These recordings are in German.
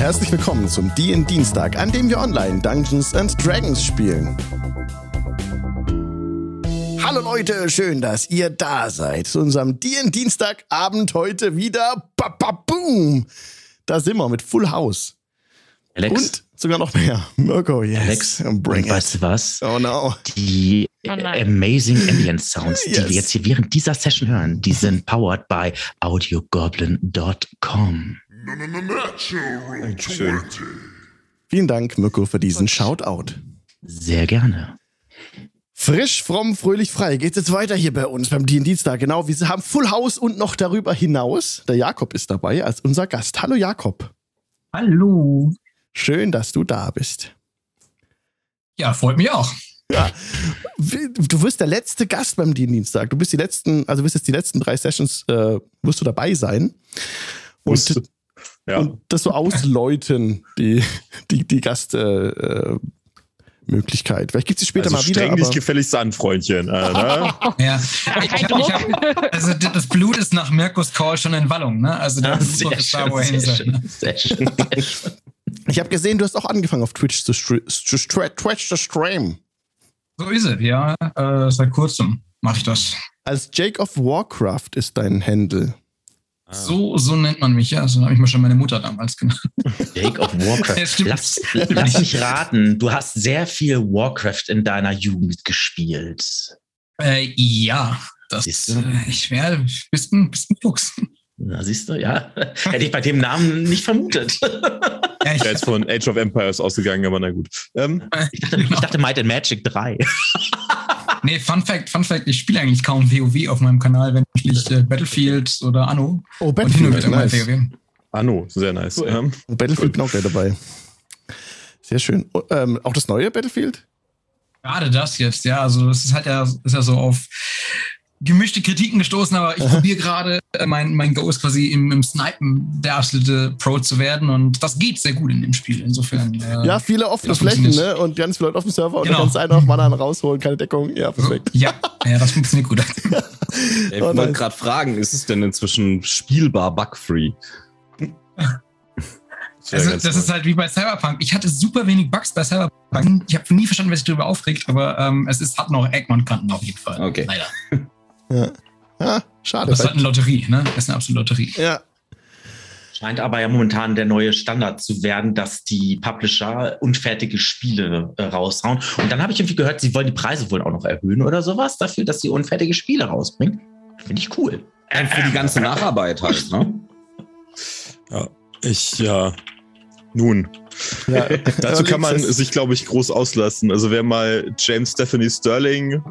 herzlich willkommen zum DN Dienstag, an dem wir online Dungeons and Dragons spielen. Hallo Leute, schön, dass ihr da seid zu unserem DN Dienstagabend heute wieder. Ba, ba, boom! Da sind wir mit Full House. Alex. Und sogar noch mehr. Mirko, yes. Alex, bring und weißt du was? Oh no. Die Oh nein. amazing Ambient Sounds, die Yes. wir jetzt hier während dieser Session hören, die sind powered by audiogoblin.com. Schön. Vielen Dank, Mirko, für diesen Shoutout. Sehr gerne. Frisch, fromm, fröhlich, frei geht jetzt weiter hier bei uns beim Dienstag. Genau, wir haben Full House und noch darüber hinaus. Der Jakob ist dabei als unser Gast. Hallo Jakob. Hallo. Schön, dass du da bist. Ja, freut mich auch. Ja. Du wirst der letzte Gast beim Dienstag. Du bist die letzten, also wirst jetzt die letzten drei Sessions, äh, wirst du dabei sein. Und, Ja. und das so ausläuten, die, die, die Gast, äh, äh, Möglichkeit. Vielleicht gibt es später also mal wieder. streng dich gefälligst an, Freundchen. Äh, ne? Ja. Ich, ich, hab- ich hab, also das Blut ist nach Mirkus Call schon in Wallung, ne? Also da muss man bis da, wo er hin sehr ne? schön, sehr schön. Sehr schön. ich habe gesehen, du hast auch angefangen auf Twitch zu, Twitch zu streamen. So ist es, ja. Äh, seit kurzem mache ich das. Als Jake of Warcraft ist dein Handle. So, so nennt man mich, ja. So habe ich mir schon meine Mutter damals genannt. Jake of Warcraft. Ja, stimmt. lass, lass mich raten, du hast sehr viel Warcraft in deiner Jugend gespielt. Äh, ja, das ist äh, schwer. Bist ein, bist ein Fuchs. Na, siehst du, ja. Hätte ich bei dem Namen nicht vermutet. Ja, ich, Ich wäre jetzt von Age of Empires ausgegangen, aber na gut. Ähm, Ich dachte, ich dachte Might and Magic 3. nee, Fun Fact, Fun Fact, ich spiele eigentlich kaum WoW auf meinem Kanal, wenn ich nicht äh, Battlefield oder Anno. Oh, Battlefield, nice. WoW. Anno, sehr nice. Cool. Ähm, Battlefield bin auch gleich dabei. Sehr schön. Oh, ähm, auch das neue Battlefield? Gerade das jetzt, ja. Also das ist halt ja, ist ja so auf gemischte Kritiken gestoßen, aber ich probiere gerade, äh, mein, mein Go ist quasi im, im Snipen der absolute Pro zu werden und das geht sehr gut in dem Spiel. Insofern. Äh, Ja, viele offene Flächen, ne? Und ganz viele Leute auf dem Server und Genau. kannst du einen auf Mana rausholen, keine Deckung. Ja, perfekt. ja, ja, das funktioniert gut. Ich Oh, wollte gerade fragen, ist es denn inzwischen spielbar bugfree? das Also, das ist halt wie bei Cyberpunk. Ich hatte super wenig Bugs bei Cyberpunk. Ich habe nie verstanden, wer sich darüber aufregt, aber ähm, es ist, hat noch Eggman-Kanten auf jeden Fall. Okay. Leider. Ja. Ah, schade. Das ist halt eine Lotterie, ne? Das ist eine absolute Lotterie. ja, Scheint aber ja momentan der neue Standard zu werden, dass die Publisher unfertige Spiele äh, raushauen. Und dann habe ich irgendwie gehört, sie wollen die Preise wohl auch noch erhöhen oder sowas dafür, dass sie unfertige Spiele rausbringen. Finde ich cool. Und für die ganze Nacharbeit halt, ne? Ich, ja. Nun, ja. dazu kann man sich, glaube ich, groß auslassen. Also wer mal James Stephanie Sterling,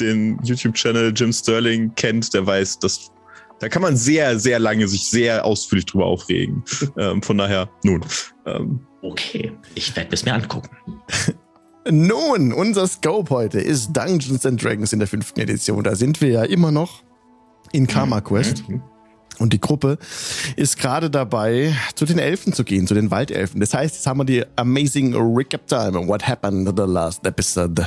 den YouTube-Channel Jim Sterling kennt, der weiß, dass da kann man sehr, sehr lange sich sehr ausführlich drüber aufregen. ähm, von daher, nun. Ähm, Okay, ich werde es mir angucken. Nun, unser Scope heute ist Dungeons and Dragons in der fünften Edition. Da sind wir ja immer noch in Karma Quest. Mhm. Und die Gruppe ist gerade dabei, zu den Elfen zu gehen, zu den Waldelfen. Das heißt, jetzt haben wir die Amazing Recap Time. What happened in the last episode?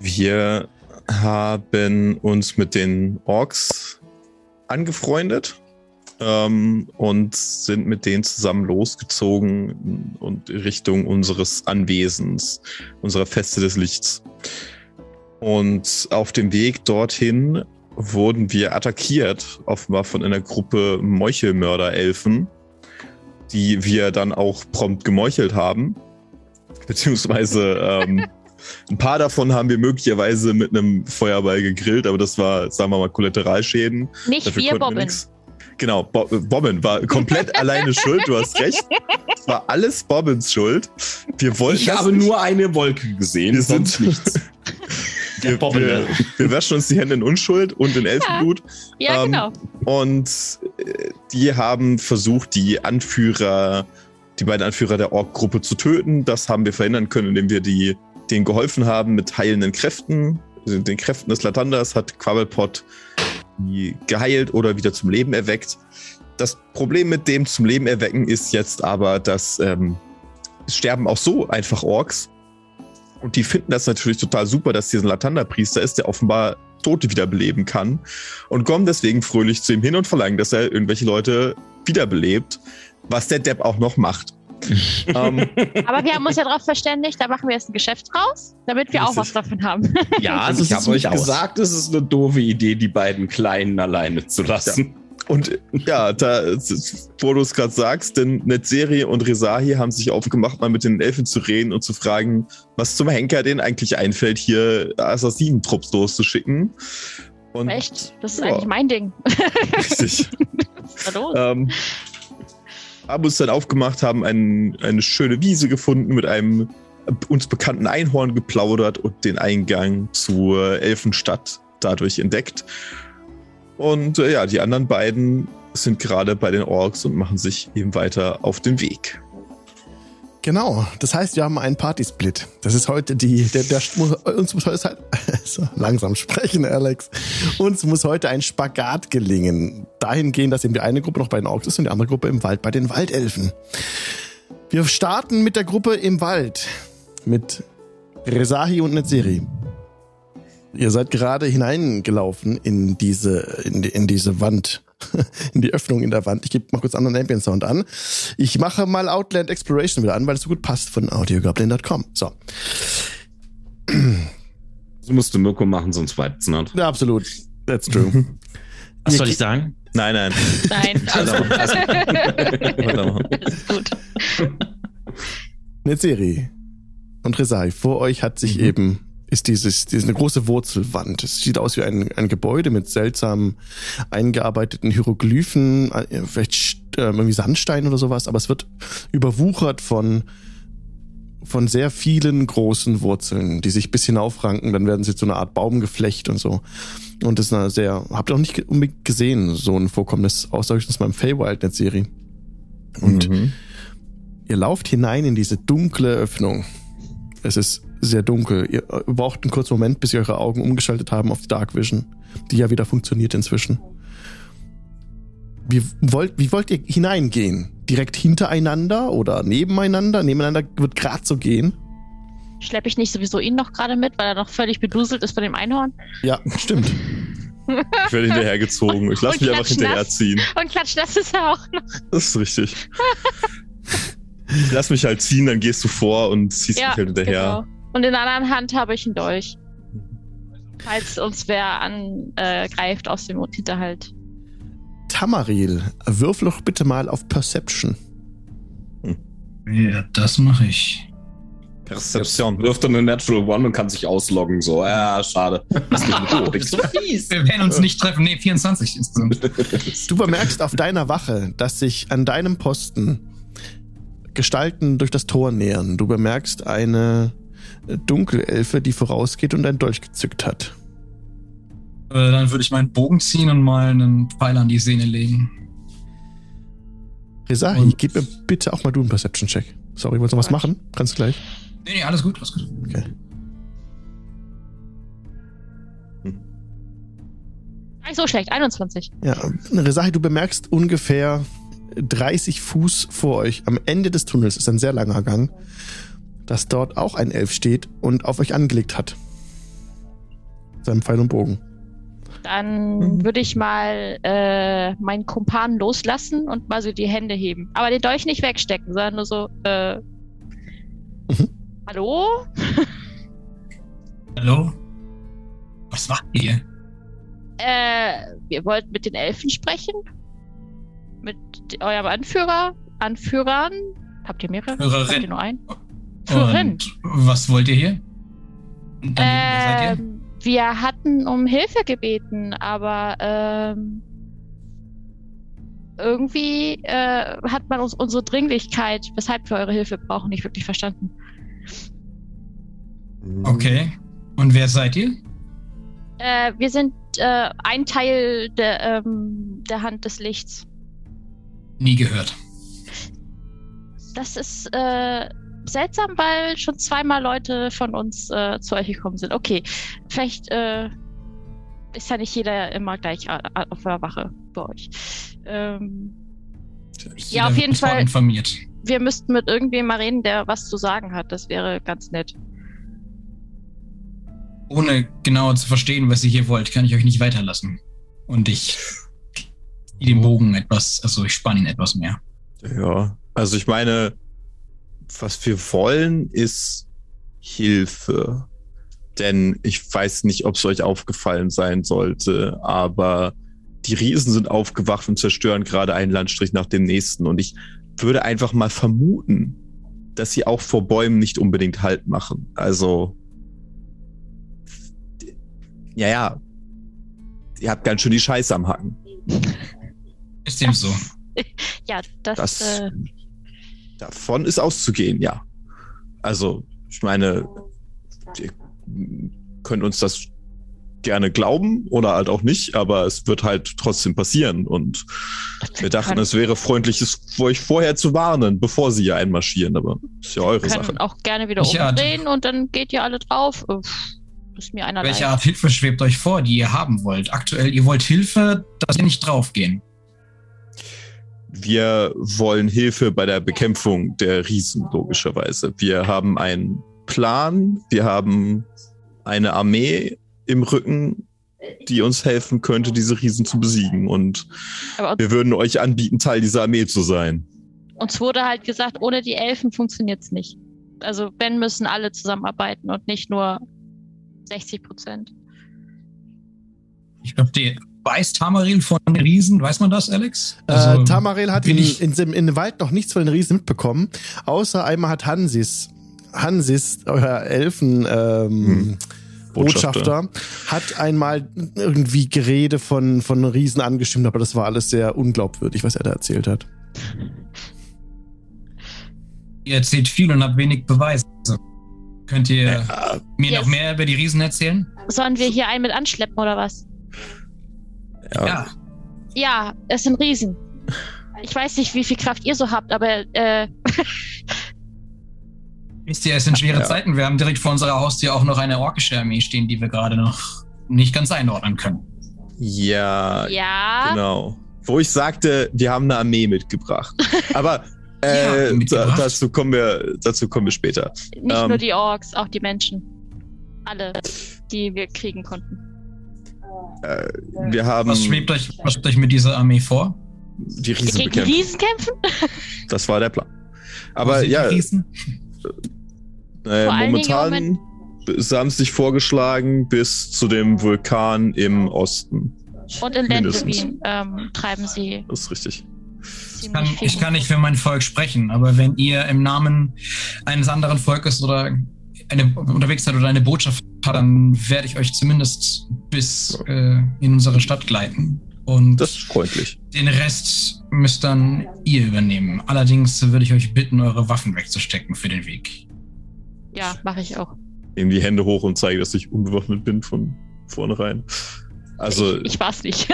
Wir haben uns mit den Orks angefreundet ähm, und sind mit denen zusammen losgezogen und Richtung unseres Anwesens, unserer Feste des Lichts. Und auf dem Weg dorthin wurden wir attackiert, offenbar von einer Gruppe Meuchelmörder-Elfen, die wir dann auch prompt gemeuchelt haben. Beziehungsweise ähm, ein paar davon haben wir möglicherweise mit einem Feuerball gegrillt, aber das war, sagen wir mal, Kollateralschäden. Nicht Dafür wir, nix. Genau, Bo Bobbin war komplett alleine schuld, du hast recht. Es war alles Bobbins Schuld. Wir wollten Ich habe nicht. nur eine Wolke gesehen, Wir sonst sind- nichts. Wir, wir, wir waschen uns die Hände in Unschuld und in Elfenblut. Ja, Ähm, genau. Und äh, die haben versucht, die Anführer, die beiden Anführer der Ork-Gruppe zu töten. Das haben wir verhindern können, indem wir die, denen geholfen haben mit heilenden Kräften. Also Den Kräften des Latanders hat Quabbelpot die geheilt oder wieder zum Leben erweckt. Das Problem mit dem zum Leben erwecken ist jetzt aber, dass ähm, es sterben auch so einfach Orks. Und die finden das natürlich total super, dass hier ein Latanda-Priester ist, der offenbar Tote wiederbeleben kann. Und kommen deswegen fröhlich zu ihm hin und verlangen, dass er irgendwelche Leute wiederbelebt. was der Depp auch noch macht. ähm, Aber wir haben uns ja darauf verständigt, da machen wir jetzt ein Geschäft draus, damit wir auch was davon haben. Ja, Also so ich habe euch gesagt, es ist eine doofe Idee, die beiden Kleinen alleine zu lassen. und ja, da, wo du es gerade sagst, denn Netzeri und Rezahi haben sich aufgemacht, mal mit den Elfen zu reden und zu fragen, was zum Henker denen eigentlich einfällt, hier Assassinentrupps loszuschicken. Und Echt? Das ist Ja. eigentlich mein Ding. richtig. Was ist da los? ähm, haben uns dann aufgemacht, haben ein, eine schöne Wiese gefunden, mit einem uns bekannten Einhorn geplaudert und den Eingang zur Elfenstadt dadurch entdeckt. Und äh, ja, die anderen beiden sind gerade bei den Orks und machen sich eben weiter auf den Weg. Genau, das heißt, wir haben einen Partysplit. Das ist heute die, der, der uns muss heute halt, so, langsam sprechen, Alex. Uns muss heute ein Spagat gelingen. Dahingehend, dass eben die eine Gruppe noch bei den Orks ist und die andere Gruppe im Wald bei den Waldelfen. Wir starten mit der Gruppe im Wald. Mit Rezahi und Netzeri. Ihr seid gerade hineingelaufen in diese, in, in diese Wand, in die Öffnung in der Wand. Ich gebe mal kurz anderen Ambient Sound an. Ich mache mal Outland Exploration wieder an, weil es so gut passt von audiogoblin.com. So. So musste Mirko machen, sonst weiß es nicht. Ja, absolut. That's true. Was soll ich sagen? Nein, nein. Nein. Also, also. Gut. Eine Serie. Und Resai, vor euch hat sich eben, ist dieses, diese eine große Wurzelwand. Es sieht aus wie ein, ein Gebäude mit seltsam eingearbeiteten Hieroglyphen, äh, vielleicht äh, irgendwie Sandstein oder sowas, aber es wird überwuchert von, von sehr vielen großen Wurzeln, die sich bis hinaufranken. Dann werden sie zu einer Art Baumgeflecht und so. Und das ist eine sehr, habt ihr auch nicht unbedingt gesehen, so ein Vorkommnis, außer höchstens mal im Feywild-Net-Serie. Und Mhm. Ihr lauft hinein in diese dunkle Öffnung. Es ist sehr dunkel. Ihr braucht einen kurzen Moment, bis ihr eure Augen umgeschaltet haben auf die Dark Vision, die ja wieder funktioniert inzwischen. Wie wollt, wie wollt ihr hineingehen? Direkt hintereinander oder nebeneinander? Nebeneinander wird gerade so gehen. Schleppe ich nicht sowieso ihn noch gerade mit, weil er noch völlig beduselt ist von dem Einhorn? Ja, stimmt. Ich werde hinterhergezogen. Ich lasse mich einfach hinterherziehen. Und klatsch, das ist er auch noch. Das ist richtig. Ich lass mich halt ziehen, dann gehst du vor und ziehst mich halt hinterher. Und in der anderen Hand habe ich einen Dolch. Falls uns wer angreift aus dem Hinterhalt. Tamaril, würfel doch bitte mal auf Perception. Ja, das mache ich. Perception. Wirft dann eine Natural One und kann sich ausloggen. So, ja, schade. Das ist nicht du fies. Wir werden uns nicht treffen. Nee, 24 insgesamt. Du bemerkst auf deiner Wache, dass sich an deinem Posten Gestalten durch das Tor nähern. Du bemerkst eine Dunkelelfe, die vorausgeht und ein Dolch gezückt hat. Äh, dann würde ich meinen Bogen ziehen und mal einen Pfeil an die Sehne legen. Resahi, Und- gib mir bitte auch mal du einen Perception-Check. Sorry, wolltest du noch was machen? Kannst gleich. Nee, nee, alles gut, alles gut. Okay. Gar Nicht so schlecht, 21. Ja, Resahi, du bemerkst ungefähr 30 Fuß vor euch, am Ende des Tunnels, ist ein sehr langer Gang, dass dort auch ein Elf steht und auf euch angelegt hat. Seinem Pfeil und Bogen. Dann Mhm. würde ich mal äh, meinen Kumpan loslassen und mal so die Hände heben. Aber den Dolch nicht wegstecken, sondern nur so, äh, Mhm. Hallo? Hallo? Was macht ihr? Äh, wir wollten mit den Elfen sprechen? Mit eurem Anführer? Anführern? Habt ihr mehrere? Führerin. Habt ihr nur einen? Führerin. Und was wollt ihr hier? Und dann, wer seid ihr? Ähm, wir hatten um Hilfe gebeten, aber ähm, irgendwie äh, hat man uns unsere Dringlichkeit, weshalb wir eure Hilfe brauchen, nicht wirklich verstanden. Okay. Und wer seid ihr? Äh, wir sind äh, ein Teil der, ähm, der Hand des Lichts. Nie gehört. Das ist äh, seltsam, weil schon zweimal Leute von uns äh, zu euch gekommen sind. Okay, vielleicht äh, ist ja nicht jeder immer gleich auf der Wache bei euch. Ähm, Ja, auf jeden Fall. informiert. wir müssten mit irgendwem mal reden, der was zu sagen hat. Das wäre ganz nett. Ohne genauer zu verstehen, was ihr hier wollt, kann ich euch nicht weiterlassen. Und ich den Bogen etwas, also ich spanne ihn etwas mehr. Ja, also ich meine, was wir wollen, ist Hilfe. Denn ich weiß nicht, ob es euch aufgefallen sein sollte, aber die Riesen sind aufgewacht und zerstören gerade einen Landstrich nach dem nächsten. Und ich würde einfach mal vermuten, dass sie auch vor Bäumen nicht unbedingt Halt machen. Also, ja, ja, ihr habt ganz schön die Scheiße am Hacken. Ist dem so. Ja, das, Das, äh, davon ist auszugehen, ja. Also, ich meine, ihr könnt uns das gerne glauben oder halt auch nicht, aber es wird halt trotzdem passieren. Und wir dachten, es wäre freundlich, es für euch vorher zu warnen, bevor sie hier einmarschieren, aber ist ja eure können Sache. auch gerne wieder Welche Art? umdrehen und dann geht ihr alle drauf. Uff, ist mir einer Welche leid. Art Hilfe schwebt euch vor, die ihr haben wollt? Aktuell, ihr wollt Hilfe, dass ihr nicht draufgehen. Wir wollen Hilfe bei der Bekämpfung der Riesen, logischerweise. Wir haben einen Plan, wir haben eine Armee im Rücken, die uns helfen könnte, diese Riesen zu besiegen. Und Aber wir würden euch anbieten, Teil dieser Armee zu sein. uns wurde halt gesagt, ohne die Elfen funktioniert's nicht. Also wenn müssen alle zusammenarbeiten und nicht nur 60 Prozent. Ich glaube, die weiß Tamaril von den Riesen, weiß man das, Alex? äh, Tamarel hat in, ich- in, in dem Wald noch nichts von den Riesen mitbekommen, außer einmal hat Hansis, Hansis, euer Elfen, ähm, Hm. Botschafter, hat einmal irgendwie Gerede von, von Riesen angestimmt, aber das war alles sehr unglaubwürdig, was er da erzählt hat. Ihr erzählt viel und habt wenig Beweise. Könnt ihr Ja, mir Yes. noch mehr über die Riesen erzählen? Sollen wir hier einen mit anschleppen oder was? Ja. Ja, es sind Riesen. Ich weiß nicht, wie viel Kraft ihr so habt, aber äh, Wisst ihr, es sind schwere Ja. Zeiten. Wir haben direkt vor unserer Haustür auch noch eine orkische Armee stehen, die wir gerade noch nicht ganz einordnen können. ja, ja. genau. Wo ich sagte, wir haben eine Armee mitgebracht. Aber Ja, äh, da, mitgebracht. dazu, kommen wir, dazu kommen wir später. Nicht Ähm. nur die Orks, auch die Menschen. Alle, die wir kriegen konnten. Äh, wir haben Was schwebt euch, was schwebt euch mit dieser Armee vor? die Riesen Gegen die bekämpft. Riesen kämpfen? Das war der Plan. Aber ja, Riesen? äh, allen momentan sie haben sich vorgeschlagen bis zu dem Vulkan im Osten. Und in. Lendewin ähm, treiben sie Das ist richtig. Ich kann, ich kann nicht für mein Volk sprechen, aber wenn ihr im Namen eines anderen Volkes oder eine, unterwegs seid oder eine Botschaft dann werde ich euch zumindest bis äh, in unsere Stadt gleiten. Und Das ist freundlich. den Rest müsst dann ihr übernehmen. Allerdings würde ich euch bitten, eure Waffen wegzustecken für den Weg. Ja, mache ich auch. Nehmen die Hände hoch und zeige, dass ich unbewaffnet bin von vornherein. Also, ich, ich war's nicht.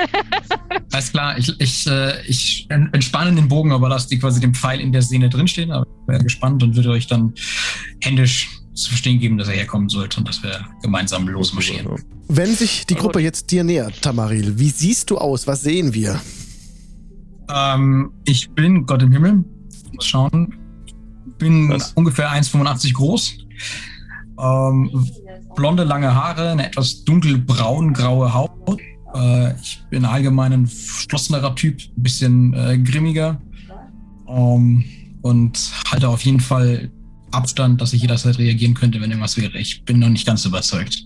Alles klar, ich, ich, äh, ich en- entspanne den Bogen, aber lasse die quasi den Pfeil in der Sehne drinstehen. Aber ich wäre gespannt und würde euch dann händisch zu verstehen geben, dass er herkommen sollte und dass wir gemeinsam losmarschieren. Wenn sich die Gruppe jetzt dir nähert, Tamaril, wie siehst du aus? Was sehen wir? Ähm, ich bin Gott im Himmel. Mal Schauen. Bin Was? ungefähr 1,85 groß. Ähm, blonde, lange Haare, eine etwas dunkelbraun-graue Haut. Äh, ich bin allgemein ein verschlossenerer Typ, ein bisschen äh, grimmiger. Ähm, und halte auf jeden Fall Abstand, dass ich jederzeit reagieren könnte, wenn irgendwas wäre. Ich bin noch nicht ganz überzeugt.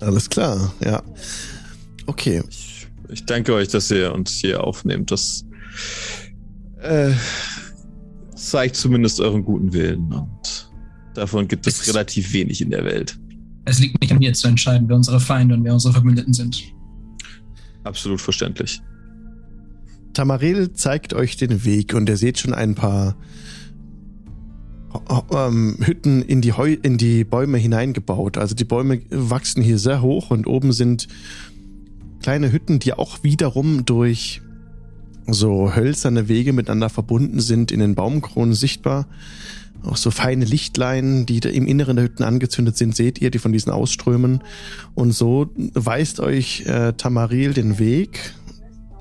Alles klar, ja. Okay. ich, ich danke euch, dass ihr uns hier aufnehmt. Das äh, zeigt zumindest euren guten Willen. Und davon gibt es Es- relativ wenig in der Welt. Es liegt nicht an mir zu entscheiden, wer unsere Feinde und wer unsere Verbündeten sind. Absolut verständlich. Tamaril zeigt euch den Weg und ihr seht schon ein paar ähm, Hütten in die, Heu in die Bäume hineingebaut. Also die Bäume wachsen hier sehr hoch und oben sind kleine Hütten, die auch wiederum durch so hölzerne Wege miteinander verbunden sind, in den Baumkronen sichtbar. Auch so feine Lichtlein, die da im Inneren der Hütten angezündet sind, seht ihr, die von diesen ausströmen. Und so weist euch äh, Tamaril den Weg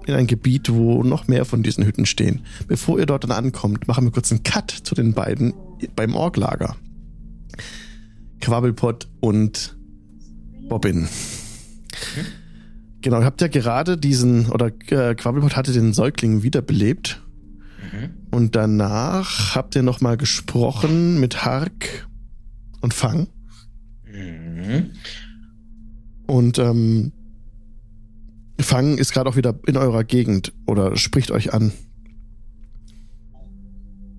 in ein Gebiet, wo noch mehr von diesen Hütten stehen. Bevor ihr dort dann ankommt, machen wir kurz einen Cut zu den beiden beim Orklager. Quabbelpot und Bobbin. Genau, ihr habt ja gerade diesen, oder äh, Quabbelpot hatte den Säugling wiederbelebt. Mhm. Und danach habt ihr nochmal gesprochen mit Hark und Fang. Mhm. Und ähm, Fang ist gerade auch wieder in eurer Gegend oder spricht euch an.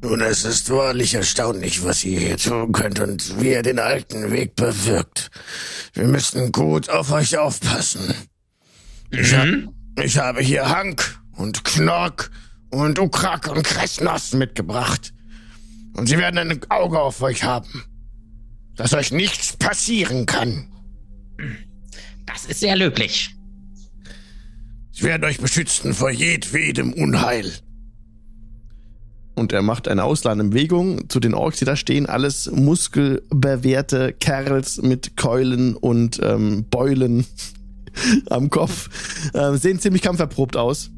Nun, es ist wahrlich erstaunlich, was ihr hier tun könnt und wie ihr den alten Weg bewirkt. Wir müssen gut auf euch aufpassen. Ich, ha Mhm. ich habe hier Hank und Knork und Ukrak und Kressnos mitgebracht. Und sie werden ein Auge auf euch haben. Dass euch nichts passieren kann. Das ist sehr löblich. Sie werden euch beschützen vor jedwedem Unheil. Und er macht eine ausladende Bewegung zu den Orks, die da stehen. Alles muskelbewehrte Kerls mit Keulen und ähm, Beulen am Kopf. Ähm, sehen ziemlich kampferprobt aus.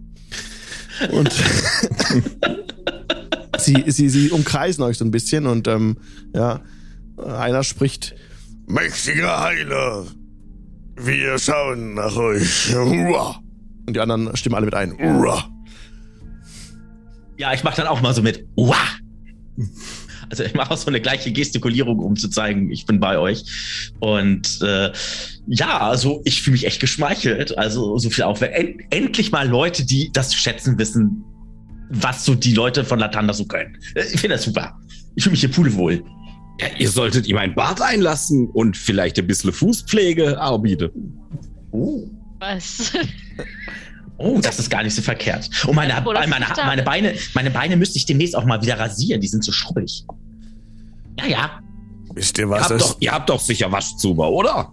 Und sie, sie, sie umkreisen euch so ein bisschen und ähm, ja, einer spricht. Mächtiger Heiler, wir schauen nach euch. Hurra! Und die anderen stimmen alle mit ein. Hurra! Ja, ich mache dann auch mal so mit. Uah! Also ich mache auch so eine gleiche Gestikulierung, um zu zeigen, ich bin bei euch. Und äh, ja, also ich fühle mich echt geschmeichelt. Also so viel Aufwärts. End endlich mal Leute, die das zu schätzen wissen, was so die Leute von Latanda so können. Äh, Ich finde das super. Ich fühle mich hier pudelwohl. Ja, ihr solltet ihm ein Bad einlassen und vielleicht ein bisschen Fußpflege anbieten. Oh. Was? Oh, das ist gar nicht so verkehrt. Und meine, Oh, meine, meine, Beine, meine Beine müsste ich demnächst auch mal wieder rasieren. Die sind so schrubbelig. Ja, ja. Wisst ihr Ihr was? habt, Das doch, ihr habt doch sicher Waschzuber, oder?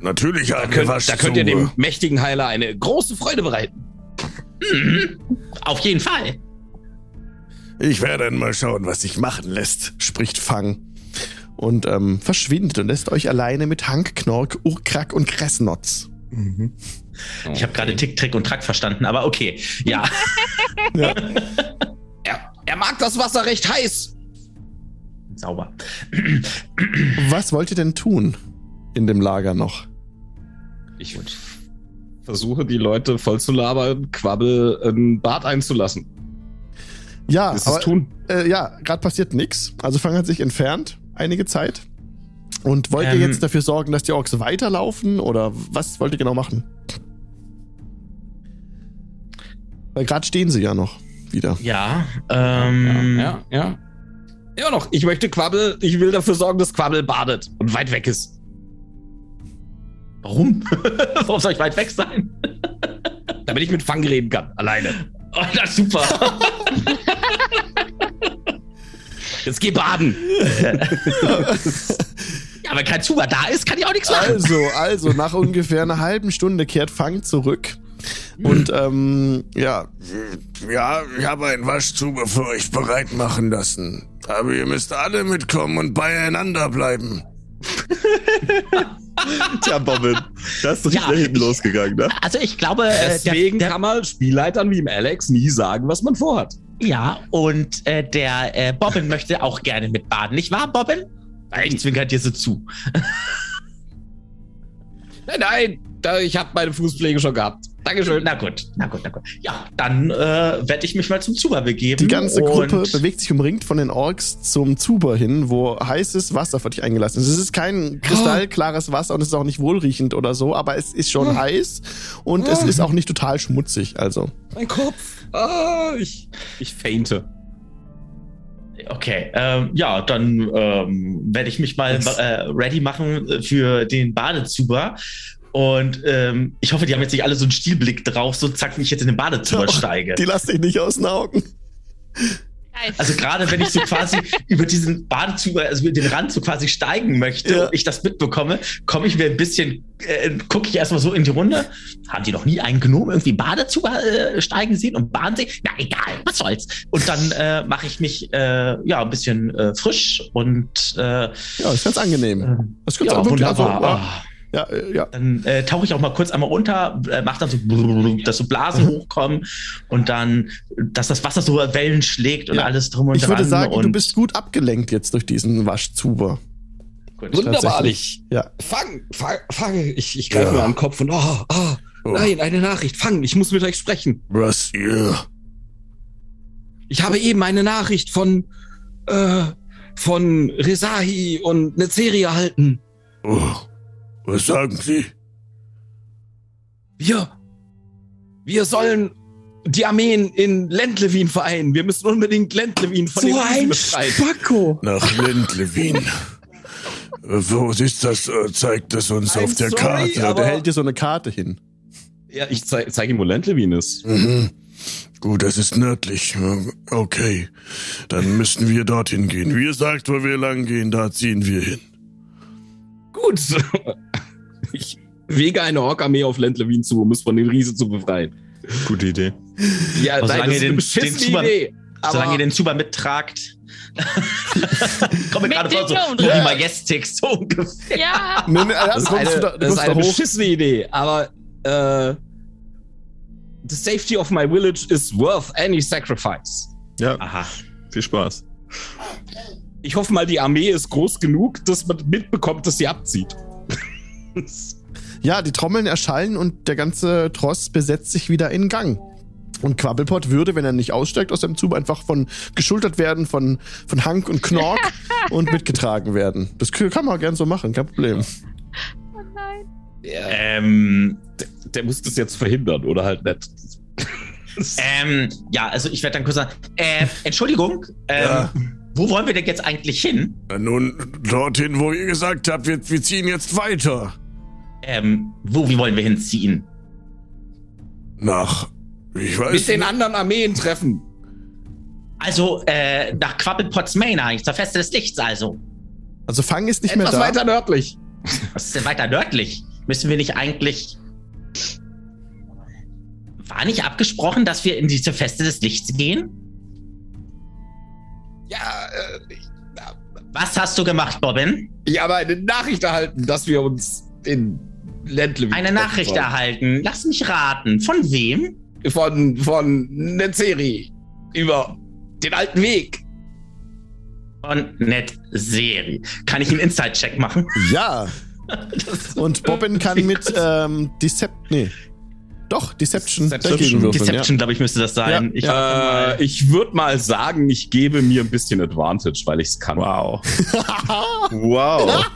natürlich Da könnt, wir da könnt ihr dem mächtigen Heiler eine große Freude bereiten. Mhm. Auf jeden Fall. Ich werde dann mal schauen, was sich machen lässt. spricht Fang. Und ähm, verschwindet und lässt euch alleine mit Hank, Knork, Urkrak und Kressnotz. Ich habe gerade Tick, Trick und Track verstanden, aber okay. Ja. Er, er mag das Wasser recht heiß. Sauber. Was wollt ihr denn tun in dem Lager noch? Ich versuche die Leute voll zu labern, Quabbel ein Bad einzulassen. Ja, aber, tun? äh, ja, gerade passiert nichts. Also Fang hat sich entfernt, einige Zeit. Und wollt ihr Ähm. jetzt dafür sorgen, dass die Orks weiterlaufen oder was wollt ihr genau machen? Weil gerade stehen sie ja noch wieder. Ja. Ähm, ja, ja, ja. Immer noch. Ich möchte Quabbel, ich will dafür sorgen, dass Quabbel badet und weit weg ist. Warum? Warum soll ich weit weg sein? Damit ich mit Fang reden kann. Alleine. Oh, das ist super. Jetzt geh baden. Ja, wenn kein Zuber da ist, kann ich auch nichts machen. Also, also, nach ungefähr einer halben Stunde kehrt Fang zurück. Und ähm, ja, Ja, ich habe ein Waschzuber für euch bereit machen lassen. Aber ihr müsst alle mitkommen und beieinander bleiben. Tja, Bobbin, das ist richtig Ja, hinten losgegangen, ne? Also ich glaube, äh, Deswegen der, kann man Spielleitern wie im Alex nie sagen, was man vorhat. der, ja, und äh, der äh, Bobbin möchte auch gerne mitbaden, nicht wahr, Bobbin? Ich zwinkert dir so zu. Nein, nein, da, ich habe meine Fußpflege schon gehabt. Dankeschön. Na gut, na gut, na gut. Ja, dann äh, werde ich mich mal zum Zuber begeben. die ganze Gruppe bewegt sich umringt von den Orks zum Zuber hin, wo heißes Wasser für dich eingelassen ist. Es ist kein kristallklares Wasser und es ist auch nicht wohlriechend oder so, aber es ist schon heiß und es ist auch nicht total schmutzig. Also, Mein Kopf. Ah, ich, ich fainte. Okay, ähm, ja, dann ähm, werde ich mich mal äh, ready machen äh, für den Badezuber. Und ähm, ich hoffe, die haben jetzt nicht alle so einen Stilblick drauf, so zack, wenn ich jetzt in den Badezuber Doch, steige. die lasst dich nicht aus den Augen. Also gerade wenn ich so quasi über diesen Badezuber, also über den Rand so quasi steigen möchte Ja. und ich das mitbekomme, komme ich mir ein bisschen, äh, gucke ich erstmal so in die Runde. Haben die noch nie einen Gnom irgendwie Badezuber äh, steigen sehen und baden sehen? Na egal, was soll's. Und dann äh, mache ich mich äh, ja ein bisschen äh, frisch und äh, Ja, ist ganz angenehm. ähm, Das ist ganz ja, wirklich- wunderbar. also, Ah. Ja, äh, ja. Dann äh, tauche ich auch mal kurz einmal runter, äh, mache dann so, dass so Blasen Mhm. hochkommen und dann, dass das Wasser so Wellen schlägt und Ja. alles drum und Ich würde dran. sagen, und du bist gut abgelenkt jetzt durch diesen Waschzuber. gut. Wunderbarlich. Ja. Fang, fang, fang. Ich, ich greife Ja. mir an den Kopf und, oh, oh, Oh. nein, eine Nachricht. Fang, ich muss mit euch sprechen. Was ihr? Ich habe eben eine Nachricht von, äh, von Rezahi und Nezeri erhalten. Oh, was sagen Sie? Wir, wir sollen die Armeen in Lendlewin vereinen. Wir müssen unbedingt Lendlewin von So den ein befreien. Spacko. Nach Lendlewin. Wo ist das? Äh, Zeigt es uns I'm auf der sorry, Karte. Der hält dir so eine Karte hin. Ja, ich zeige zeig ihm, wo Lendlewin ist. Mhm. Gut, das ist nördlich. Okay, dann müssen wir dorthin gehen. Wie ihr sagt, wo wir lang gehen, da ziehen wir hin. Gut. Ich wege eine Ork-Armee auf Lendlewin zu, um es von den Riesen zu befreien. Gute Idee. Ja, Aber nein, solange das ist ihr eine den- beschissene den Zuber- Idee. Solange ihr den Zuber mittragt. Komme gerade den vor, so, so wie Majestic, so ungefähr. Ja, Nee, nee, ja, das ist eine, da, das ist eine beschissene Idee. Aber äh, the safety of my village is worth any sacrifice. Ja, Aha. viel Spaß. Ich hoffe mal, die Armee ist groß genug, dass man mitbekommt, dass sie abzieht. Ja, die Trommeln erschallen und der ganze Tross besetzt sich wieder in Gang. Und Quabbelpot würde, wenn er nicht aussteigt aus dem Zug, einfach von geschultert werden von, von Hank und Knork und mitgetragen werden. Das kann man gern so machen, kein Problem. oh nein. Der, Ähm, der, der muss das jetzt verhindern, oder halt nicht. ähm, ja, also ich werde dann kurz sagen, äh, Entschuldigung, ähm, Ja. wo wollen wir denn jetzt eigentlich hin? Nun, dorthin, wo ihr gesagt habt, wir, wir ziehen jetzt weiter. Ähm, wo, wie wollen wir hinziehen? Nach, ich weiß Mit den anderen Armeen treffen. Also, äh, nach Quabbelpots Main eigentlich, zur Feste des Lichts also. Also Fang ist nicht mehr Etwas da. weiter nördlich. Was ist denn weiter nördlich? Müssen wir nicht eigentlich. War nicht abgesprochen, dass wir in diese Feste des Lichts gehen? Ja, äh, ich, Was hast du gemacht, Bobbin? ich habe eine Nachricht erhalten, dass wir uns in Ländle Eine Nachricht erhalten. Lass mich raten. Von wem? von von Nezeri über den alten Weg. Von Net-Seri. Kann ich einen Inside-Check machen? Ja. Und Bobbin kann mit ähm, Decept. Nee. Doch, Deception, Deception. würfeln. Deception, glaube ich, müsste das sein. Ja, ich Äh, ich würde mal sagen, ich gebe mir ein bisschen Advantage, weil ich es kann. Wow. wow.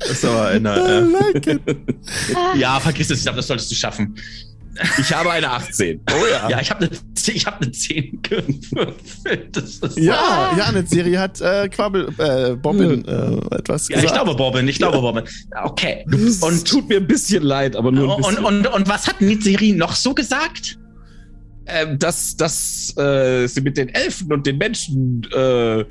Das ist aber eine. Ja. Äh, like it. ja, vergiss es. Ich glaube, das solltest du schaffen. Ich habe eine 18. Oh ja. Ja, ich habe eine ich hab eine 10 gewürfelt. Das ist Ja, ja, eine Serie hat äh, Quabbel, äh, Bobbin äh, etwas Ja, gesagt. ich glaube Bobbin, ich glaube Bobbin. Okay. Und Und, tut mir ein bisschen leid, aber nur ein und, bisschen. und, und was hat Nizeri noch so gesagt? ähm, dass, dass äh, sie mit den Elfen und den Menschen äh,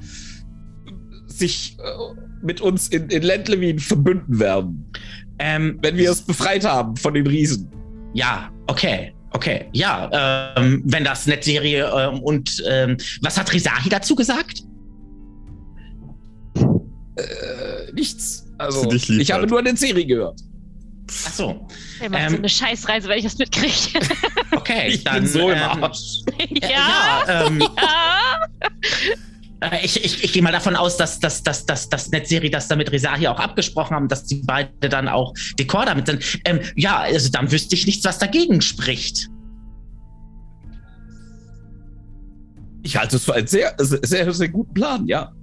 sich äh, mit uns in, in Lendlewin verbünden werden, Ähm, wenn wir es befreit haben von den Riesen. ja, okay. Okay, ja, ähm, wenn das Netserie ähm, und ähm, was hat Risahi dazu gesagt? Äh, nichts. Also, ich habe hat. nur eine Serie gehört. Ach so, Der macht Ähm, so eine Scheißreise, wenn ich das mitkriege. okay, Ich dann bin so im ähm, Arsch. ja, ja. ähm, ja. Äh, Ich, ich, ich gehe mal davon aus, dass, dass, dass, dass, dass Netzeri das da mit Risahi auch abgesprochen haben, dass die beide dann auch Dekor damit sind. Ähm, ja, also dann wüsste ich nichts, was dagegen spricht. Ich halte es für einen sehr, sehr, sehr, guten Plan, ja.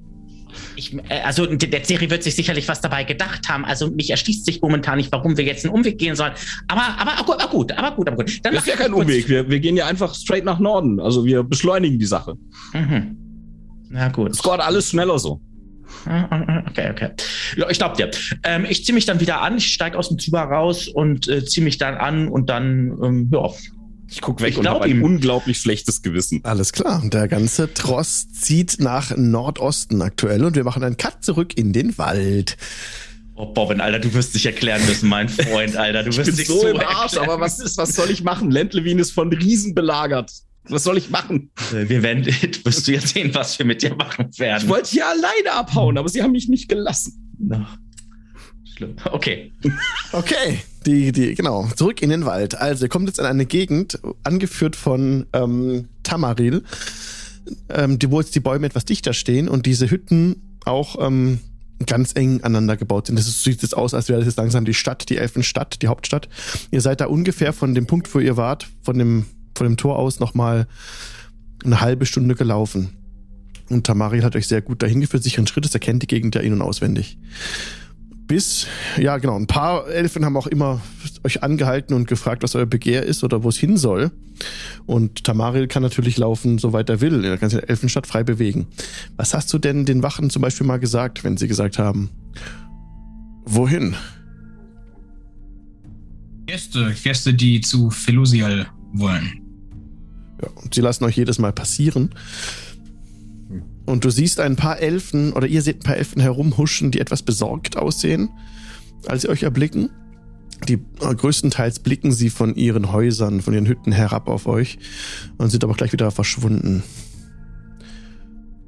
Ich, äh, also der Serie wird sich sicherlich was dabei gedacht haben. Also mich erschließt sich momentan nicht, warum wir jetzt einen Umweg gehen sollen. Aber, aber, aber gut, aber gut, aber gut, aber gut. Dann Das ist ja kein Umweg. Wir, wir gehen ja einfach straight nach Norden. Also wir beschleunigen die Sache. Mhm. Na gut. Es geht alles schneller so. Okay, okay. Ja, ich glaube dir. Ähm, ich ziehe mich dann wieder an, ich steige aus dem Zuber raus und äh, ziehe mich dann an und dann, ähm, ja. Ich guck weg Ich und habe ein ihm. unglaublich schlechtes Gewissen. Alles klar. Und der ganze Tross zieht nach Nordosten aktuell und wir machen einen Cut zurück in den Wald. Oh, Bobbin, Alter, du wirst dich erklären müssen, mein Freund, Alter. Du Ich wirst bin dich so, im Arsch, erklären aber was, ist, was soll ich machen? Lendlewin ist von Riesen belagert. Was soll ich machen? Äh, Wir werden, wirst du jetzt sehen, was wir mit dir machen werden. Ich wollte hier alleine abhauen, aber sie haben mich nicht gelassen. Ach, Schlimm. Okay. Okay, die, die, genau, zurück in den Wald. Also, ihr kommt jetzt in eine Gegend, angeführt von ähm, Tamaril, ähm, die, wo jetzt die Bäume etwas dichter stehen und diese Hütten auch ähm, ganz eng aneinander gebaut sind. Das ist, sieht jetzt aus, als wäre das jetzt langsam die Stadt, die Elfenstadt, die Hauptstadt. Ihr seid da ungefähr von dem Punkt, wo ihr wart, von dem, von dem Tor aus nochmal eine halbe Stunde gelaufen. Und Tamaril hat euch sehr gut dahin geführt, sicheren Schrittes, erkennt die Gegend ja in- und auswendig. Bis, ja genau, ein paar Elfen haben auch immer euch angehalten und gefragt, was euer Begehr ist oder wo es hin soll. Und Tamaril kann natürlich laufen, soweit er will. Er kann sich in der Elfenstadt frei bewegen. Was hast du denn den Wachen zum Beispiel mal gesagt, wenn sie gesagt haben, wohin? Gäste, Gäste, die zu Felusial wollen. Und sie lassen euch jedes Mal passieren. Und du siehst ein paar Elfen, oder ihr seht ein paar Elfen herumhuschen, die etwas besorgt aussehen, als sie euch erblicken. Die äh, größtenteils blicken sie von ihren Häusern, von ihren Hütten herab auf euch und sind aber gleich wieder verschwunden.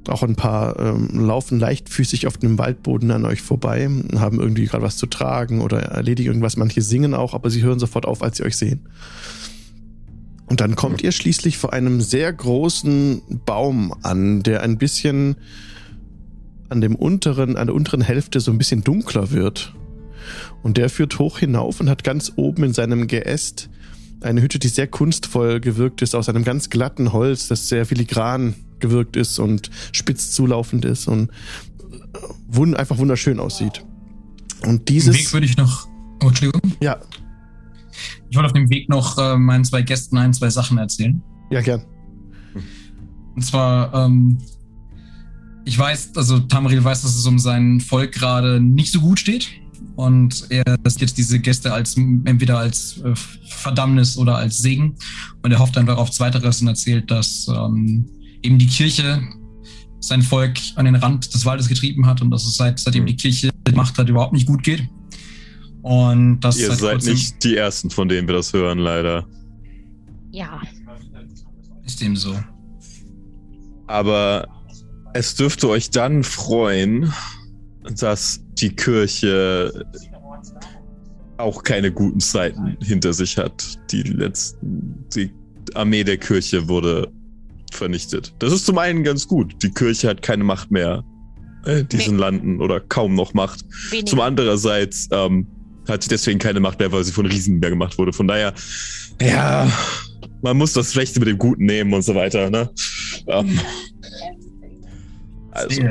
Auch ein paar ähm, laufen leichtfüßig auf dem Waldboden an euch vorbei, haben irgendwie gerade was zu tragen oder erledigen irgendwas. Manche singen auch, aber sie hören sofort auf, als sie euch sehen. Und dann kommt ihr schließlich vor einem sehr großen Baum an, der ein bisschen an dem unteren, an der unteren Hälfte so ein bisschen dunkler wird. Und der führt hoch hinauf und hat ganz oben in seinem Geäst eine Hütte, die sehr kunstvoll gewirkt ist, aus einem ganz glatten Holz, das sehr filigran gewirkt ist und spitz zulaufend ist und wund einfach wunderschön aussieht. Und dieses. dem Weg würde ich noch. Oh, Entschuldigung. ja, Ich wollte auf dem Weg noch äh, meinen zwei Gästen ein, zwei Sachen erzählen. ja, gern. Und zwar, ähm, ich weiß, also Tamril weiß, dass es um sein Volk gerade nicht so gut steht. Und er sieht jetzt diese Gäste als entweder als äh, Verdammnis oder als Segen. Und er hofft einfach auf Zweiteres und erzählt, dass ähm, eben die Kirche sein Volk an den Rand des Waldes getrieben hat und dass es seit, seitdem die Kirche die Macht hat, überhaupt nicht gut geht. Und das Ihr seit seid nicht die Ersten, von denen wir das hören, leider. Ja, ist dem so. Aber es dürfte euch dann freuen, dass die Kirche auch keine guten Zeiten hinter sich hat. Die letzten, die Armee der Kirche wurde vernichtet. Das ist zum einen ganz gut. Die Kirche hat keine Macht mehr äh, in diesen Nee. Landen oder kaum noch Macht. wenig. Zum andererseits ähm, hat sie deswegen keine Macht mehr, weil sie von Riesen mehr gemacht wurde. Von daher, ja, man muss das Schlechte mit dem Guten nehmen und so weiter. Ne? Ähm, also,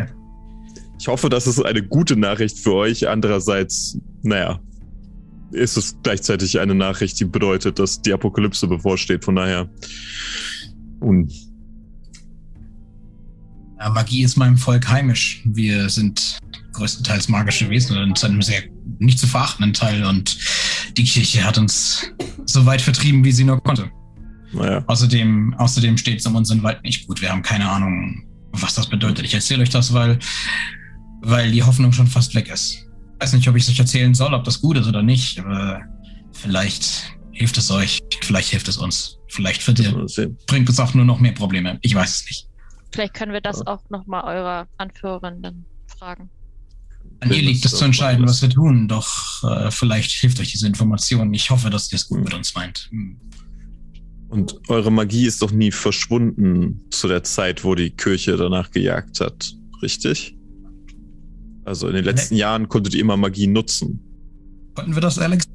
ich hoffe, das ist eine gute Nachricht für euch. Andererseits, naja, ist es gleichzeitig eine Nachricht, die bedeutet, dass die Apokalypse bevorsteht. Von daher, und Ja, Magie ist meinem Volk heimisch. Wir sind größtenteils magische Wesen und zu einem sehr nicht zu verachtenden Teil. Und die Kirche hat uns so weit vertrieben, wie sie nur konnte. naja, Außerdem, außerdem steht es um unseren Wald nicht gut. Wir haben keine Ahnung, was das bedeutet. Ich erzähle euch das, weil, weil die Hoffnung schon fast weg ist. Ich weiß nicht, ob ich es euch erzählen soll, ob das gut ist oder nicht, aber vielleicht hilft es euch, vielleicht hilft es uns. Vielleicht sehen. bringt es auch nur noch mehr Probleme. Ich weiß es nicht. Vielleicht können wir das auch nochmal eurer Anführerin dann fragen. An ihr liegt das es zu entscheiden, was wir tun, doch äh, vielleicht hilft euch diese Information. Ich hoffe, dass ihr es gut mit uns meint. Hm. Und eure Magie ist doch nie verschwunden zu der Zeit, wo die Kirche danach gejagt hat, richtig? Also in den letzten Jahren konntet ihr immer Magie nutzen. Konnten wir das, Alex?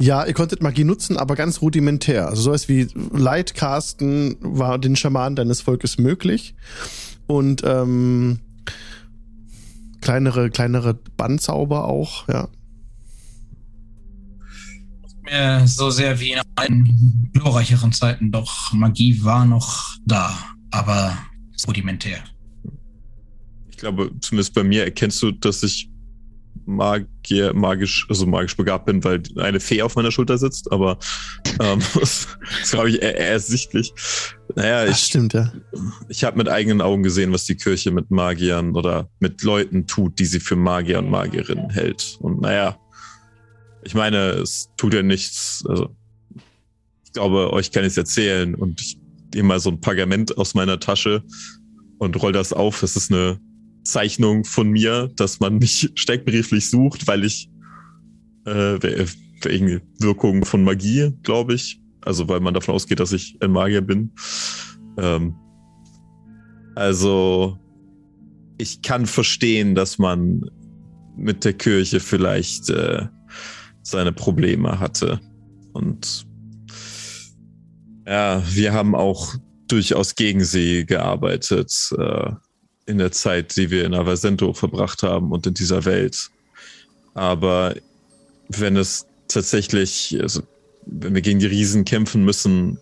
Ja, ihr konntet Magie nutzen, aber ganz rudimentär. Also sowas wie Lightcasten war den Schamanen deines Volkes möglich. Und ähm, kleinere, kleinere Bandzauber auch, ja. Mehr so sehr wie in alten, glorreicheren Zeiten, doch Magie war noch da, aber rudimentär. Ich glaube, zumindest bei mir erkennst du, dass ich Magier, magisch, also magisch begabt bin, weil eine Fee auf meiner Schulter sitzt, aber ähm, das ist, glaube ich, eher, ersichtlich. Naja, Das ich, stimmt, ja. ich habe mit eigenen Augen gesehen, was die Kirche mit Magiern oder mit Leuten tut, die sie für Magier und Magierinnen hält. Und naja, ich meine, es tut ja nichts. Also, ich glaube, euch kann ich es erzählen und ich nehme mal so ein Pergament aus meiner Tasche und roll das auf. Das ist eine Zeichnung von mir, dass man mich steckbrieflich sucht, weil ich äh, wegen Wirkung von Magie, glaube ich. Also weil man davon ausgeht, dass ich ein Magier bin. Ähm, also ich kann verstehen, dass man mit der Kirche vielleicht äh, seine Probleme hatte. Und ja, wir haben auch durchaus gegen sie gearbeitet äh, in der Zeit, die wir in Avasento verbracht haben und in dieser Welt. Aber wenn es tatsächlich, also wenn wir gegen die Riesen kämpfen müssen,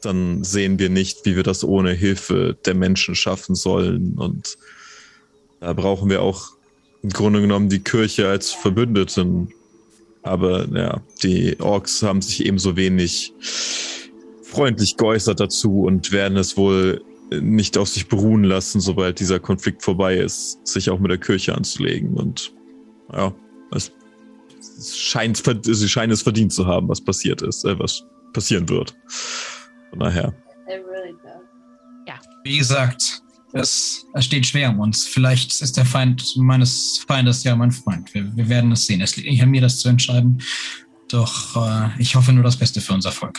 dann sehen wir nicht, wie wir das ohne Hilfe der Menschen schaffen sollen. Und da brauchen wir auch im Grunde genommen die Kirche als Verbündeten. Aber ja, die Orks haben sich ebenso wenig freundlich geäußert dazu und werden es wohl nicht auf sich beruhen lassen, sobald dieser Konflikt vorbei ist, sich auch mit der Kirche anzulegen. Und ja, es, scheint, sie scheinen es verdient zu haben, was passiert ist, äh, was passieren wird. Von daher. Wie gesagt, es, es steht schwer um uns. Vielleicht ist der Feind meines Feindes ja mein Freund. Wir, wir werden es sehen. Es liegt nicht an mir, das zu entscheiden. Doch äh, ich hoffe nur das Beste für unser Volk.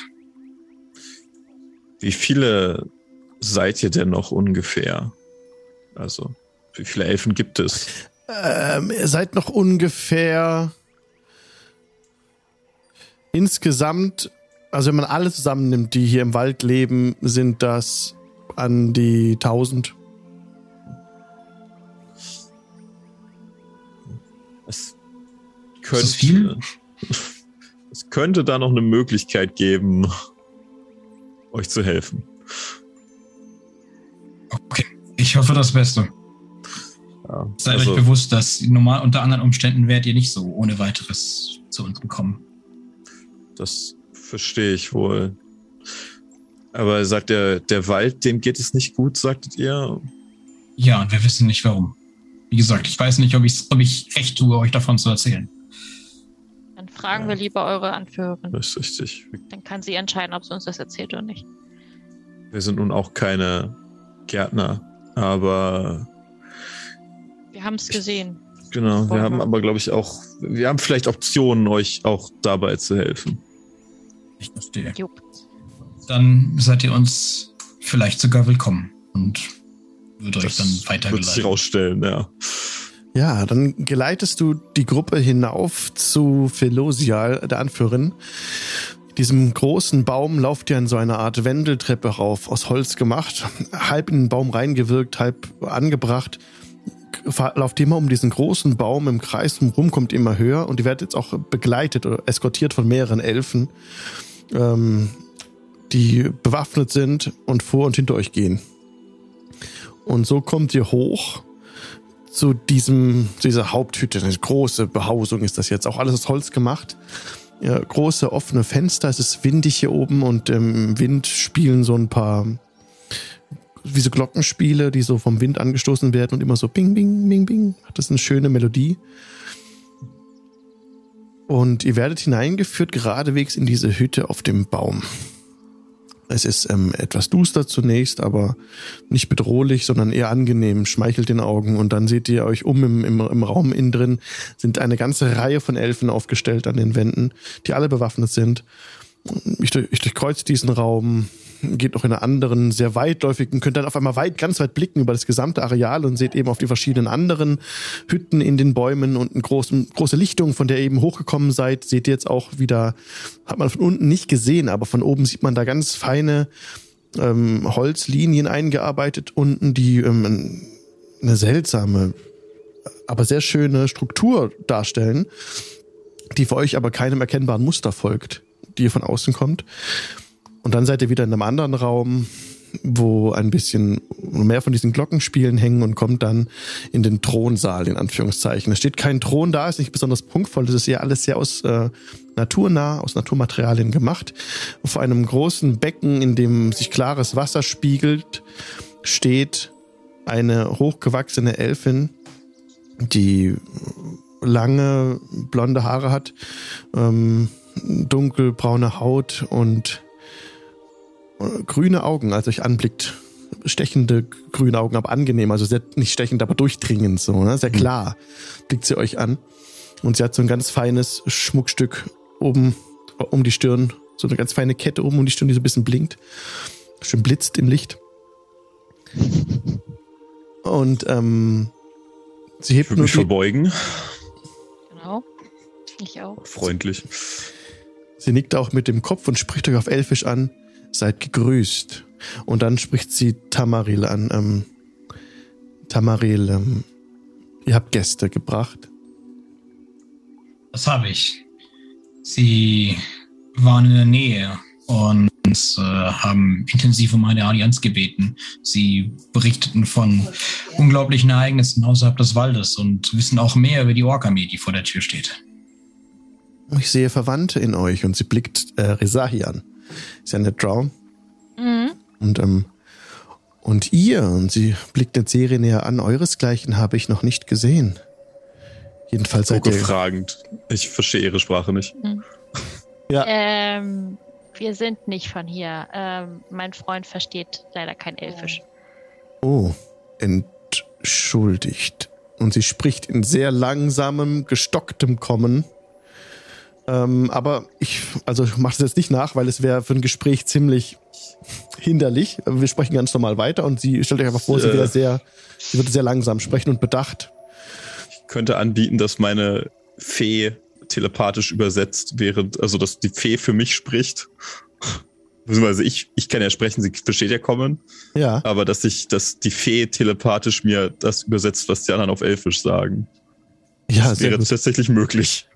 Wie viele seid ihr denn noch ungefähr? Also, wie viele Elfen gibt es? Ähm, ihr seid noch ungefähr insgesamt, also wenn man alle zusammennimmt, die hier im Wald leben, sind das an die 1000. Es Ist könnte, das viel? es könnte da noch eine Möglichkeit geben, euch zu helfen. Ich hoffe das Beste. Ja, Seid also- euch bewusst, dass normal unter anderen Umständen werdet ihr nicht so ohne weiteres zu uns gekommen. Das verstehe ich wohl. Aber sagt der, der Wald, dem geht es nicht gut, sagtet ihr? Ja, und wir wissen nicht warum. Wie gesagt, ich weiß nicht, ob, ich's, ob ich recht tue, euch davon zu erzählen. Dann fragen Ja. wir lieber eure Anführerin. Das ist richtig. Dann kann sie entscheiden, ob sie uns das erzählt oder nicht. Wir sind nun auch keine Gärtner, aber Wir haben es gesehen. genau, wir haben aber, glaube ich, auch, wir haben vielleicht Optionen, euch auch dabei zu helfen. Ich verstehe. Jupp. Dann seid ihr uns vielleicht sogar willkommen und würde euch dann wird sich weitergeleitet. rausstellen, ja. Ja, dann geleitest du die Gruppe hinauf zu Philosial, der Anführerin. Diesem großen Baum lauft ihr an so eine Art Wendeltreppe rauf, aus Holz gemacht, halb in den Baum reingewirkt, halb angebracht. Lauft immer um diesen großen Baum im Kreis rum, kommt immer höher und ihr werdet jetzt auch begleitet oder eskortiert von mehreren Elfen, ähm, die bewaffnet sind und vor und hinter euch gehen. Und so kommt ihr hoch zu diesem, zu dieser Haupthütte. Eine große Behausung ist das jetzt. Auch alles aus Holz gemacht. Große offene Fenster. Es ist windig hier oben und im Wind spielen so ein paar, wie so Glockenspiele, die so vom Wind angestoßen werden und immer so bing, bing, bing, bing. Das ist eine schöne Melodie. Und ihr werdet hineingeführt geradewegs in diese Hütte auf dem Baum. Es ist ähm, etwas duster zunächst, aber nicht bedrohlich, sondern eher angenehm, schmeichelt den Augen. Und dann seht ihr euch um im, im, im Raum innen drin, sind eine ganze Reihe von Elfen aufgestellt an den Wänden, die alle bewaffnet sind. Ich, ich durchkreuze diesen Raum, geht noch in einen anderen, sehr weitläufigen, könnt dann auf einmal weit, ganz weit blicken über das gesamte Areal und seht eben auf die verschiedenen anderen Hütten in den Bäumen und eine große, große Lichtung, von der ihr eben hochgekommen seid, seht ihr jetzt auch wieder, hat man von unten nicht gesehen, aber von oben sieht man da ganz feine ähm, Holzlinien eingearbeitet unten, die ähm, eine seltsame, aber sehr schöne Struktur darstellen, die für euch aber keinem erkennbaren Muster folgt, die von außen kommt. Und dann seid ihr wieder in einem anderen Raum, wo ein bisschen mehr von diesen Glockenspielen hängen und kommt dann in den Thronsaal, in Anführungszeichen. Es steht kein Thron da, ist nicht besonders punktvoll, das ist ja alles sehr aus äh, naturnah, aus Naturmaterialien gemacht. Vor einem großen Becken, in dem sich klares Wasser spiegelt, steht eine hochgewachsene Elfin, die lange blonde Haare hat, ähm, dunkelbraune Haut und grüne Augen, als euch anblickt. Stechende grüne Augen, aber angenehm, also sehr, nicht stechend, aber durchdringend, so, ne? sehr klar blickt sie euch an. Und sie hat so ein ganz feines Schmuckstück oben um die Stirn, so eine ganz feine Kette oben um die Stirn, die so ein bisschen blinkt, schön blitzt im Licht. Und ähm, sie Ich hebt würde nur mich die, verbeugen. Genau. Ich auch. Freundlich. Sie nickt auch mit dem Kopf und spricht euch auf Elfisch an. Seid gegrüßt. Und dann spricht sie Tamaril an. Ähm, Tamaril, ähm, ihr habt Gäste gebracht. Das habe ich. Sie waren in der Nähe und äh, haben intensiv um eine Allianz gebeten. Sie berichteten von unglaublichen Ereignissen außerhalb des Waldes und wissen auch mehr über die Ork-Armee, die vor der Tür steht. Ich sehe Verwandte in euch und sie blickt äh, Rezahi an. Ist ja eine Drow. Mhm. Und, ähm, und ihr, und sie blickt den Serie näher an, euresgleichen habe ich noch nicht gesehen. Jedenfalls seid ihr. fragend. Ich verstehe ihre Sprache nicht. Ja, Ähm, wir sind nicht von hier. Ähm, mein Freund versteht leider kein Elfisch. Oh, entschuldigt. Und sie spricht in sehr langsamem, gestocktem Kommen. Ähm, aber ich, also ich mache es jetzt nicht nach, weil es wäre für ein Gespräch ziemlich hinderlich. Wir sprechen ganz normal weiter und sie stellt euch einfach vor, sie Äh. wäre sehr, sie würde sehr langsam sprechen und bedacht. Ich könnte anbieten, dass meine Fee telepathisch übersetzt, während, also dass die Fee für mich spricht. Beziehungsweise ich, ich kann ja sprechen, sie versteht ja kommen, Ja, aber dass ich, dass die Fee telepathisch mir das übersetzt, was die anderen auf Elfisch sagen. ja, das wäre gut. tatsächlich möglich.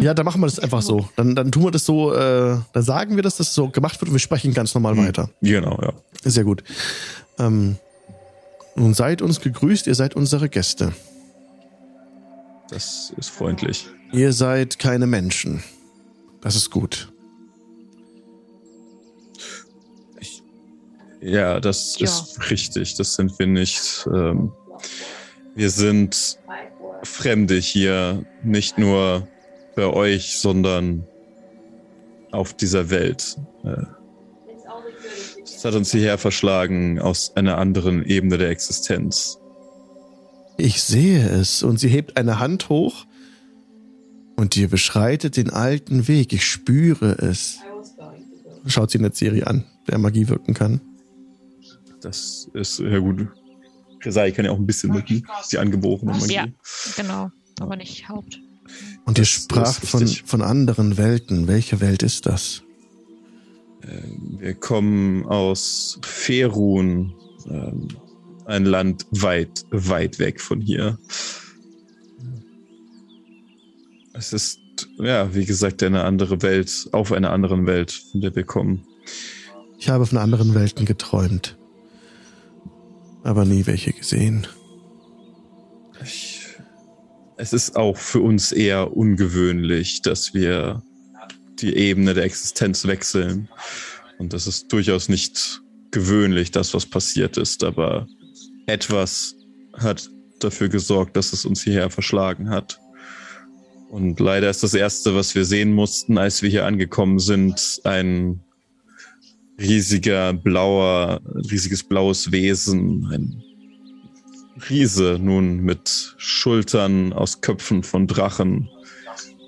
Ja, dann machen wir das einfach so. Dann, dann tun wir das so, äh, dann sagen wir, dass das so gemacht wird und wir sprechen ganz normal Hm. weiter. Genau, ja. Sehr gut. Ähm, nun seid uns gegrüßt, ihr seid unsere Gäste. Das ist freundlich. Ihr seid keine Menschen. Das ist gut. Ja, das Ja. ist richtig. Das sind wir nicht. Ähm, wir sind Fremde hier, nicht nur bei euch, sondern auf dieser Welt. Äh, Es hat uns hierher verschlagen aus einer anderen Ebene der Existenz. Ich sehe es und sie hebt eine Hand hoch und ihr beschreitet den alten Weg. Ich spüre es. Schaut sie in der Serie an, der Magie wirken kann. Das ist ja gut. Resai kann ja auch ein bisschen Magie, die angeborene Magie. Ja. Genau, aber nicht Haupt. Und ihr Das ist von, von anderen Welten. Welche Welt ist das? Wir kommen aus Ferun, ähm, ein Land weit, weit weg von hier. Es ist, ja, wie gesagt, eine andere Welt, auf einer anderen Welt, von der wir kommen. Ich habe von anderen Welten geträumt. Aber nie welche gesehen. Es ist auch für uns eher ungewöhnlich, dass wir die Ebene der Existenz wechseln. Und das ist durchaus nicht gewöhnlich, das, was passiert ist. Aber etwas hat dafür gesorgt, dass es uns hierher verschlagen hat. Und leider ist das Erste, was wir sehen mussten, als wir hier angekommen sind, ein riesiger blauer, riesiges blaues Wesen, ein Riese nun mit Schultern aus Köpfen von Drachen,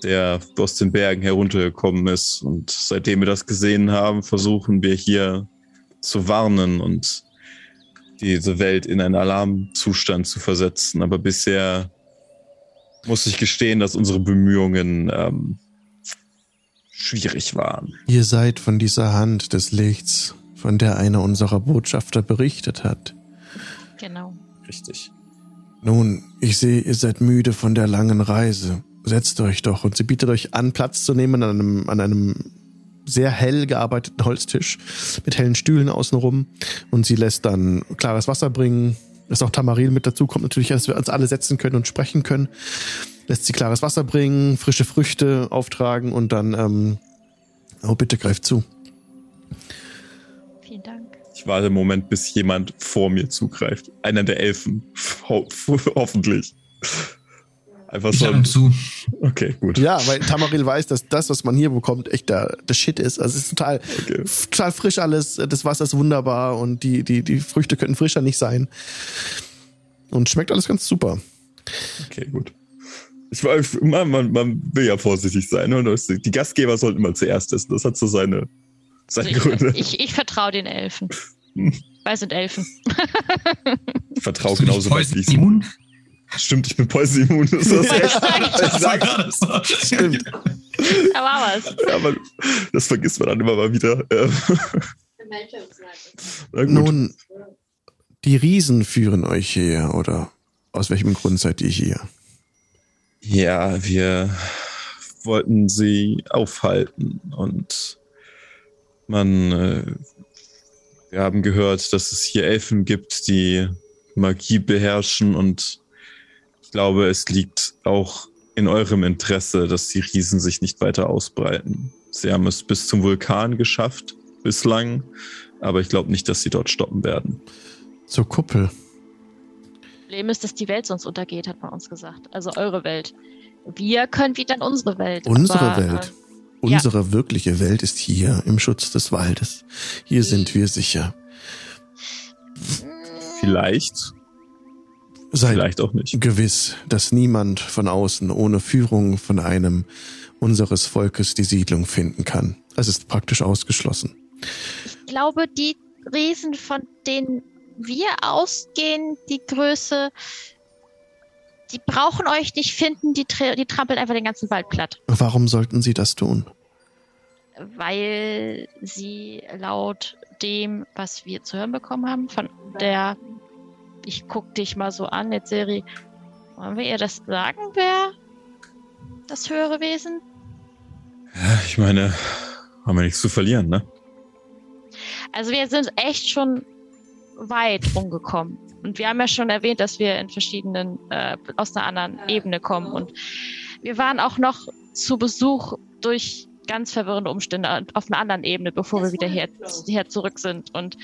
der aus den Bergen heruntergekommen ist. Und seitdem wir das gesehen haben, versuchen wir hier zu warnen und diese Welt in einen Alarmzustand zu versetzen. Aber bisher muss ich gestehen, dass unsere Bemühungen ähm, schwierig waren. Ihr seid von dieser Hand des Lichts, von der einer unserer Botschafter berichtet hat. Genau. Richtig. Nun, ich sehe, ihr seid müde von der langen Reise. Setzt euch doch. Und sie bietet euch an, Platz zu nehmen an einem, an einem sehr hell gearbeiteten Holztisch mit hellen Stühlen außenrum. Und sie lässt dann klares Wasser bringen. Dass auch Tamaril mit dazu kommt, natürlich, dass wir uns alle setzen können und sprechen können. Lässt sie klares Wasser bringen, frische Früchte auftragen und dann, ähm, oh, bitte greift zu. Ich warte einen Moment, bis jemand vor mir zugreift. Einer der Elfen. Ho hoffentlich. Einfach Ich so. sage zu. Okay, gut. Ja, weil Tamaril weiß, dass das, was man hier bekommt, echt der, der Shit ist. Also es ist total, Okay. total frisch alles. Das Wasser ist wunderbar und die, die, die Früchte könnten frischer nicht sein. Und schmeckt alles ganz super. Okay, gut. Ich man, man, man will ja vorsichtig sein. Und das- die Gastgeber sollten mal zuerst essen. Das hat so seine, seine Also Gründe. ich, ich, ich vertraue den Elfen. Weil sind Elfen. Ich vertraue genauso weit Poison wie ich. immun? Stimmt, ich bin Poison immun. Das ist echt. Das so. Stimmt. Da war was. Ja, aber das vergisst man dann immer mal wieder. Nun, die Riesen führen euch her, oder aus welchem Grund seid ihr hier? Ja, wir wollten sie aufhalten und man, äh, wir haben gehört, dass es hier Elfen gibt, die Magie beherrschen und ich glaube, es liegt auch in eurem Interesse, dass die Riesen sich nicht weiter ausbreiten. Sie haben es bis zum Vulkan geschafft, bislang, aber ich glaube nicht, dass sie dort stoppen werden. Zur Kuppel. Problem ist, dass die Welt sonst untergeht, hat man uns gesagt. Also eure Welt. Wir können wieder in unsere Welt. Unsere aber, Welt. Äh, Ja. Unsere wirkliche Welt ist hier im Schutz des Waldes. Hier sind wir sicher. Vielleicht, Seid vielleicht auch nicht. gewiss, dass niemand von außen ohne Führung von einem unseres Volkes die Siedlung finden kann. Es ist praktisch ausgeschlossen. ich glaube, die Riesen, von denen wir ausgehen, die Größe, die brauchen euch nicht finden, die, die trampeln einfach den ganzen Wald platt. Warum sollten sie das tun? weil sie laut dem, was wir zu hören bekommen haben, von der, ich guck dich mal so an, jetzt Seri, wollen wir ihr das sagen, wer das höhere Wesen? Ja, ich meine, haben wir nichts zu verlieren, ne? Also wir sind echt schon weit rumgekommen. Und wir haben ja schon erwähnt, dass wir in verschiedenen, äh, aus einer anderen Ebene kommen. Und wir waren auch noch zu Besuch durch ganz verwirrende Umstände auf einer anderen Ebene, bevor wir wieder her, her zurück sind. Und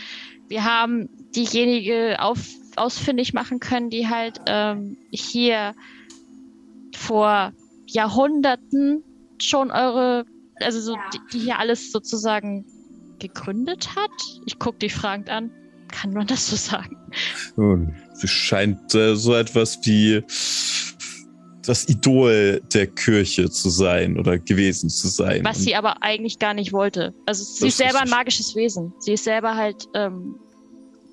wir haben diejenige auf, ausfindig machen können, die halt ähm, hier vor Jahrhunderten schon eure, also so, die, die hier alles sozusagen gegründet hat. Ich guck dich fragend an. Kann man das so sagen? Nun, sie scheint äh, so etwas wie das Idol der Kirche zu sein oder gewesen zu sein. Was Und sie aber eigentlich gar nicht wollte. Also sie ist selber ein ist- magisches Wesen. Sie ist selber halt ähm,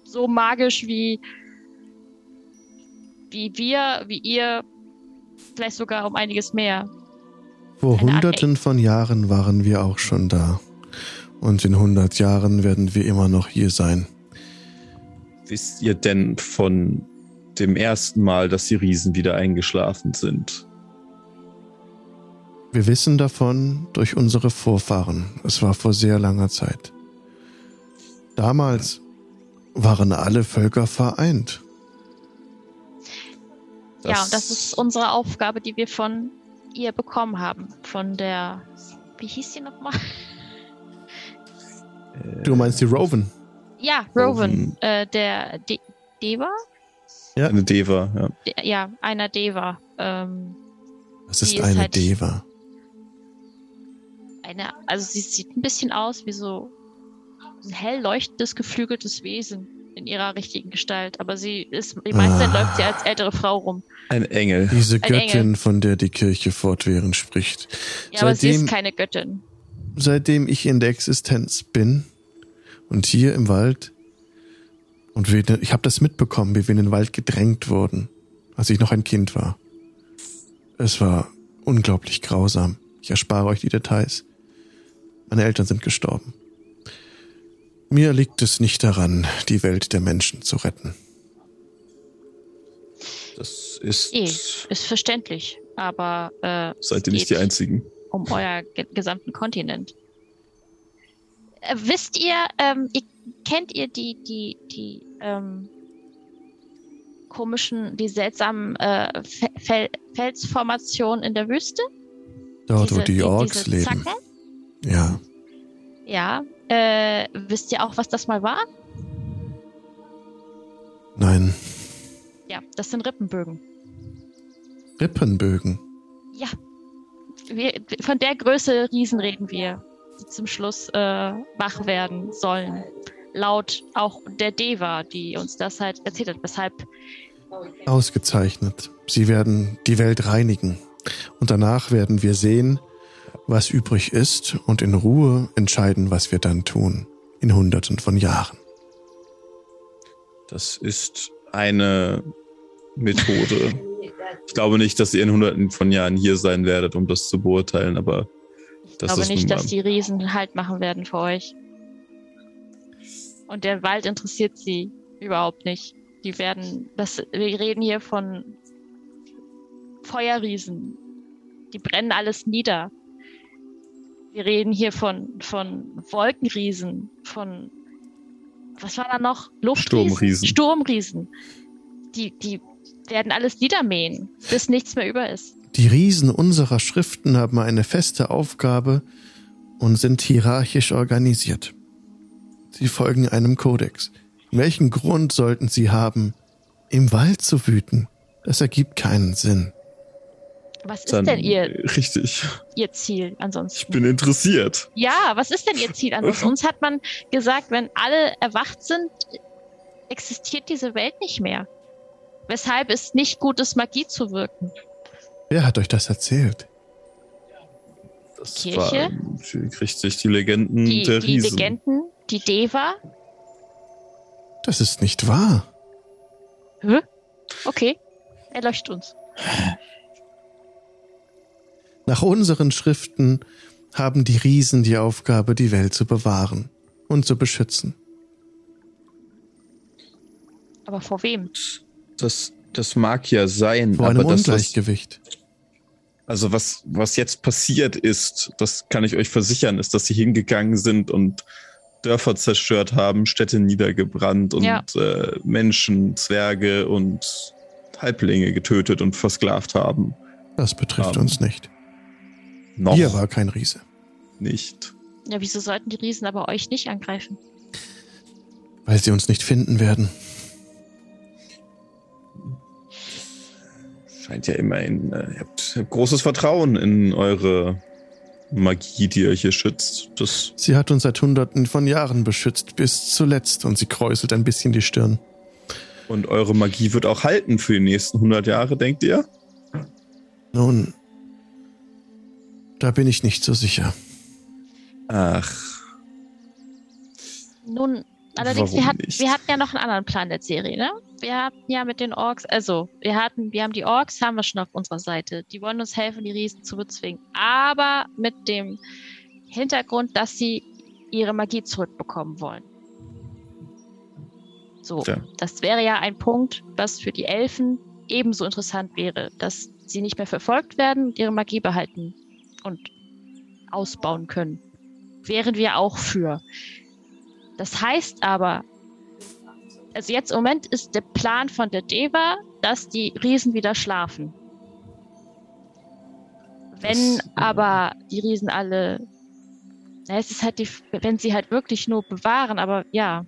so magisch wie wie wir, wie ihr, vielleicht sogar um einiges mehr. Vor hunderten von Jahren waren wir auch schon da. Und in hundert Jahren werden wir immer noch hier sein. Wisst ihr denn von dem ersten Mal, dass die Riesen wieder eingeschlafen sind? Wir wissen davon durch unsere Vorfahren. Es war vor sehr langer Zeit. Damals waren alle Völker vereint. ja, und das ist unsere Aufgabe, die wir von ihr bekommen haben. Von der, wie hieß sie nochmal? Du meinst die Roven? Ja, Rowan, Rowan. äh, der De Deva? eine Deva, ja. De ja, einer Deva. Ähm, Das ist Die ist eine halt- Deva. eine, also sie sieht ein bisschen aus wie so ein hell leuchtendes, geflügeltes Wesen in ihrer richtigen Gestalt. Aber sie ist, die meiste Zeit Ah. läuft sie als ältere Frau rum. Ein Engel. Diese Göttin, Engel. von der die Kirche fortwährend spricht. Ja, aber sie Seitdem- ist keine Göttin. Seitdem ich in der Existenz bin und hier im Wald und wir, ich habe das mitbekommen, wie wir in den Wald gedrängt wurden, als ich noch ein Kind war. Es war unglaublich grausam. Ich erspare euch die Details. Meine Eltern sind gestorben. Mir liegt es nicht daran, die Welt der Menschen zu retten. Das ist. Eh, ist verständlich. Aber äh, Seid ihr nicht die Einzigen? um euer ge gesamten Kontinent. Äh, wisst ihr, ähm, ihr, kennt ihr die, die, die ähm, komischen, die seltsamen äh, Fe Fel Felsformationen in der Wüste? Dort, wo Diese- die Orks diese leben. Zacken? Ja, Ja. Äh, wisst ihr auch, was das mal war? nein, Ja, das sind Rippenbögen. Rippenbögen. Ja. Wir, von der Größe Riesen reden wir, die zum Schluss äh, wach werden sollen. Laut auch der Deva, die uns das halt erzählt hat, weshalb Ausgezeichnet. Sie werden die Welt reinigen. Und danach werden wir sehen, was übrig ist und in Ruhe entscheiden, was wir dann tun. In Hunderten von Jahren. Das ist eine Methode. Ich glaube nicht, dass ihr in hunderten von Jahren hier sein werdet, um das zu beurteilen, aber Das glaube nicht, dass die Riesen Halt machen werden für euch. Und der Wald interessiert sie überhaupt nicht. Die werden, das, wir reden hier von Feuerriesen. Die brennen alles nieder. Wir reden hier von, von Wolkenriesen, von, was war da noch? Luftriesen? Sturmriesen. Sturmriesen. Die, die werden alles niedermähen, bis nichts mehr über ist. Die Riesen unserer Schriften haben eine feste Aufgabe und sind hierarchisch organisiert. Sie folgen einem Kodex. Welchen Grund sollten sie haben, im Wald zu wüten? Das ergibt keinen Sinn. Was ist Dann, denn ihr, richtig. ihr Ziel ansonsten? Ich bin interessiert. Ja, was ist denn Ihr Ziel ansonsten? Uns hat man gesagt, wenn alle erwacht sind, existiert diese Welt nicht mehr. Weshalb es nicht gut ist, Magie zu wirken. Wer hat euch das erzählt? Das Kirche? War, richtig, die Legenden Die, der die Riesen. Legenden, die Deva. Das ist nicht wahr. Hä? Okay, erleuchtet uns. Nach unseren Schriften haben die Riesen die Aufgabe, die Welt zu bewahren und zu beschützen. Aber vor wem? Das, das mag ja sein, Vor einem aber das, Ungleichgewicht. Also was, was jetzt passiert ist, das kann ich euch versichern, ist, dass sie hingegangen sind und Dörfer zerstört haben, Städte niedergebrannt und Ja. äh, Menschen, Zwerge und Halblinge getötet und versklavt haben. Das betrifft Ähm, uns nicht. Noch Hier war kein Riese. nicht. Ja, wieso sollten die Riesen aber euch nicht angreifen? Weil sie uns nicht finden werden. Scheint ja immerhin, äh, ihr habt, ihr habt großes Vertrauen in eure Magie, die euch hier schützt. Das Sie hat uns seit Hunderten von Jahren beschützt, bis zuletzt, und sie kräuselt ein bisschen die Stirn. Und eure Magie wird auch halten für die nächsten 100 Jahre, denkt ihr? Nun, da bin ich nicht so sicher. Ach, Nun, allerdings, wir nicht? wir hatten ja noch einen anderen Plan der Serie, ne? Wir hatten ja mit den Orks, also wir hatten, wir haben die Orks, haben wir schon auf unserer Seite. Die wollen uns helfen, die Riesen zu bezwingen. Aber mit dem Hintergrund, dass sie ihre Magie zurückbekommen wollen. So, Tja. das wäre ja ein Punkt, was für die Elfen ebenso interessant wäre, dass sie nicht mehr verfolgt werden und ihre Magie behalten und ausbauen können. Wären wir auch für. Das heißt aber, also jetzt im Moment ist der Plan von der Deva, dass die Riesen wieder schlafen. Wenn Das, aber die Riesen alle, na, es ist halt die, wenn sie halt wirklich nur bewahren, aber ja.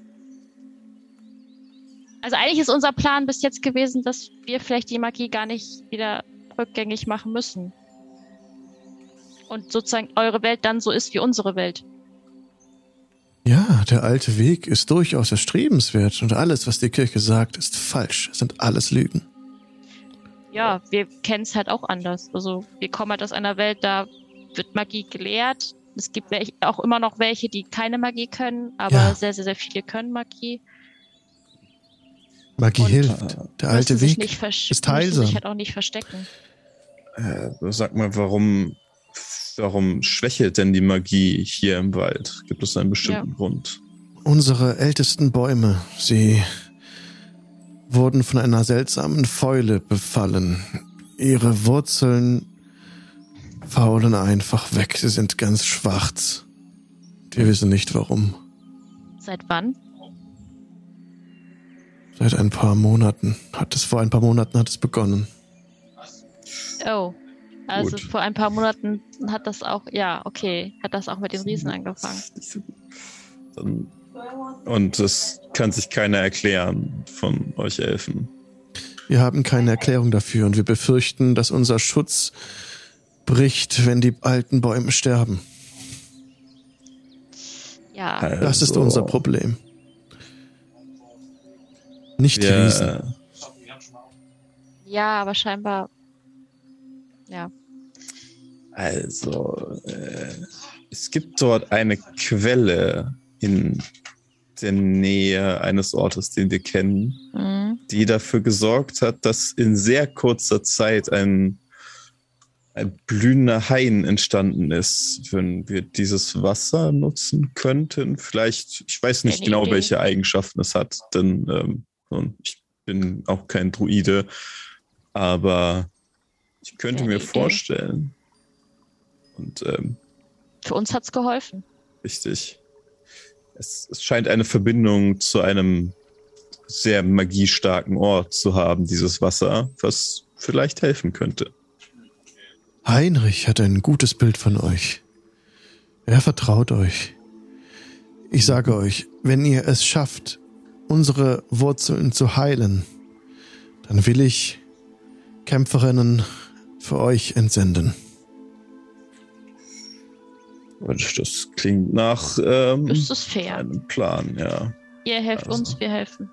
Also eigentlich ist unser Plan bis jetzt gewesen, dass wir vielleicht die Magie gar nicht wieder rückgängig machen müssen. Und sozusagen eure Welt dann so ist wie unsere Welt. Ja, der alte Weg ist durchaus erstrebenswert und alles, was die Kirche sagt, ist falsch. Es sind alles Lügen. Ja, wir kennen es halt auch anders. Also wir kommen halt aus einer Welt, da wird Magie gelehrt. Es gibt welche, auch immer noch welche, die keine Magie können, aber Ja. sehr, sehr, sehr viele können Magie. Magie Und- hilft. Der alte Weg ist heilsam. sich halt auch nicht verstecken. äh, sag mal, warum, warum schwächelt denn die Magie hier im Wald? Gibt es einen bestimmten Grund? Unsere ältesten Bäume, sie wurden von einer seltsamen Fäule befallen. Ihre Wurzeln faulen einfach weg. Sie sind ganz schwarz. Wir wissen nicht warum. Seit wann? Seit ein paar Monaten hat es, vor ein paar Monaten hat es begonnen. Oh. Also Gut. vor ein paar Monaten hat das auch, ja, okay, hat das auch mit den Riesen angefangen. Und das kann sich keiner erklären von euch Elfen. Wir haben keine Erklärung dafür und wir befürchten, dass unser Schutz bricht, wenn die alten Bäume sterben. Ja, Das ist Also, unser Problem. Nicht die Riesen. Ja, aber scheinbar, ja. also, äh, es gibt dort eine Quelle in der Nähe eines Ortes, den wir kennen, Mhm. die dafür gesorgt hat, dass in sehr kurzer Zeit ein ein blühender Hain entstanden ist, wenn wir dieses Wasser nutzen könnten. Vielleicht, ich weiß nicht Eine genau, Idee. welche Eigenschaften es hat, denn ähm, ich bin auch kein Druide, aber ich könnte mir Idee. vorstellen. Und ähm, Für uns hat's geholfen. Richtig. Es, es scheint eine Verbindung zu einem sehr magiestarken Ort zu haben, dieses Wasser, was vielleicht helfen könnte. Heinrich hat ein gutes Bild von euch. Er vertraut euch. Ich sage euch, wenn ihr es schafft, unsere Wurzeln zu heilen, dann will ich Kämpferinnen für euch entsenden. Das klingt nach ähm, Das ist fair. einem Plan, ja. Ihr helft Also. uns, wir helfen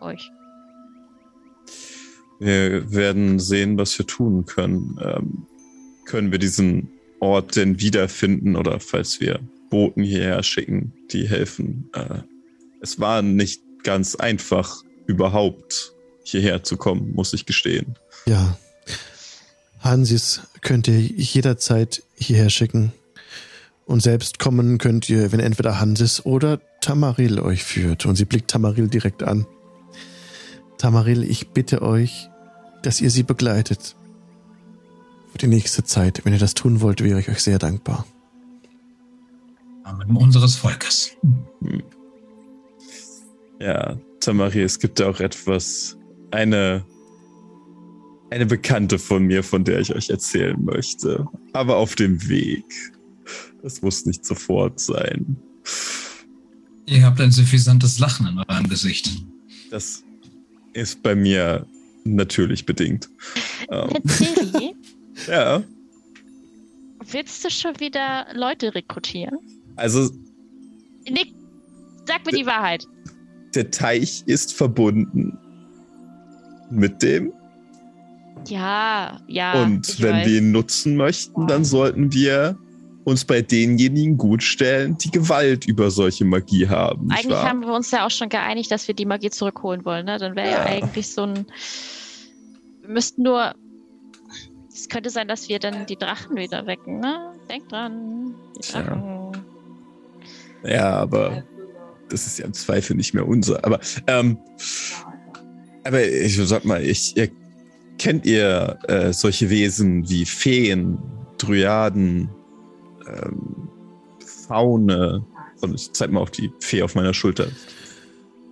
euch. Wir werden sehen, was wir tun können. Ähm, können wir diesen Ort denn wiederfinden oder falls wir Boten hierher schicken, die helfen. Äh, es war nicht ganz einfach, überhaupt hierher zu kommen, muss ich gestehen. Ja. Hansis könnt ihr jederzeit hierher schicken. Und selbst kommen könnt ihr, wenn entweder Hansis oder Tamaril euch führt. Und sie blickt Tamaril direkt an. Tamaril, ich bitte euch, dass ihr sie begleitet. Für die nächste Zeit. Wenn ihr das tun wollt, wäre ich euch sehr dankbar. Namen unseres Volkes. Ja, Tamari, es gibt auch etwas, eine, eine Bekannte von mir, von der ich euch erzählen möchte. Aber auf dem Weg. Das muss nicht sofort sein. Ihr habt ein suffisantes Lachen in eurem Gesicht. Das ist bei mir natürlich bedingt. Ähm, Netzeri, ja, willst du schon wieder Leute rekrutieren? also Nick, sag mir die Wahrheit. der Teich ist verbunden mit dem. Ja, ja. Und wenn weiß. wir ihn nutzen möchten, dann sollten wir uns bei denjenigen gut stellen, die Gewalt über solche Magie haben. Eigentlich wahr? haben wir uns ja auch schon geeinigt, dass wir die Magie zurückholen wollen, ne? Dann wäre ja. Ja. eigentlich so ein. Wir müssten nur. Es könnte sein, dass wir dann die Drachen wieder wecken, ne? Denk dran. Die. Drachen. Ja, aber das ist ja im Zweifel nicht mehr unser. Aber, ähm, aber ich sag mal, ich, ihr, kennt ihr äh, solche Wesen wie Feen, Dryaden, ähm, Faune? Und ich zeig mal auf die Fee auf meiner Schulter.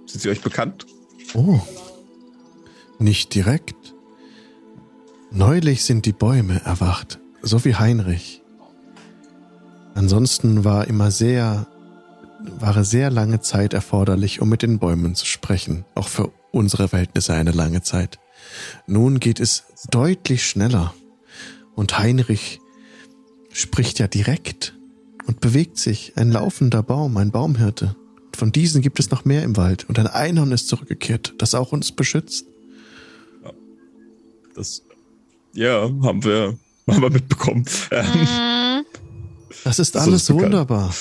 Sind sie euch bekannt? Oh. Nicht direkt. Neulich sind die Bäume erwacht, so wie Heinrich. Ansonsten war immer sehr, war sehr lange Zeit erforderlich, um mit den Bäumen zu sprechen. Auch für unsere Verhältnisse eine lange Zeit. Nun geht es deutlich schneller. Und Heinrich spricht ja direkt und bewegt sich. Ein laufender Baum, ein Baumhirte. Und von diesen gibt es noch mehr im Wald. Und ein Einhorn ist zurückgekehrt, das auch uns beschützt. Das, ja, haben wir, haben wir mitbekommen. Das ist So alles ist bekannt. wunderbar.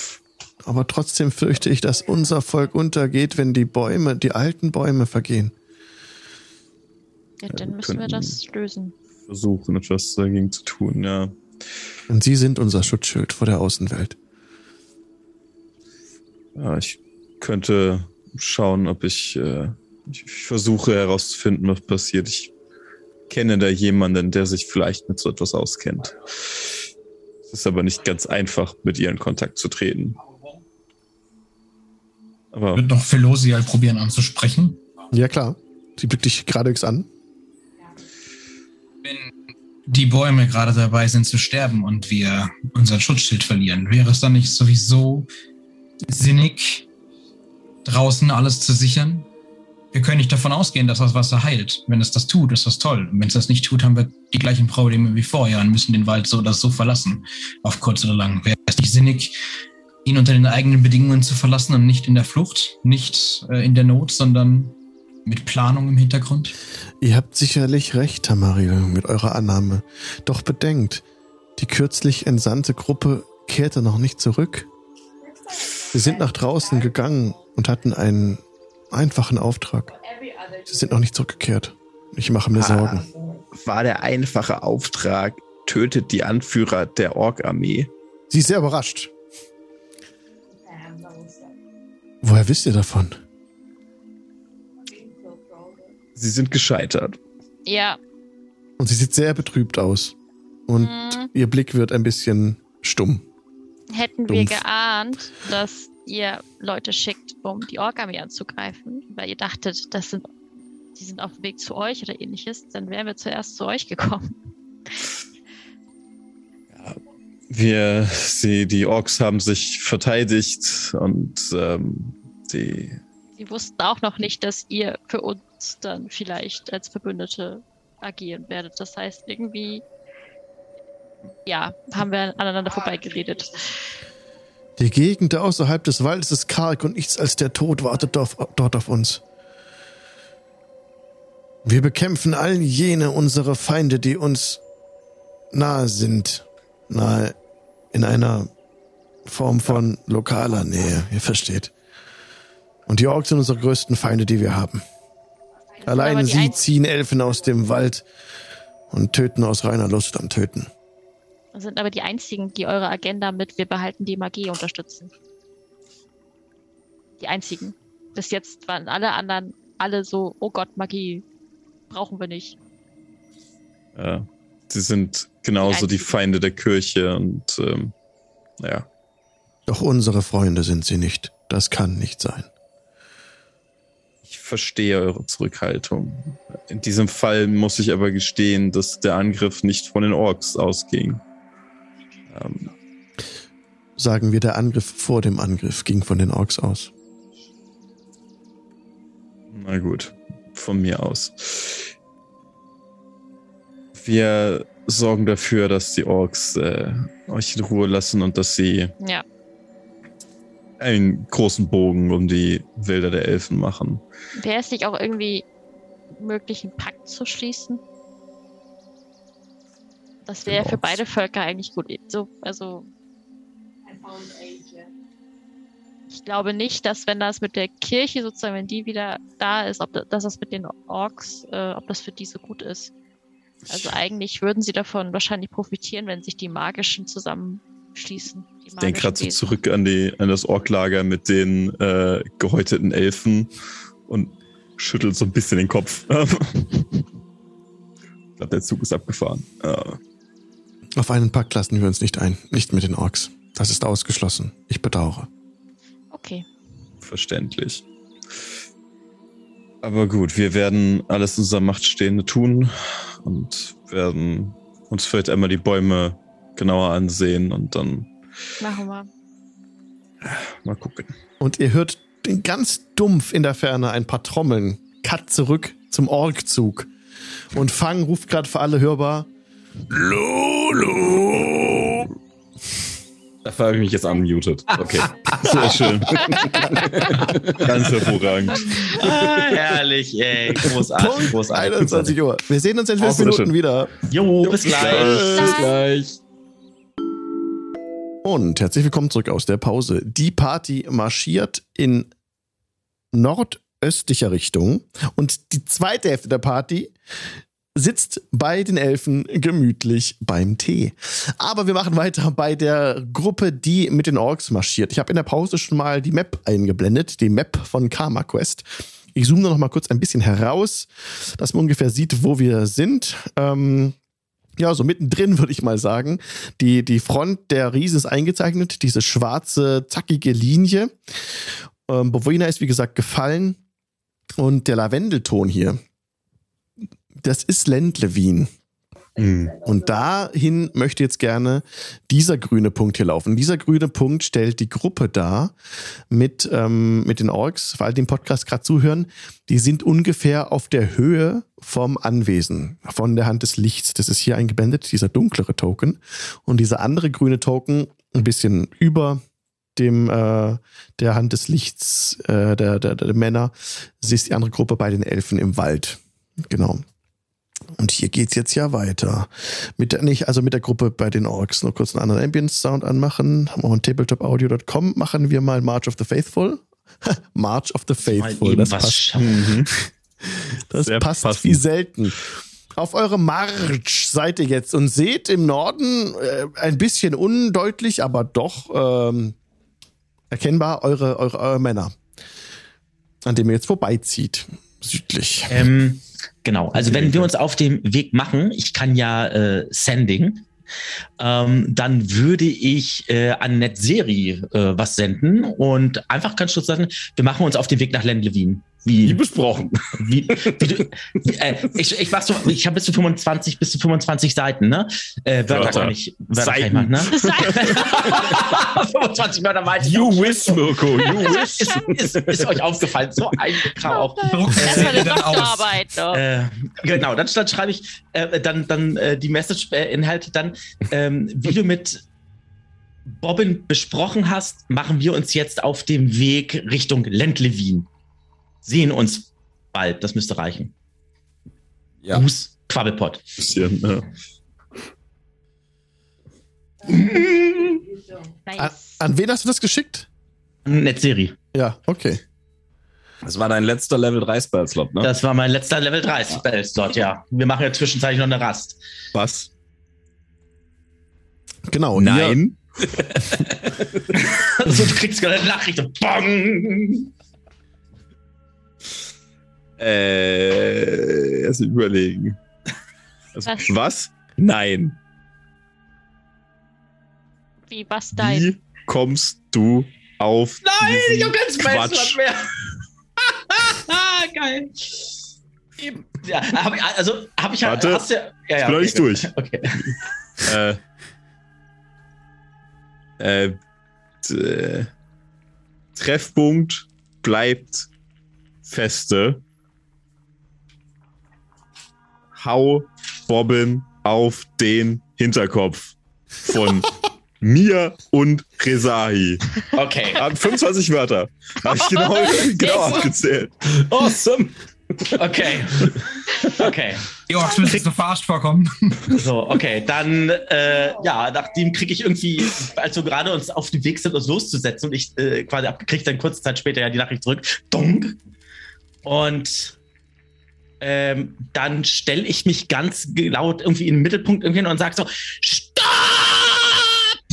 Aber trotzdem fürchte ich, dass unser Volk untergeht, wenn die Bäume, die alten Bäume vergehen. Ja, dann wir müssen wir das lösen. versuchen, etwas dagegen zu tun, ja. Und sie sind unser Schutzschild vor der Außenwelt. Ja, ich könnte schauen, ob ich, äh, ich, ich versuche herauszufinden, was passiert. Ich kenne da jemanden, der sich vielleicht mit so etwas auskennt. Es ist aber nicht ganz einfach, mit ihr in Kontakt zu treten. Aber Wird noch Philosial probieren anzusprechen. Ja, klar. Sie blickt dich geradewegs an. Wenn die Bäume gerade dabei sind zu sterben und wir unser Schutzschild verlieren, wäre es dann nicht sowieso sinnig, draußen alles zu sichern? Wir können nicht davon ausgehen, dass das Wasser heilt. Wenn es das tut, ist das toll. Und wenn es das nicht tut, haben wir die gleichen Probleme wie vorher und müssen den Wald so oder so verlassen. Auf kurz oder lang. Wäre es nicht sinnig, ihn unter den eigenen Bedingungen zu verlassen und nicht in der Flucht, nicht äh, in der Not, sondern mit Planung im Hintergrund? Ihr habt sicherlich recht, Tamaril, mit eurer Annahme. Doch bedenkt, die kürzlich entsandte Gruppe kehrte noch nicht zurück. Sie sind nach draußen gegangen und hatten einen einfachen Auftrag. Sie sind noch nicht zurückgekehrt. Ich mache mir Sorgen. war der einfache Auftrag, tötet die Anführer der Ork-Armee. Sie ist sehr überrascht. Woher wisst ihr davon? Sie sind gescheitert. Ja, Und sie sieht sehr betrübt aus. Und Mhm. ihr Blick wird ein bisschen stumm. hätten wir Dumpf. geahnt, dass ihr Leute schickt, um die Ork-Armee anzugreifen, weil ihr dachtet, das sind, die sind auf dem Weg zu euch oder ähnliches, dann wären wir zuerst zu euch gekommen. Wir, sie, die Orks haben sich verteidigt und ähm, die, Sie wussten auch noch nicht, dass ihr für uns dann vielleicht als Verbündete agieren werdet. Das heißt, irgendwie, ja, haben wir aneinander vorbeigeredet. Die Gegend außerhalb des Waldes ist karg und nichts als der Tod wartet auf, dort auf uns. Wir bekämpfen all jene unsere Feinde, die uns nahe sind. Nahe in einer Form von lokaler Nähe, ihr versteht. Und die Orks sind unsere größten Feinde, die wir haben. Die sie ziehen Elfen aus dem Wald und töten aus reiner Lust am Töten. sind aber die einzigen, die eure Agenda mit Wir behalten die Magie unterstützen. Die einzigen. Bis jetzt waren alle anderen alle so, oh Gott, Magie brauchen wir nicht. äh, sie sind genauso die einzigen. Feinde der Kirche und ähm, ja. Doch unsere Freunde sind sie nicht. Das kann nicht sein. Ich verstehe eure Zurückhaltung. In diesem Fall muss ich aber gestehen, dass der Angriff nicht von den Orks ausging. Ähm, Sagen wir, der Angriff vor dem Angriff ging von den Orks aus. na gut, von mir aus. Wir sorgen dafür, dass die Orks äh, euch in Ruhe lassen und dass sie Ja, einen großen Bogen um die Wilder der Elfen machen. wäre es nicht auch irgendwie möglich, einen Pakt zu schließen? Das wäre Genau. für beide Völker eigentlich gut. So, also ich glaube nicht, dass wenn das mit der Kirche sozusagen, wenn die wieder da ist, ob da, dass das mit den Orks, äh, ob das für die so gut ist. Also eigentlich würden sie davon wahrscheinlich profitieren, wenn sich die magischen zusammenschließen. Die Ich denke gerade so zurück an, die, an das Orklager mit den äh, gehäuteten Elfen und schüttelt so ein bisschen den Kopf. ich glaube, der Zug ist abgefahren. Äh, Auf einen Pakt lassen wir uns nicht ein. Nicht mit den Orks. Das ist ausgeschlossen. Ich bedauere. Okay. verständlich. Aber gut, wir werden alles in unserer Macht Stehende tun und werden uns vielleicht einmal die Bäume genauer ansehen und dann Machen wir. mal gucken. Und ihr hört ganz dumpf in der Ferne ein paar Trommeln. Cut zurück zum Orkzug. Und Fang ruft gerade für alle hörbar. Lulu! Dafür habe ich mich jetzt unmuted. Okay. Sehr schön. Ganz hervorragend. Ah, herrlich, ey. Großartig, Punkt großartig. 21 Uhr. Wir sehen uns in fünf Minuten schön. wieder. Jo, bis gleich. Bis gleich. Und herzlich willkommen zurück aus der Pause. Die Party marschiert in nordöstlicher Richtung und die zweite Hälfte der Party sitzt bei den Elfen gemütlich beim Tee. Aber wir machen weiter bei der Gruppe, die mit den Orks marschiert. Ich habe in der Pause schon mal die Map eingeblendet, die Map von Karma Quest. Ich zoome noch mal kurz ein bisschen heraus, dass man ungefähr sieht, wo wir sind. Ähm, ja, so mittendrin würde ich mal sagen. Die, die Front der Riesen ist eingezeichnet, diese schwarze, zackige Linie. Ähm, Bovina ist, wie gesagt, gefallen. Und der Lavendelton hier, das ist Ländlewin. Mhm. Und dahin möchte jetzt gerne dieser grüne Punkt hier laufen. Dieser grüne Punkt stellt die Gruppe dar mit, ähm, mit den Orks, weil die den Podcast gerade zuhören. Die sind ungefähr auf der Höhe vom Anwesen, von der Hand des Lichts. Das ist hier eingeblendet, dieser dunklere Token. Und dieser andere grüne Token ein bisschen über dem äh, der Hand des Lichts äh, der, der, der Männer. Sie ist die andere Gruppe bei den Elfen im Wald. Genau. Und hier geht's jetzt ja weiter. Mit der, nicht, also mit der Gruppe bei den Orks. Nur kurz einen anderen Ambience-Sound anmachen. Haben wir auf tabletopaudio.com machen wir mal March of the Faithful. March of the Faithful. Das was passt. Mhm. das Sehr passt passend. wie selten. Auf eurem Marsch seid ihr jetzt und seht im Norden äh, ein bisschen undeutlich, aber doch ähm, erkennbar eure, eure, eure Männer, an dem ihr jetzt vorbeizieht, südlich. Ähm, genau, also wenn wir uns auf dem Weg machen, ich kann ja äh, Sending, ähm, dann würde ich äh, an Netzeri äh, was senden und einfach ganz kurz sagen, wir machen uns auf den Weg nach Lendlevin. Wie Wie, besprochen. wie, wie du, wie, äh, ich, ich mach so, ich habe bis zu 25, bis zu 25 Seiten, ne? Äh, Wörter Wörter. kann ich, Wörter kann ich Seiten. machen, ne? Seid 25 Wörter ich You wish, Mirko, you wish. ist, ist, ist euch aufgefallen, so ein Grau. Druck Das war eine aus. Doktorarbeit. Äh, genau, dann, dann schreibe ich äh, dann, dann äh, die Message-Inhalte dann, ähm, wie du mit Bobbin besprochen hast, machen wir uns jetzt auf dem Weg Richtung Lendlevin. Sehen uns bald, das müsste reichen. Ja. Gruß, Quabbelpott. Bisschen, ja. An, Nice. an wen hast du das geschickt? Netzserie. Ja, okay. Das war dein letzter Level 3 Spell-Slot, ne? Das war mein letzter Level 3 Spell-Slot, ja. Wir machen ja zwischenzeitlich noch eine Rast. Was? Genau. Nein. Also, du kriegst gerade eine Nachricht. und Bong! Äh, erst überlegen. Also, Was? was? Nein. Wie was dein? Wie kommst du auf Nein, ich diesen hab keinen Spell-Slot Quatsch? mehr. Geil. Ja, hab ich, also habe ich Warte. hast du, ja, ja, Ich bin noch nicht durch. Okay. Äh, äh, d- Treffpunkt bleibt feste. Hau Bobbin auf den Hinterkopf von mir und Rezahi. Okay. Hat 25 Wörter. Habe ich genau, genau abgezählt. Awesome. Okay. Okay. Orks müssen sich so verarscht vorkommen. So, okay. Dann, äh, ja, nachdem kriege ich irgendwie, als wir gerade uns auf dem Weg sind, uns loszusetzen und ich äh, quasi abgekriegt, dann kurze Zeit später ja die Nachricht zurück. Donk. Und ähm, dann stelle ich mich ganz laut irgendwie in den Mittelpunkt irgendwie hin und sage so, Stopp!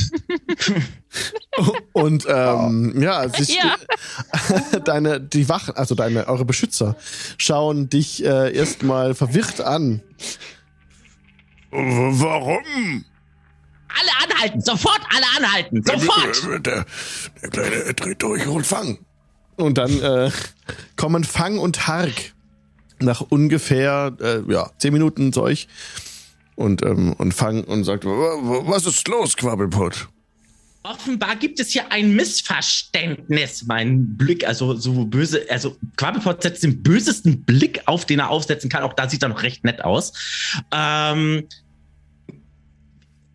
Und ähm, ja, sich Ja. deine die Wachen, also deine eure Beschützer schauen dich äh, erstmal verwirrt an. Warum? Alle anhalten, sofort alle anhalten, sofort! Der, der Kleine dreht durch und fang. Und dann äh, kommen Fang und Hark nach ungefähr äh, ja, zehn Minuten euch. Und, ähm, und Fang und sagt, Wa- wa- Was ist los, Quabbelpott? Offenbar gibt es hier ein Missverständnis. Mein Blick, also so böse, also Quabbelpot setzt den bösesten Blick auf, den er aufsetzen kann. Auch da sieht er noch recht nett aus. Ähm,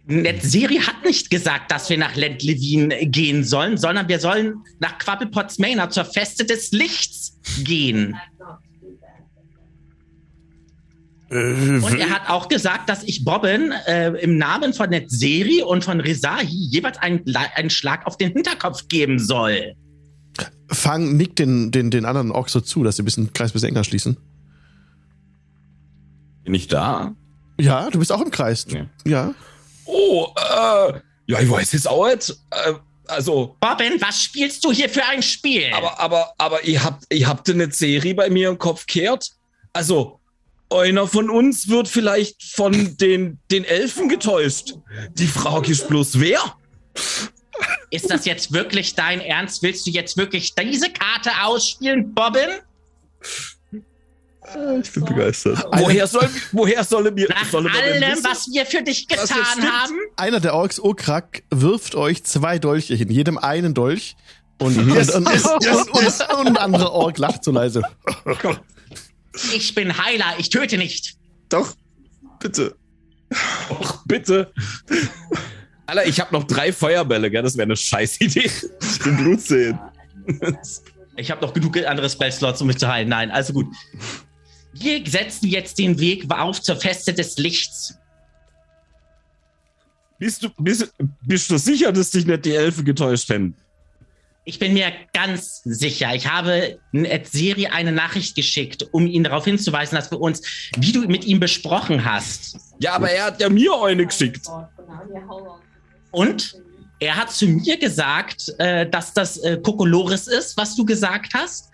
Netzeri hat nicht gesagt, dass wir nach Lendlevin gehen sollen, sondern wir sollen nach Quabbelpots Manor zur Feste des Lichts gehen. Und er hat auch gesagt, dass ich Bobbin äh, im Namen von Netzeri und von Rezahi jeweils einen, einen Schlag auf den Hinterkopf geben soll. Fang nickt den, den, den anderen Orks so zu, dass sie ein bisschen Kreis bis enger schließen. Bin ich da? Ja, du bist auch im Kreis. Ja. Ja. Oh, äh, ja, ich weiß jetzt auch nicht. Äh, also, Bobbin, was spielst du hier für ein Spiel? aber, aber, aber ihr habt, ihr habt eine Serie bei mir im Kopf kehrt. Also, einer von uns wird vielleicht von den, den Elfen getäuscht. Die Frage ist bloß wer? Ist das jetzt wirklich dein Ernst? Willst du jetzt wirklich diese Karte ausspielen, Bobbin? Ich bin begeistert. Woher soll, woher soll mir, Nach soll allem, wissen? was wir für dich getan haben? Einer der Orks, Okrak, wirft euch zwei Dolche hin, jedem einen Dolch. Und, Yes, und, und, yes, yes, und, und ein anderer Ork lacht so leise. Ich bin Heiler, ich töte nicht. Doch, bitte. Och, bitte. Alter, ich habe noch drei Feuerbälle, gell? Das wäre eine scheiß Idee. Ich will Blut sehen. Ich habe noch genug andere Spellslots, um mich zu heilen. Nein, also gut. Wir setzen jetzt den Weg auf zur Feste des Lichts. Bist du, bist, bist du sicher, dass dich nicht die Elfen getäuscht haben? Ich bin mir ganz sicher. Ich habe Seri eine Nachricht geschickt, um ihn darauf hinzuweisen, dass wir uns, wie du mit ihm besprochen hast. Ja, aber er hat ja mir eine geschickt. Und er hat zu mir gesagt, äh, dass das äh, Kokolores ist, was du gesagt hast.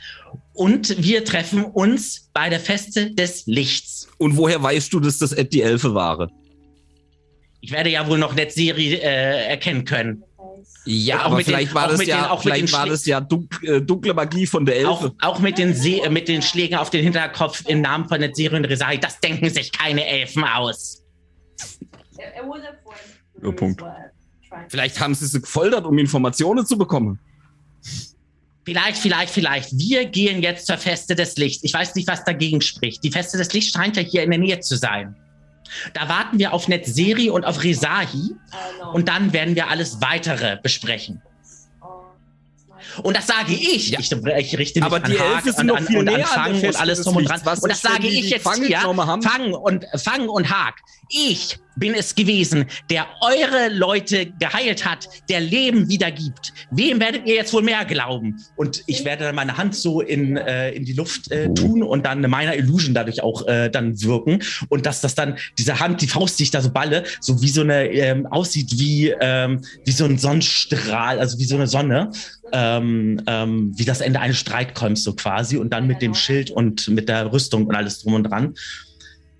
Und wir treffen uns bei der Feste des Lichts. Und woher weißt du, dass das Ed die Elfe war? Ich werde ja wohl noch Netzeri äh, erkennen können. Ja, Und auch aber mit den- vielleicht war das den- ja, auch mit vielleicht den war das ja dunk, äh, dunkle Magie von der Elfe. Auch, auch mit, den See, äh, mit den Schlägen auf den Hinterkopf im Namen von Netzeri und Resari, das denken sich keine Elfen aus. Ja, Punkt. Vielleicht haben sie sie gefoltert, um Informationen zu bekommen. Vielleicht, vielleicht, vielleicht. Wir gehen jetzt zur Feste des Lichts. Ich weiß nicht, was dagegen spricht. Die Feste des Lichts scheint ja hier in der Nähe zu sein. Da warten wir auf Netzeri und auf Resahi und dann werden wir alles weitere besprechen. Und das sage ich. Ja. Ich, ich richte mich Aber an die Haag, Elfen sind an, noch an, viel und näher an Fang und alles drum und dran. Was und das sage ich jetzt hier. genommen haben? Fang und Fang und Haag. Ich bin es gewesen, der eure Leute geheilt hat, der Leben wiedergibt. Wem werdet ihr jetzt wohl mehr glauben? Und ich werde dann meine Hand so in, äh, in die Luft äh, tun und dann meiner Illusion dadurch auch äh, dann wirken. Und dass das dann, diese Hand, die Faust, die ich da so balle, so wie so eine, ähm, aussieht wie, ähm, wie so ein Sonnenstrahl, also wie so eine Sonne. Ähm, ähm, wie das Ende eines Streitkolbs so quasi und dann mit dem Schild und mit der Rüstung und alles drum und dran.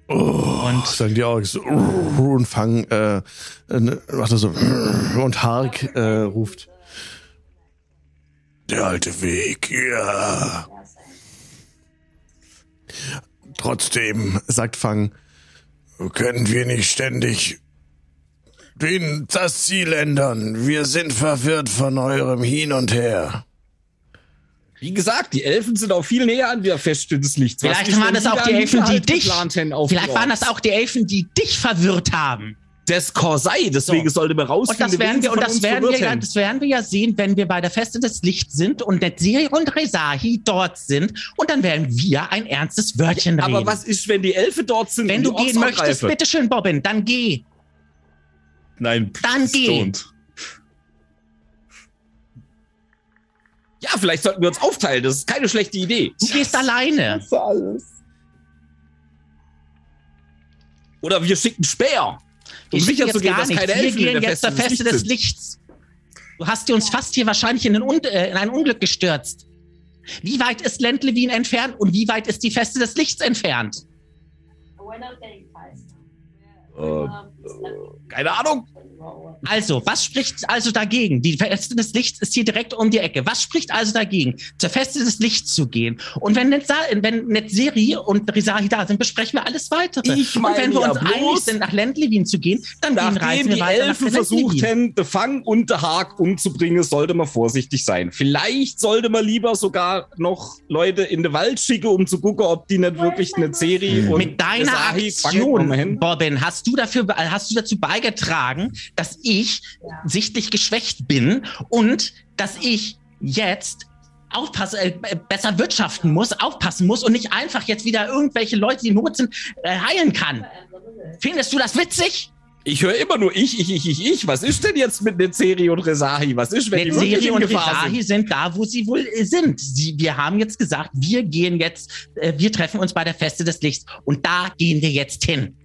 Und sagen die Orks so, und fangen, äh, macht er so, und Hark äh, ruft. Der alte Weg, ja. Trotzdem, sagt Fang, können wir nicht ständig den, das Ziel ändern. Wir sind verwirrt von eurem Hin und Her. Wie gesagt, die Elfen sind auch viel näher an der Feste des Lichts. Was Vielleicht waren das auch die Elfen, die dich. Vielleicht waren das auch die Elfen, die dich verwirrt haben. Das Korsei, deswegen sollte man Und rausfinden, das werden wir, und das werden wir, ja, das werden wir ja sehen, wenn wir bei der Feste des Lichts sind und Netziri und Resahi dort sind. Und dann werden wir ein ernstes Wörtchen reden. Aber was ist, wenn die Elfe dort sind wenn und du gehen möchtest, bitteschön, Bobbin, dann geh. Nein, Dann geh. don't. Ja, vielleicht sollten wir uns aufteilen. Das ist keine schlechte Idee. Du gehst alleine. Oder wir schicken Speer. Um Ich sicher jetzt zu gehen, gar dass keine Wir Elfen in gehen der jetzt zur Feste Feste des Lichts. Du hast dir uns fast hier wahrscheinlich in, ein Un äh, in ein Unglück gestürzt. Wie weit ist Lentlewin entfernt und wie weit ist die Feste des Lichts entfernt? Keine Ahnung. Also, was spricht also dagegen? Die Feste des Lichts ist hier direkt um die Ecke. Was spricht also dagegen, zur Feste des Lichts zu gehen? Und wenn, Netza wenn Netzeri und Risahi da sind, besprechen wir alles weitere. Ich und meine wenn wir ja uns einig sind, nach Lentlewin zu gehen, dann gehen reisen Nachdem wir die weiter Elfen nach versucht Lentlewin. haben, den Fang und den Haag umzubringen, sollte man vorsichtig sein. Vielleicht sollte man lieber sogar noch Leute in den Wald schicken, um zu gucken, ob die nicht wirklich eine Serie und Mit deiner mal Aktion, hin. Bobbin, hast du dafür, hast du dazu beigetragen, dass ich sichtlich geschwächt bin und dass ich jetzt aufpassen, äh, besser wirtschaften muss, aufpassen muss und nicht einfach jetzt wieder irgendwelche Leute, die in Not sind, äh, heilen kann. Findest du das witzig? Ich höre immer nur ich, ich, ich, ich, ich. Was ist denn jetzt mit Nezeri und Resahi? Was ist, wenn die wirklich und Risahi sind? sind da, wo sie wohl äh, sind. Sie, wir haben jetzt gesagt, wir gehen jetzt, äh, wir treffen uns bei der Feste des Lichts und da gehen wir jetzt hin.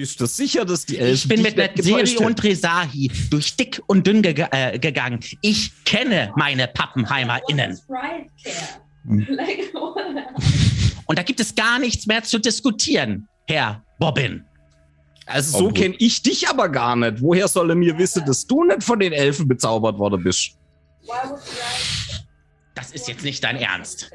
Bist du sicher, dass die Elfen Ich bin mit haben? und Resahi durch dick und dünn ge äh, gegangen. Ich kenne meine PappenheimerInnen. Und da gibt es gar nichts mehr zu diskutieren, Herr Bobbin. Also so kenne ich dich aber gar nicht. Woher soll er mir wissen, dass du nicht von den Elfen bezaubert worden bist? Das ist jetzt nicht dein Ernst.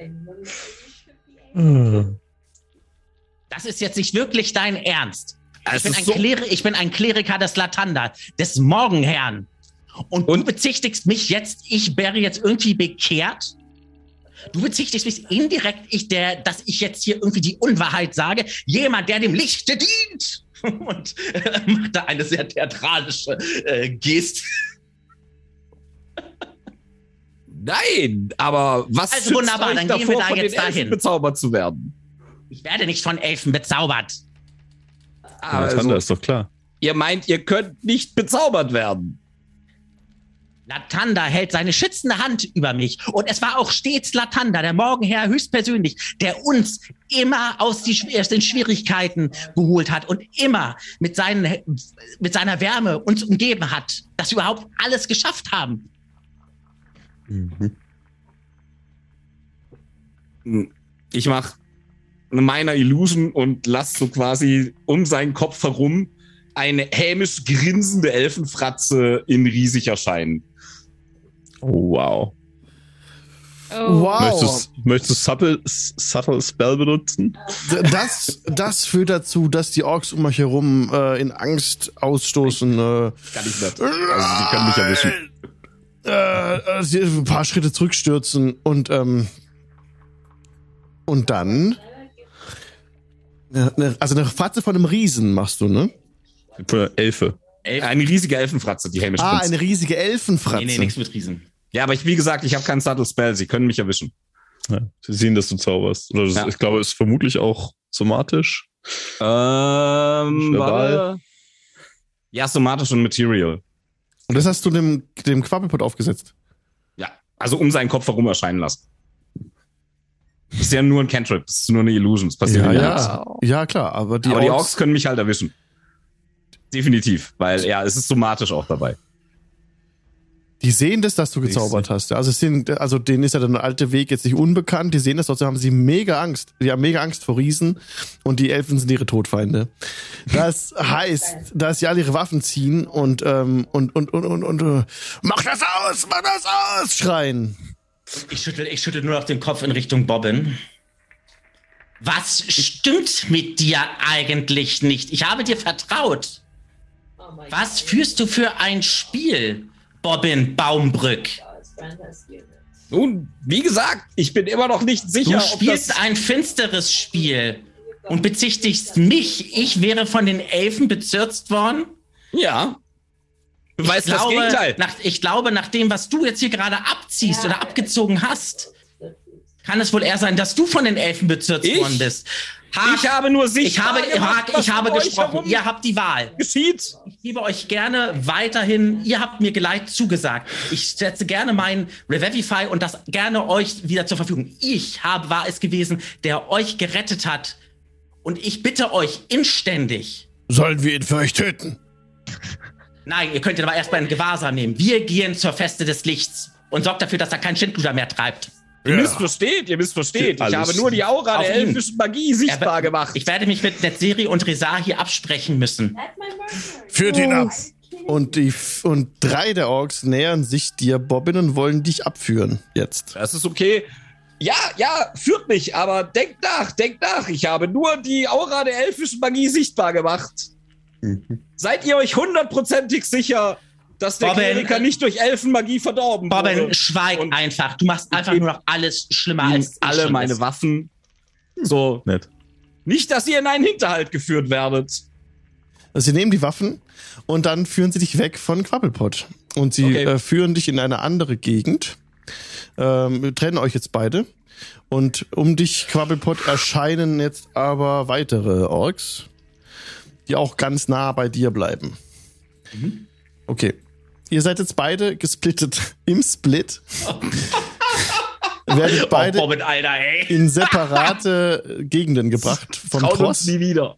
Das ist jetzt nicht wirklich dein Ernst. Ich bin, so- Kleri ich bin ein Kleriker des Latanda, des Morgenherrn. Und, du Und- bezichtigst mich jetzt, ich wäre jetzt irgendwie bekehrt? Du bezichtigst mich indirekt, ich, der, dass ich jetzt hier irgendwie die Unwahrheit sage. Jemand, der dem Lichte dient. Und äh, macht da eine sehr theatralische äh, Geste. Nein, aber was Also wunderbar, dann davor, gehen wir da jetzt dahin. bezaubert zu werden? Ich werde nicht von Elfen bezaubert. Also, Also, ist doch klar. ihr meint, ihr könnt nicht bezaubert werden. Latanda hält seine schützende Hand über mich. Und es war auch stets Latanda, der Morgenherr höchstpersönlich, der uns immer aus, die, aus den Schwierigkeiten geholt hat und immer mit, seinen, mit seiner Wärme uns umgeben hat, dass wir überhaupt alles geschafft haben. Ich mach meiner Illusion und lass so quasi um seinen Kopf herum eine hämisch grinsende Elfenfratze in riesig erscheinen. Oh, wow. Oh. Wow. Möchtest, möchtest du subtle, subtle Spell benutzen? Das, das führt dazu, dass die Orks um euch herum äh, in Angst ausstoßen. Äh, Kann ich nicht. Also die können mich erwischen. äh, äh, sie ein paar Schritte zurückstürzen und ähm, und dann ne, ne, also eine Fratze von einem Riesen machst du, ne? Für Elfe. Eine riesige Elfenfratze, die hämisch Ah, eine riesige Elfenfratze. Nee, nee, nichts mit Riesen. Ja, aber ich, wie gesagt, ich habe keinen Subtle Spell. Sie können mich erwischen. Ja. Sie sehen, dass du zauberst. Oder das, Ja. Ich glaube, es ist vermutlich auch somatisch. Ähm, warte. Ja, somatisch und Material. Und das hast du dem, dem Quabbelpot aufgesetzt. Ja, also um seinen Kopf herum erscheinen lassen. Das ist ja nur ein Cantrip, das ist nur eine Illusion. Das passiert Ja, ja, ja. nichts. Ja, klar, aber die Aber die Orks, Orks können mich halt erwischen. Definitiv, weil ja, es ist somatisch auch dabei. die sehen das, dass du gezaubert hast. Also, es sind, also denen ist ja der alte Weg jetzt nicht unbekannt. Die sehen das, trotzdem haben sie mega Angst. Die haben mega Angst vor Riesen und die Elfen sind ihre Todfeinde. Das heißt, dass sie alle ihre Waffen ziehen und ähm, und und und und, und äh, mach das aus, mach das aus, schreien. Ich schüttel, ich schüttel nur noch den Kopf in Richtung Bobbin. Was stimmt mit dir eigentlich nicht? Ich habe dir vertraut. Was führst du für ein Spiel, Bobbin Baumbrück? Nun, wie gesagt, ich bin immer noch nicht sicher, Du ob das... spielst ein finsteres Spiel und bezichtigst mich. Ich wäre von den Elfen bezirzt worden. Ja. Ich das glaube, Gegenteil. Nach, ich glaube, nach dem, was du jetzt hier gerade abziehst oder abgezogen hast, kann es wohl eher sein, dass du von den Elfen bezirzt Ich? worden bist. Hak, Ich habe nur ich sichtbar habe, was ich habe gesprochen. Ihr habt die Wahl. geschieht. Ich gebe euch gerne weiterhin, ihr habt mir Geleit zugesagt. Ich setze gerne mein Revivify und das gerne euch wieder zur Verfügung. Ich habe, war es gewesen, der euch gerettet hat. Und ich bitte euch inständig, Sollen wir ihn für euch töten? Nein, ihr könnt ihn aber erstmal in Gewahrsam nehmen. Wir gehen zur Feste des Lichts und sorgt dafür, dass er keinen Schindluder mehr treibt. Ihr Ja. missversteht, ihr missversteht. Ich Alles. habe nur die Aura Auf der ihn. elfischen Magie sichtbar Er- gemacht. Ich werde mich mit Netzeri und Resar hier absprechen müssen. Führt ihn ab. Und die und drei der Orks nähern sich dir, Bobbin, und wollen dich abführen. Jetzt. Das ist okay. Ja, ja, führt mich, aber denkt nach, denkt nach. Ich habe nur die Aura der elfischen Magie sichtbar gemacht. Seid ihr euch hundertprozentig sicher, dass der Robin, Kleriker nicht durch Elfenmagie verdorben Bobbin, wurde? schweig Und einfach. Du machst einfach nur noch alles schlimmer als alle meine ist. Waffen. So, Nett. nicht, dass ihr in einen Hinterhalt geführt werdet. Also sie nehmen die Waffen und dann führen sie dich weg von Quabbelpot. Und sie Okay. äh, führen dich in eine andere Gegend. Ähm, wir trennen euch jetzt beide. Und um dich, Quabbelpot, erscheinen jetzt aber weitere Orks, die auch ganz nah bei dir bleiben. Okay. Ihr seid jetzt beide gesplittet im Split. Werdet beide Oh, Alter, in separate Gegenden gebracht vom Traut uns Tross. nie wieder.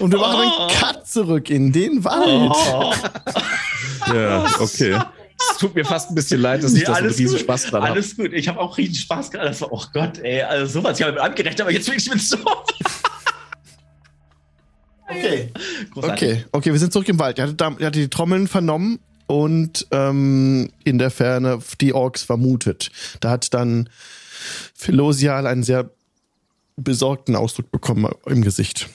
Und wir machen einen Cut zurück in den Wald. Oh. Ja, okay. Es tut mir fast ein bisschen leid, dass ich Nee, das mit alles riesen gut. Spaß dran habe. Alles gut. Ich habe auch riesen Spaß gehabt. Das war, oh Gott, ey, also sowas. Ich habe damit angerechnet, aber jetzt bin ich mit so. Okay. Okay, okay, wir sind zurück im Wald. Ihr hattet, da, ihr hattet die Trommeln vernommen und ähm, in der Ferne die Orks vermutet. Da hat dann Philosial einen sehr besorgten Ausdruck bekommen im Gesicht.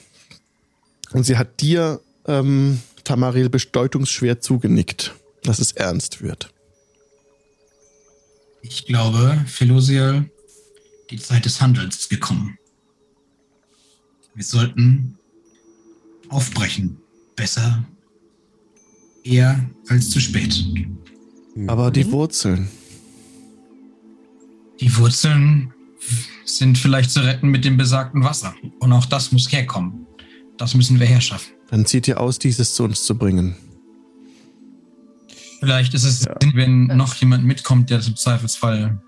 Und sie hat dir, ähm, Tamaril, bedeutungsschwer zugenickt, dass es ernst wird. Ich glaube, Philosial, die Zeit des Handelns ist gekommen. Wir sollten aufbrechen. Besser eher als zu spät. Aber die Wurzeln. Die Wurzeln sind vielleicht zu retten mit dem besagten Wasser. Und auch das muss herkommen. Das müssen wir herschaffen. Dann zieht ihr aus, dieses zu uns zu bringen. Vielleicht ist es, Ja. Sinn, wenn noch jemand mitkommt, der zum Zweifelsfall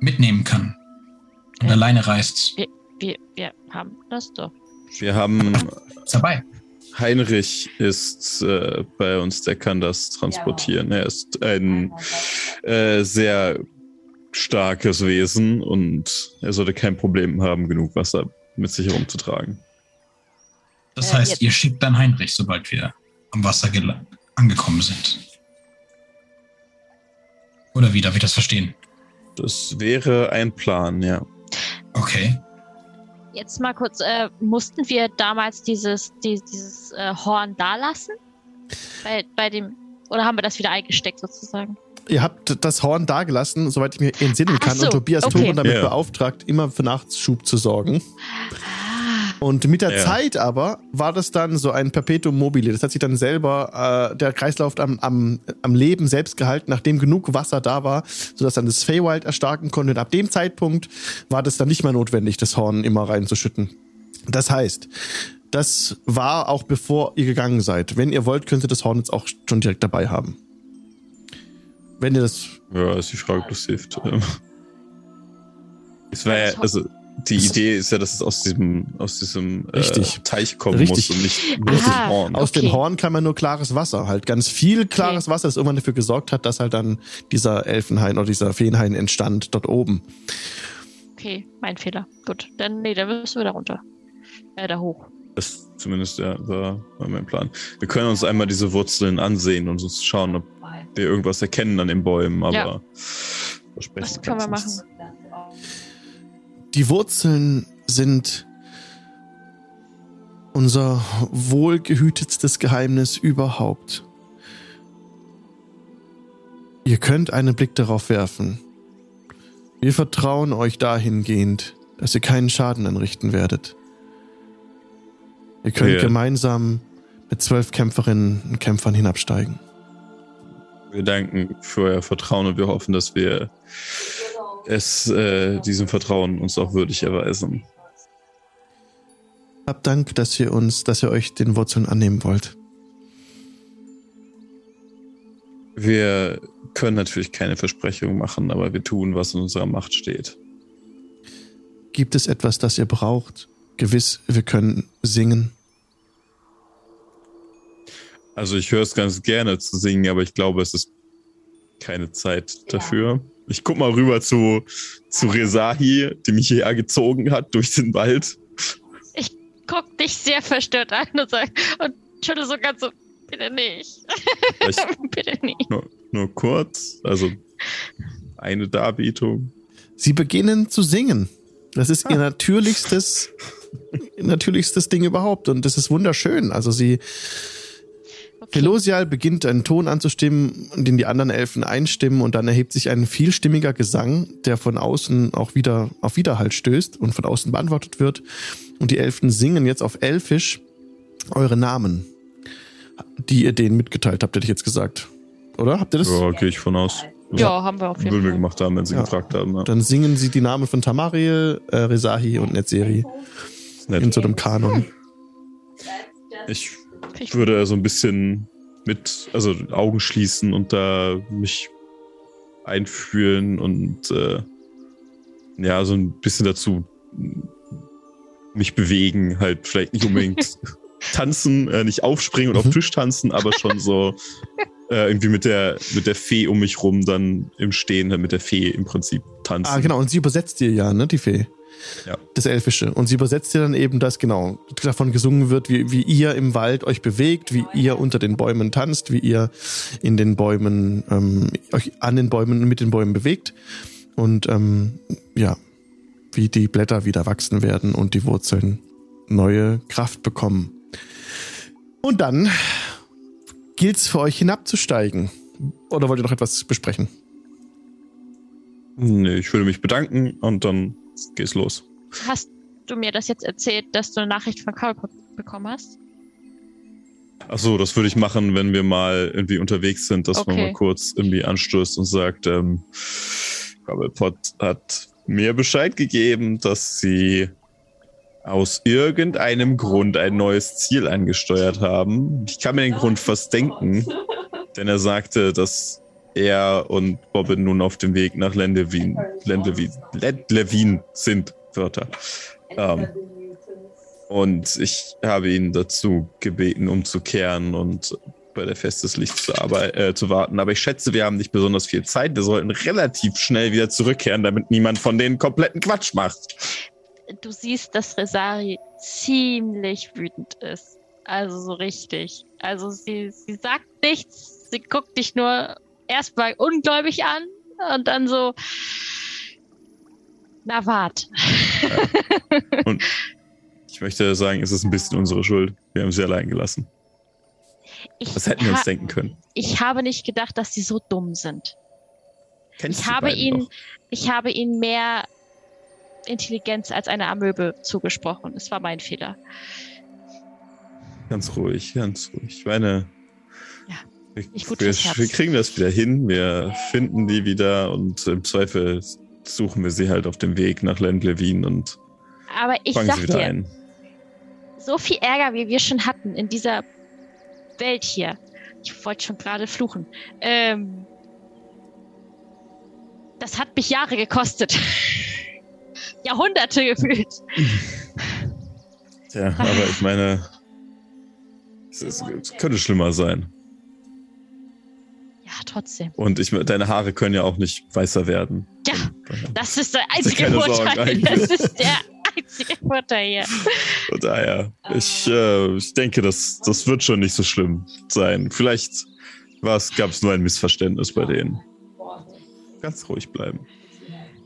mitnehmen kann und Ja. alleine reist. Wir, wir haben das doch. Wir haben Ist dabei. Heinrich ist äh, bei uns, der kann das transportieren. Er ist ein äh, sehr starkes Wesen und er sollte kein Problem haben, genug Wasser mit sich herumzutragen. Das Äh, heißt, ihr schickt dann Heinrich, sobald wir am Wasser angekommen sind. Oder wie darf ich das verstehen? Das wäre ein Plan, ja. Okay. Jetzt mal kurz, äh, mussten wir damals dieses, die, dieses äh, Horn da lassen? Bei, bei dem, oder haben wir das wieder eingesteckt sozusagen? Ihr habt das Horn dagelassen, soweit ich mir entsinnen Ach kann, so, und Tobias okay. Toren damit Ja. beauftragt, immer für Nachschub zu sorgen. Und mit der Ja. Zeit aber war das dann so ein Perpetuum mobile. Das hat sich dann selber, äh, der Kreislauf am, am, am Leben selbst gehalten, nachdem genug Wasser da war, sodass dann das Feywild erstarken konnte. Und ab dem Zeitpunkt war das dann nicht mehr notwendig, das Horn immer reinzuschütten. Das heißt, das war auch bevor ihr gegangen seid. Wenn ihr wollt, könnt ihr das Horn jetzt auch schon direkt dabei haben. Wenn ihr das Ja, ist die Frage, ob das hilft. Es war ja, also die Idee ist ja, dass es aus diesem, aus diesem äh, Richtig. Teich kommen Richtig. muss und nicht nur aus dem Horn. Aus Okay. dem Horn kam ja nur klares Wasser, halt ganz viel klares Wasser, das irgendwann dafür gesorgt hat, dass halt dann dieser Elfenhain oder dieser Feenhain entstand dort oben. Okay, mein Fehler. Gut, dann, nee, dann müssen wir da runter. Äh, da hoch. Das zumindest ja, war, mein Plan. Wir können uns einmal diese Wurzeln ansehen und uns schauen, ob wir irgendwas erkennen an den Bäumen, aber Ja. Das können wir machen. Die Wurzeln sind unser wohlgehütetstes Geheimnis überhaupt. Ihr könnt einen Blick darauf werfen. Wir vertrauen euch dahingehend, dass ihr keinen Schaden anrichten werdet. Ihr könnt Wir- gemeinsam mit zwölf Kämpferinnen und Kämpfern hinabsteigen. Wir danken für euer Vertrauen und wir hoffen, dass wir es äh, diesem Vertrauen uns auch würdig erweisen. Habt Dank, dass ihr uns, dass ihr euch den Wurzeln annehmen wollt. Wir können natürlich keine Versprechungen machen, aber wir tun, was in unserer Macht steht. Gibt es etwas, das ihr braucht? Gewiss, wir können singen. Also ich höre es ganz gerne zu singen, aber ich glaube, es ist keine Zeit dafür. Ich guck mal rüber zu, zu Rezahi, die mich hierher gezogen hat durch den Wald. Guck dich sehr verstört an und sag, und schüttel so ganz so, bitte nicht. Bitte nicht. nur, nur kurz, also eine Darbietung. Sie beginnen zu singen. Das ist ihr natürlichstes, natürlichstes Ding überhaupt und das ist wunderschön. Also sie. Pelosial beginnt einen Ton anzustimmen, den die anderen Elfen einstimmen und dann erhebt sich ein vielstimmiger Gesang, der von außen auch wieder auf Widerhall stößt und von außen beantwortet wird. Und die Elfen singen jetzt auf Elfisch eure Namen, die ihr denen mitgeteilt habt, hätte ich jetzt gesagt. Oder? Habt ihr das? Ja, gehe ich von aus. Ja, haben wir auf jeden Würden wir Fall. gemacht haben, wenn sie Ja. gefragt haben. Ja. Dann singen sie die Namen von Tamariel, äh, Rezahi und Netzeri in so einem Kanon. Ich Ich- würde so ein bisschen mit, also Augen schließen und da mich einfühlen und äh, ja, so ein bisschen dazu mich bewegen, halt vielleicht nicht unbedingt tanzen, äh, nicht aufspringen und auf Mhm. den Tisch tanzen, aber schon so äh, irgendwie mit der, mit der Fee um mich rum dann im Stehen, halt mit der Fee im Prinzip tanzen. Ah, genau. Und sie übersetzt dir ja, ne, die Fee. Ja. Das Elfische. Und sie übersetzt dir dann eben, dass genau davon gesungen wird, wie, wie ihr im Wald euch bewegt, wie ihr unter den Bäumen tanzt, wie ihr in den Bäumen, ähm, euch an den Bäumen und mit den Bäumen bewegt. Und ähm, ja, wie die Blätter wieder wachsen werden und die Wurzeln neue Kraft bekommen. Und dann gilt's für euch hinabzusteigen. Oder wollt ihr noch etwas besprechen? Nee, ich würde mich bedanken und dann geht's los. Hast du mir das jetzt erzählt, dass du eine Nachricht von Karl be- bekommen hast? Ach so, das würde ich machen, wenn wir mal irgendwie unterwegs sind, dass man Okay. mal kurz irgendwie anstößt und sagt, ähm, Cobblepot hat mir Bescheid gegeben, dass sie aus irgendeinem Grund ein neues Ziel angesteuert haben. Ich kann mir den Grund fast denken. denn er sagte, dass er und Bobbin nun auf dem Weg nach Lendlevin, Lendlevin, Lendlevin sind, Wörter. Ähm, und ich habe ihn dazu gebeten, umzukehren und bei der Fest des Lichts zu, äh, zu warten. Aber ich schätze, wir haben nicht besonders viel Zeit. Wir sollten relativ schnell wieder zurückkehren, damit niemand von denen kompletten Quatsch macht. Du siehst, dass Resari ziemlich wütend ist. Also so richtig. Also sie, sie sagt nichts, sie guckt dich nur erstmal ungläubig an und dann so. Na wart. Und ich möchte sagen, es ist ein bisschen unsere Schuld. Wir haben sie allein gelassen. Ich, Das hätten wir uns denken können. ich habe nicht gedacht, dass sie so dumm sind. Kennst Ich habe beiden ihn, doch? ich habe ihnen mehr Intelligenz als eine Amöbe zugesprochen. Es war mein Fehler. Ganz ruhig, ganz ruhig. Ich meine, Ja, wir, nicht gut wir, wir kriegen das wieder hin. Wir finden die wieder und im Zweifel suchen wir sie halt auf dem Weg nach Lendlevin und Aber ich fangen sie wieder dir, ein. so viel Ärger, wie wir schon hatten in dieser Welt hier. Ich wollte schon gerade fluchen. Ähm, das hat mich Jahre gekostet. Jahrhunderte gefühlt. Tja, aber ich meine, es, ist, es könnte schlimmer sein. Ja, trotzdem. Und ich, deine Haare können ja auch nicht weißer werden. Ja, das ist der einzige Vorteil. Das ist der einzige Vorteil hier. Von daher, ich, äh, ich denke, das, das wird schon nicht so schlimm sein. Vielleicht gab es nur ein Missverständnis bei denen. Ganz ruhig bleiben.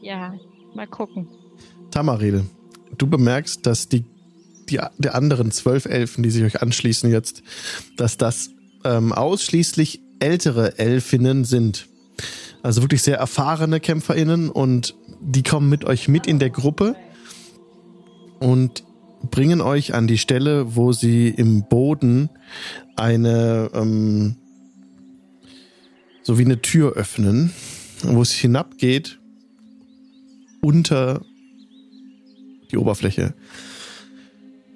Ja, mal gucken. Tamaril, du bemerkst, dass die, die der anderen zwölf Elfen, die sich euch anschließen jetzt, dass das ähm, ausschließlich ältere Elfinnen sind. Also wirklich sehr erfahrene KämpferInnen und die kommen mit euch mit in der Gruppe und bringen euch an die Stelle, wo sie im Boden eine ähm, so wie eine Tür öffnen, wo es hinabgeht unter die Oberfläche.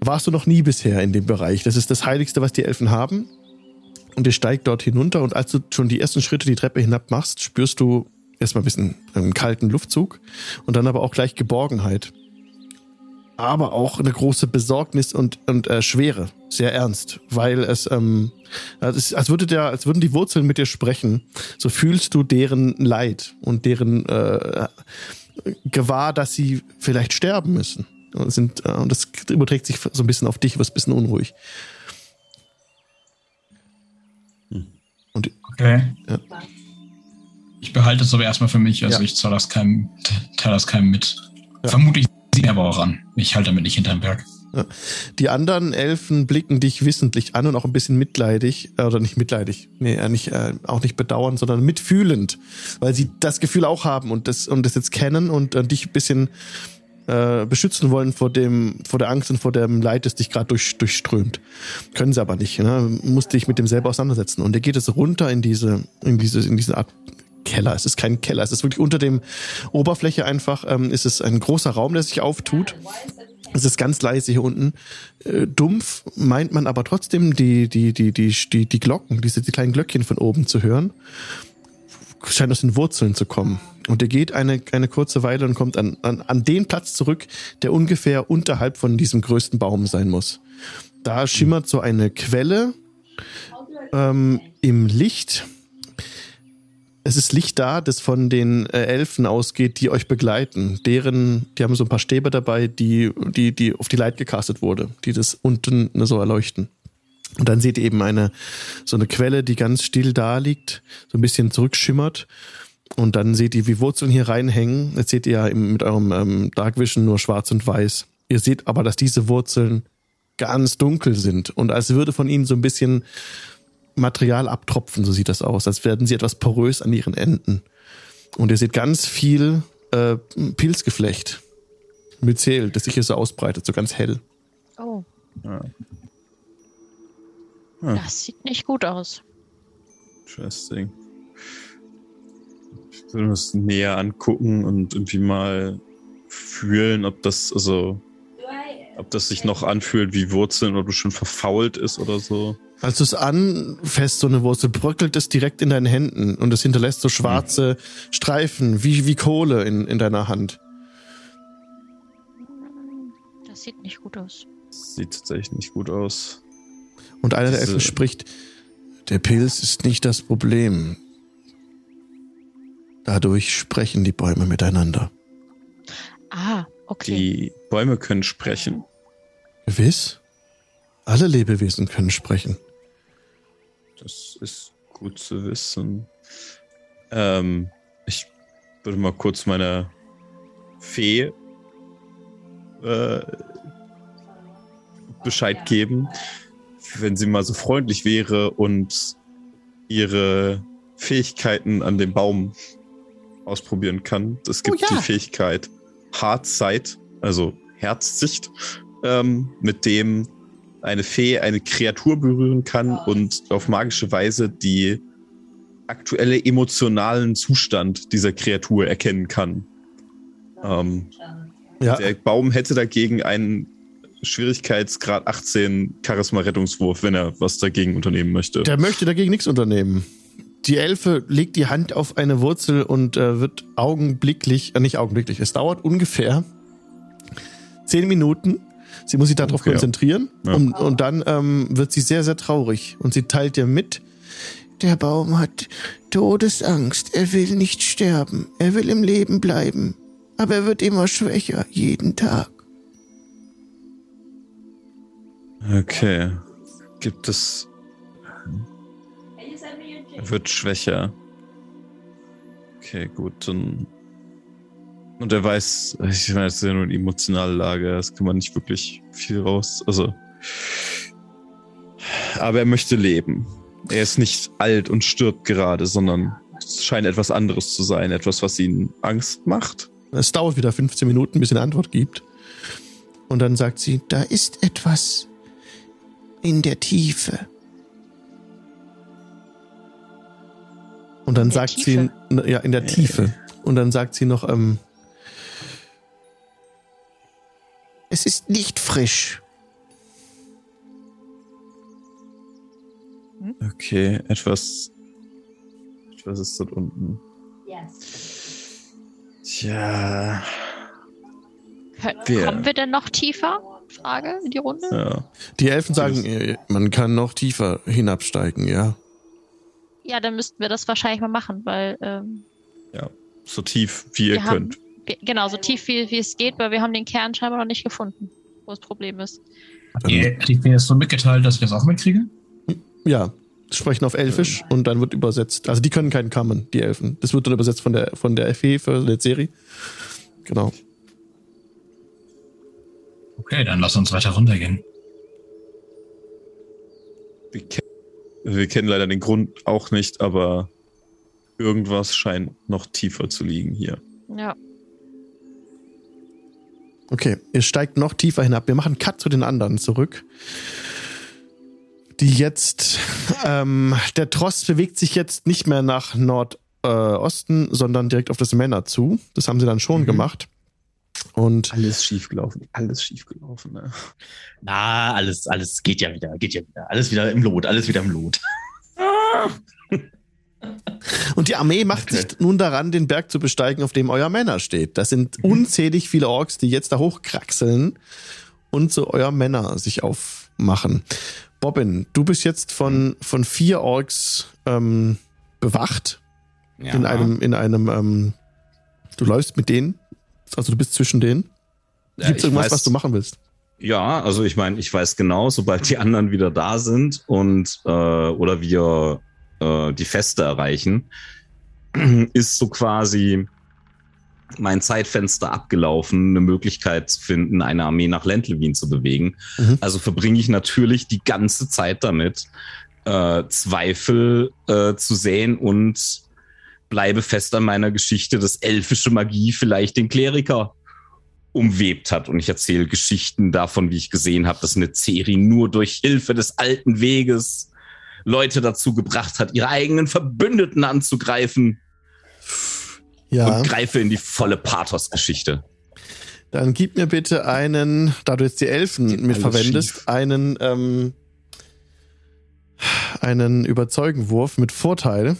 Warst du noch nie bisher in dem Bereich? Das ist das Heiligste, was die Elfen haben. Und ihr steigt dort hinunter und als du schon die ersten Schritte die Treppe hinab machst, spürst du erstmal ein bisschen einen kalten Luftzug und dann aber auch gleich Geborgenheit. Aber auch eine große Besorgnis und, und äh, Schwere, sehr ernst, weil es, ähm, es ist, als, würde der, als würden die Wurzeln mit dir sprechen. So fühlst du deren Leid und deren äh, gewahr, dass sie vielleicht sterben müssen. Und, sind, äh, und das überträgt sich so ein bisschen auf dich, wirst ein bisschen unruhig. Okay. Ja. Ich behalte es aber erstmal für mich, also Ja. ich zahle das keinem, teile das keinem mit. Ja. Vermutlich sieht er aber auch an. Ich halte damit nicht hinterm Berg. die anderen Elfen blicken dich wissentlich an und auch ein bisschen mitleidig, äh, oder nicht mitleidig, nee, äh, nicht, äh, auch nicht bedauernd, sondern mitfühlend, weil sie das Gefühl auch haben und das, und das jetzt kennen und äh, dich ein bisschen äh, beschützen wollen vor dem, vor der Angst und vor dem Leid, das dich gerade durch, durchströmt. Können sie aber nicht, ne? Musst dich mit dem selber auseinandersetzen. Und er geht es runter in diese, in diese, in diese Art Keller. Es ist kein Keller, es ist wirklich unter dem Oberfläche einfach, ähm, ist es ein großer Raum, der sich auftut. Es ist ganz leise hier unten. Äh, dumpf meint man aber trotzdem die, die, die, die, die, die Glocken, diese die kleinen Glöckchen von oben zu hören. Scheint aus den Wurzeln zu kommen. Und er geht eine, eine kurze Weile und kommt an, an, an den Platz zurück, der ungefähr unterhalb von diesem größten Baum sein muss. Da schimmert so eine Quelle ähm, im Licht. Es ist Licht da, das von den äh, Elfen ausgeht, die euch begleiten. Deren, die haben so ein paar Stäbe dabei, die, die, die auf die Light gecastet wurde, die das unten so erleuchten. Und dann seht ihr eben eine, so eine Quelle, die ganz still da liegt, so ein bisschen zurückschimmert. Und dann seht ihr, wie Wurzeln hier reinhängen. Jetzt seht ihr ja mit eurem ähm, Dark Vision nur schwarz und weiß. Ihr seht aber, dass diese Wurzeln ganz dunkel sind und als würde von ihnen so ein bisschen Material abtropfen, so sieht das aus, als werden sie etwas porös an ihren Enden. Und ihr seht ganz viel äh, Pilzgeflecht, Myzel, das sich hier so ausbreitet, so ganz hell. Oh, Ja. Hm. das sieht nicht gut aus. Interesting. Ich will das näher angucken und irgendwie mal fühlen, ob das, also, ob das sich noch anfühlt wie Wurzeln oder schon verfault ist oder so. Als du es anfasst, so eine Wurzel, bröckelt es direkt in deinen Händen und es hinterlässt so schwarze Streifen, wie, wie Kohle in, in deiner Hand. Das sieht nicht gut aus. Sieht tatsächlich nicht gut aus. Und einer der Elfen spricht, der Pilz ist nicht das Problem. Dadurch sprechen die Bäume miteinander. Ah, okay. Die Bäume können sprechen. Gewiss? Alle Lebewesen können sprechen. Das ist gut zu wissen. Ähm, ich würde mal kurz meiner Fee äh, Bescheid geben, wenn sie mal so freundlich wäre und ihre Fähigkeiten an dem Baum ausprobieren kann. Es gibt ja. die Fähigkeit Hartsight, also Herzsicht, ähm, mit dem eine Fee eine Kreatur berühren kann und auf magische Weise die aktuelle emotionalen Zustand dieser Kreatur erkennen kann. Ähm, Ja, Der Baum hätte dagegen einen Schwierigkeitsgrad 18 Charisma-Rettungswurf, wenn er was dagegen unternehmen möchte. der möchte dagegen nichts unternehmen. Die Elfe legt die Hand auf eine Wurzel und äh, wird augenblicklich, äh, nicht augenblicklich, es dauert ungefähr zehn Minuten. Sie muss sich darauf Okay, ja. konzentrieren Ja. und, und dann ähm, wird sie sehr, sehr traurig und sie teilt dir mit, Der Baum hat Todesangst. Er will nicht sterben. Er will im Leben bleiben. Aber er wird immer schwächer, jeden Tag. Okay. Gibt es. Er wird schwächer. Okay, gut, dann. Und er weiß, ich meine, es ist ja nur eine emotionale Lage, das kann man nicht wirklich viel raus. Also. Aber er möchte leben. Er ist nicht alt und stirbt gerade, sondern es scheint etwas anderes zu sein. Etwas, was ihn Angst macht. es dauert wieder 15 Minuten, bis sie eine Antwort gibt. Und dann sagt sie, Da ist etwas in der Tiefe. Und dann sagt Tiefe? sie, ja, in der Tiefe. Und dann sagt sie noch, ähm, Es ist nicht frisch. Okay, etwas. Etwas ist dort unten. Tja. Kön- Wer? Kommen wir denn noch tiefer? Frage in die Runde? Ja. die Elfen sagen, äh, man kann noch tiefer hinabsteigen, ja. Ja, dann müssten wir das wahrscheinlich mal machen, weil ähm, So tief wie ihr haben- könnt. wir, genau so tief wie, wie es geht, weil wir haben den Kern scheinbar noch nicht gefunden, wo das Problem ist. Hat die Fee jetzt so mitgeteilt, dass ich das auch mitkriege? Ja, sprechen auf Elfisch und dann wird übersetzt. Also die können keinen Kammen, die Elfen. Das wird dann übersetzt von der von der FE für die Serie. Genau. Okay, dann lass uns weiter runtergehen. Wir, ken wir kennen leider den Grund auch nicht, aber irgendwas scheint noch tiefer zu liegen hier. Ja. Okay, ihr steigt noch tiefer hinab. Wir machen Cut zu den anderen zurück. Die jetzt, ähm, der Trost bewegt sich jetzt nicht mehr nach Nordosten, sondern direkt auf das Männer zu. Das haben sie dann schon Mhm. gemacht. Und Alles schiefgelaufen, alles schiefgelaufen. Ne? Na, alles, alles geht ja wieder, geht ja wieder. Alles wieder im Lot, alles wieder im Lot. Und die Armee macht sich nun daran, den Berg zu besteigen, auf dem euer Männer steht. Das sind unzählig viele Orks, die jetzt da hochkraxeln und zu euer Männer sich aufmachen. Bobbin, du bist jetzt von, von vier Orks ähm, bewacht. Ja. In einem, in einem, ähm, du läufst mit denen. Also du bist zwischen denen. Ja, Gibt es ich irgendwas, weiß- was du machen willst? Ja, also ich meine, ich weiß genau, sobald die anderen wieder da sind und äh, oder wir äh, die Feste erreichen, ist so quasi mein Zeitfenster abgelaufen, eine Möglichkeit zu finden, eine Armee nach Lentlewin zu bewegen. Mhm. Also verbringe ich natürlich die ganze Zeit damit, äh, Zweifel äh, zu säen und bleibe fest an meiner Geschichte, dass elfische Magie vielleicht den Kleriker umwebt hat. Und ich erzähle Geschichten davon, wie ich gesehen habe, dass eine Ceri nur durch Hilfe des alten Weges Leute dazu gebracht hat, ihre eigenen Verbündeten anzugreifen Ja. und greife in die volle Pathos-Geschichte. Dann gib mir bitte einen, da du jetzt die Elfen Geht mit verwendest, schief. einen, ähm, einen Überzeugenwurf mit Vorteil.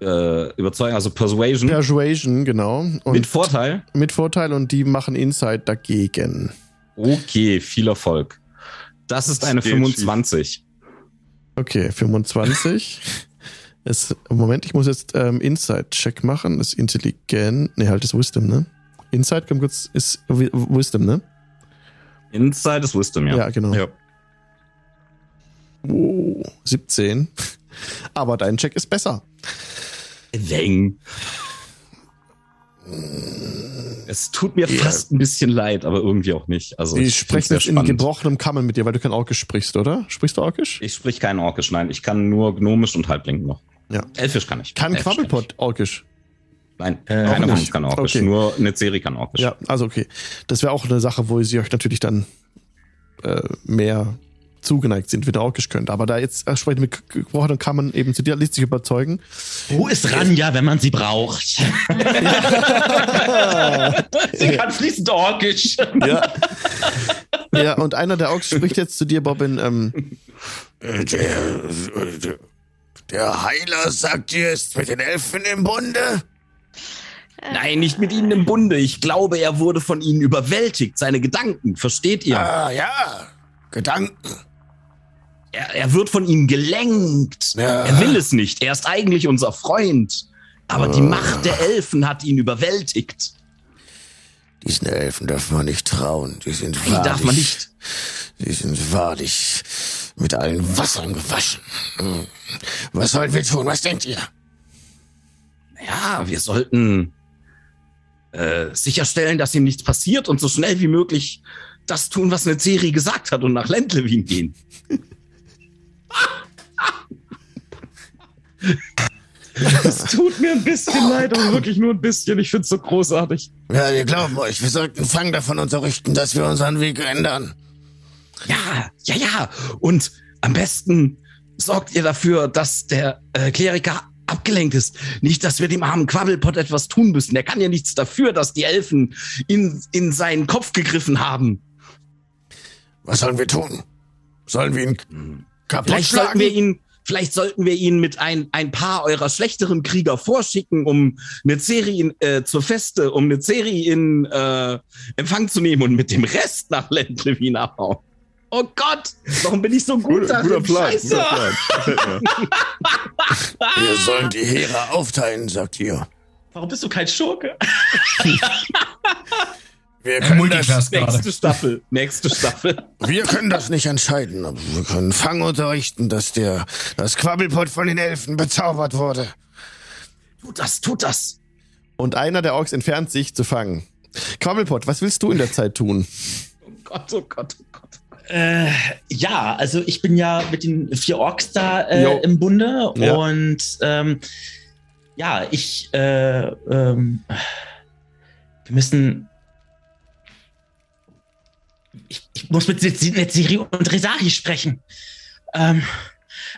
Äh, überzeugen, also Persuasion. Persuasion, genau. Und mit Vorteil. mit Vorteil und die machen Insight dagegen. Okay, viel Erfolg. Das ist eine geht 25. Okay, 25. Es, Moment, ich muss jetzt ähm, Insight-Check machen. Das ist intelligent. Ne, halt das Wisdom, ne? Insight, komm kurz, ist Wi- Wisdom, ne? Inside ist Wisdom, ja. Ja, genau. Ja. Oh, 17. Aber dein Check ist besser. Weng. Es tut mir fast ein bisschen leid, aber irgendwie auch nicht. Also find's sprechen jetzt in gebrochenem Kammern mit dir, weil du kein Orkisch sprichst, oder? Sprichst du Orkisch? Ich sprich kein Orkisch, nein. Ich kann nur Gnomisch und Halbling noch. Ja. Elfisch kann ich. Kann Elfisch kann Quabbelpot Orkisch? Nein, Äh, keiner von nicht. uns kann Orkisch. Okay. Nur eine Serie kann Orkisch. Ja, also okay. Das wäre auch eine Sache, wo sie euch natürlich dann äh, mehr zugeneigt sind, wenn ihr Orkisch könnt. Aber da jetzt äh, sprechen mit gebrochenen Kammern eben zu dir, lässt sich überzeugen. Wo ist Ranja, wenn man sie braucht? sie kann fließend Orkisch. Ja. ja, und einer der Orks spricht jetzt zu dir, Bobbin, ähm, Äh, Der, äh, der Heiler sagt dir, ist mit den Elfen im Bunde? Nein, nicht mit ihnen im Bunde. Ich glaube, er wurde von ihnen überwältigt. Seine Gedanken, versteht ihr? Ah, ja. Gedanken. Er, er wird von ihnen gelenkt. Ja. Er will es nicht. Er ist eigentlich unser Freund. Aber die Macht der Elfen hat ihn überwältigt. Diesen Elfen darf man nicht trauen. Die sind Nein, wahrlich, darf man nicht. Die sind wahrlich mit allen Wassern gewaschen. Hm. Was sollen wir tun? Was denkt ihr? Ja, wir sollten äh, sicherstellen, dass ihm nichts passiert und so schnell wie möglich das tun, was eine Serie gesagt hat und nach Lentlewin gehen. Es tut mir ein bisschen leid, aber wirklich nur ein bisschen. Ich find's so großartig. Ja, wir glauben euch. Wir sollten Fang davon unterrichten, dass wir unseren Weg ändern. Ja, ja, ja. Und am besten sorgt ihr dafür, dass der äh, Kleriker abgelenkt ist. Nicht, dass wir dem armen Quabbelpot etwas tun müssen. Er kann ja nichts dafür, dass die Elfen in, in seinen Kopf gegriffen haben. Was sollen wir tun? Sollen wir ihn Vielleicht sollten wir ihn, vielleicht sollten wir ihn mit ein, ein paar eurer schlechteren Krieger vorschicken, um eine Serie äh, zur Feste, um eine Serie in äh, Empfang zu nehmen und mit dem Rest nach Lentlewin abhauen. Oh Gott, warum bin ich so gut Guter, darin? guter Plan. Scheiße. Guter Plan. Wir sollen die Heere aufteilen, sagt ihr. Warum bist du kein Schurke? Wir können, das, Multiclass gerade. Nächste Staffel, nächste Staffel. wir können das nicht entscheiden, aber wir können Fang unterrichten, dass der das Quabbelpot von den Elfen bezaubert wurde. Tut das, tut das. und einer der Orks entfernt sich zu fangen. Quabbelpot, was willst du in der Zeit tun? Oh Gott, oh Gott, oh Gott. Äh, ja, also ich bin ja mit den vier Orks da äh, im Bunde Ja. und ähm, ja, ich äh, ähm, wir müssen ich, ich muss mit Netziri und Resahi sprechen. Ähm,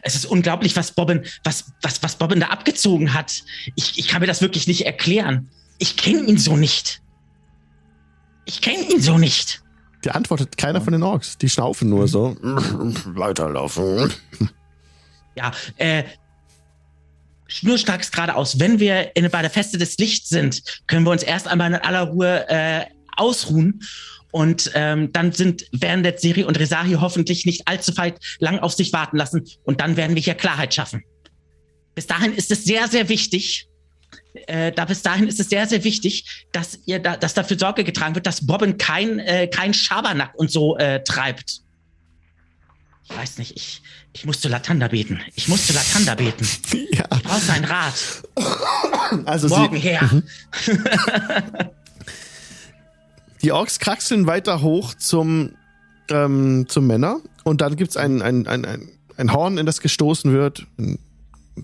es ist unglaublich, was Bobbin, was, was, was Bobbin da abgezogen hat. Ich, ich kann mir das wirklich nicht erklären. Ich kenne ihn so nicht. Ich kenne ihn so nicht. Die antwortet keiner von den Orks. Die schnaufen nur so. Weiterlaufen. Ja, äh, schnurstracks geradeaus. Wenn wir in, bei der Feste des Lichts sind, können wir uns erst einmal in aller Ruhe äh, ausruhen. Und ähm, dann sind, werden der Siri und Resahi hoffentlich nicht allzu weit lang auf sich warten lassen. Und dann werden wir hier Klarheit schaffen. Bis dahin ist es sehr, sehr wichtig, äh, da bis dahin ist es sehr, sehr wichtig, dass ihr da, dass dafür Sorge getragen wird, dass Bobbin kein, äh, kein Schabernack und so äh, treibt. Ich weiß nicht, ich, ich muss zu Latanda beten. Ich muss zu Latanda beten. ja, Ich brauche seinen Rat. also Morgen sie, her. die Orks kraxeln weiter hoch zum, ähm, zum Männer und dann gibt's ein, ein, ein, ein, ein Horn, in das gestoßen wird. Ein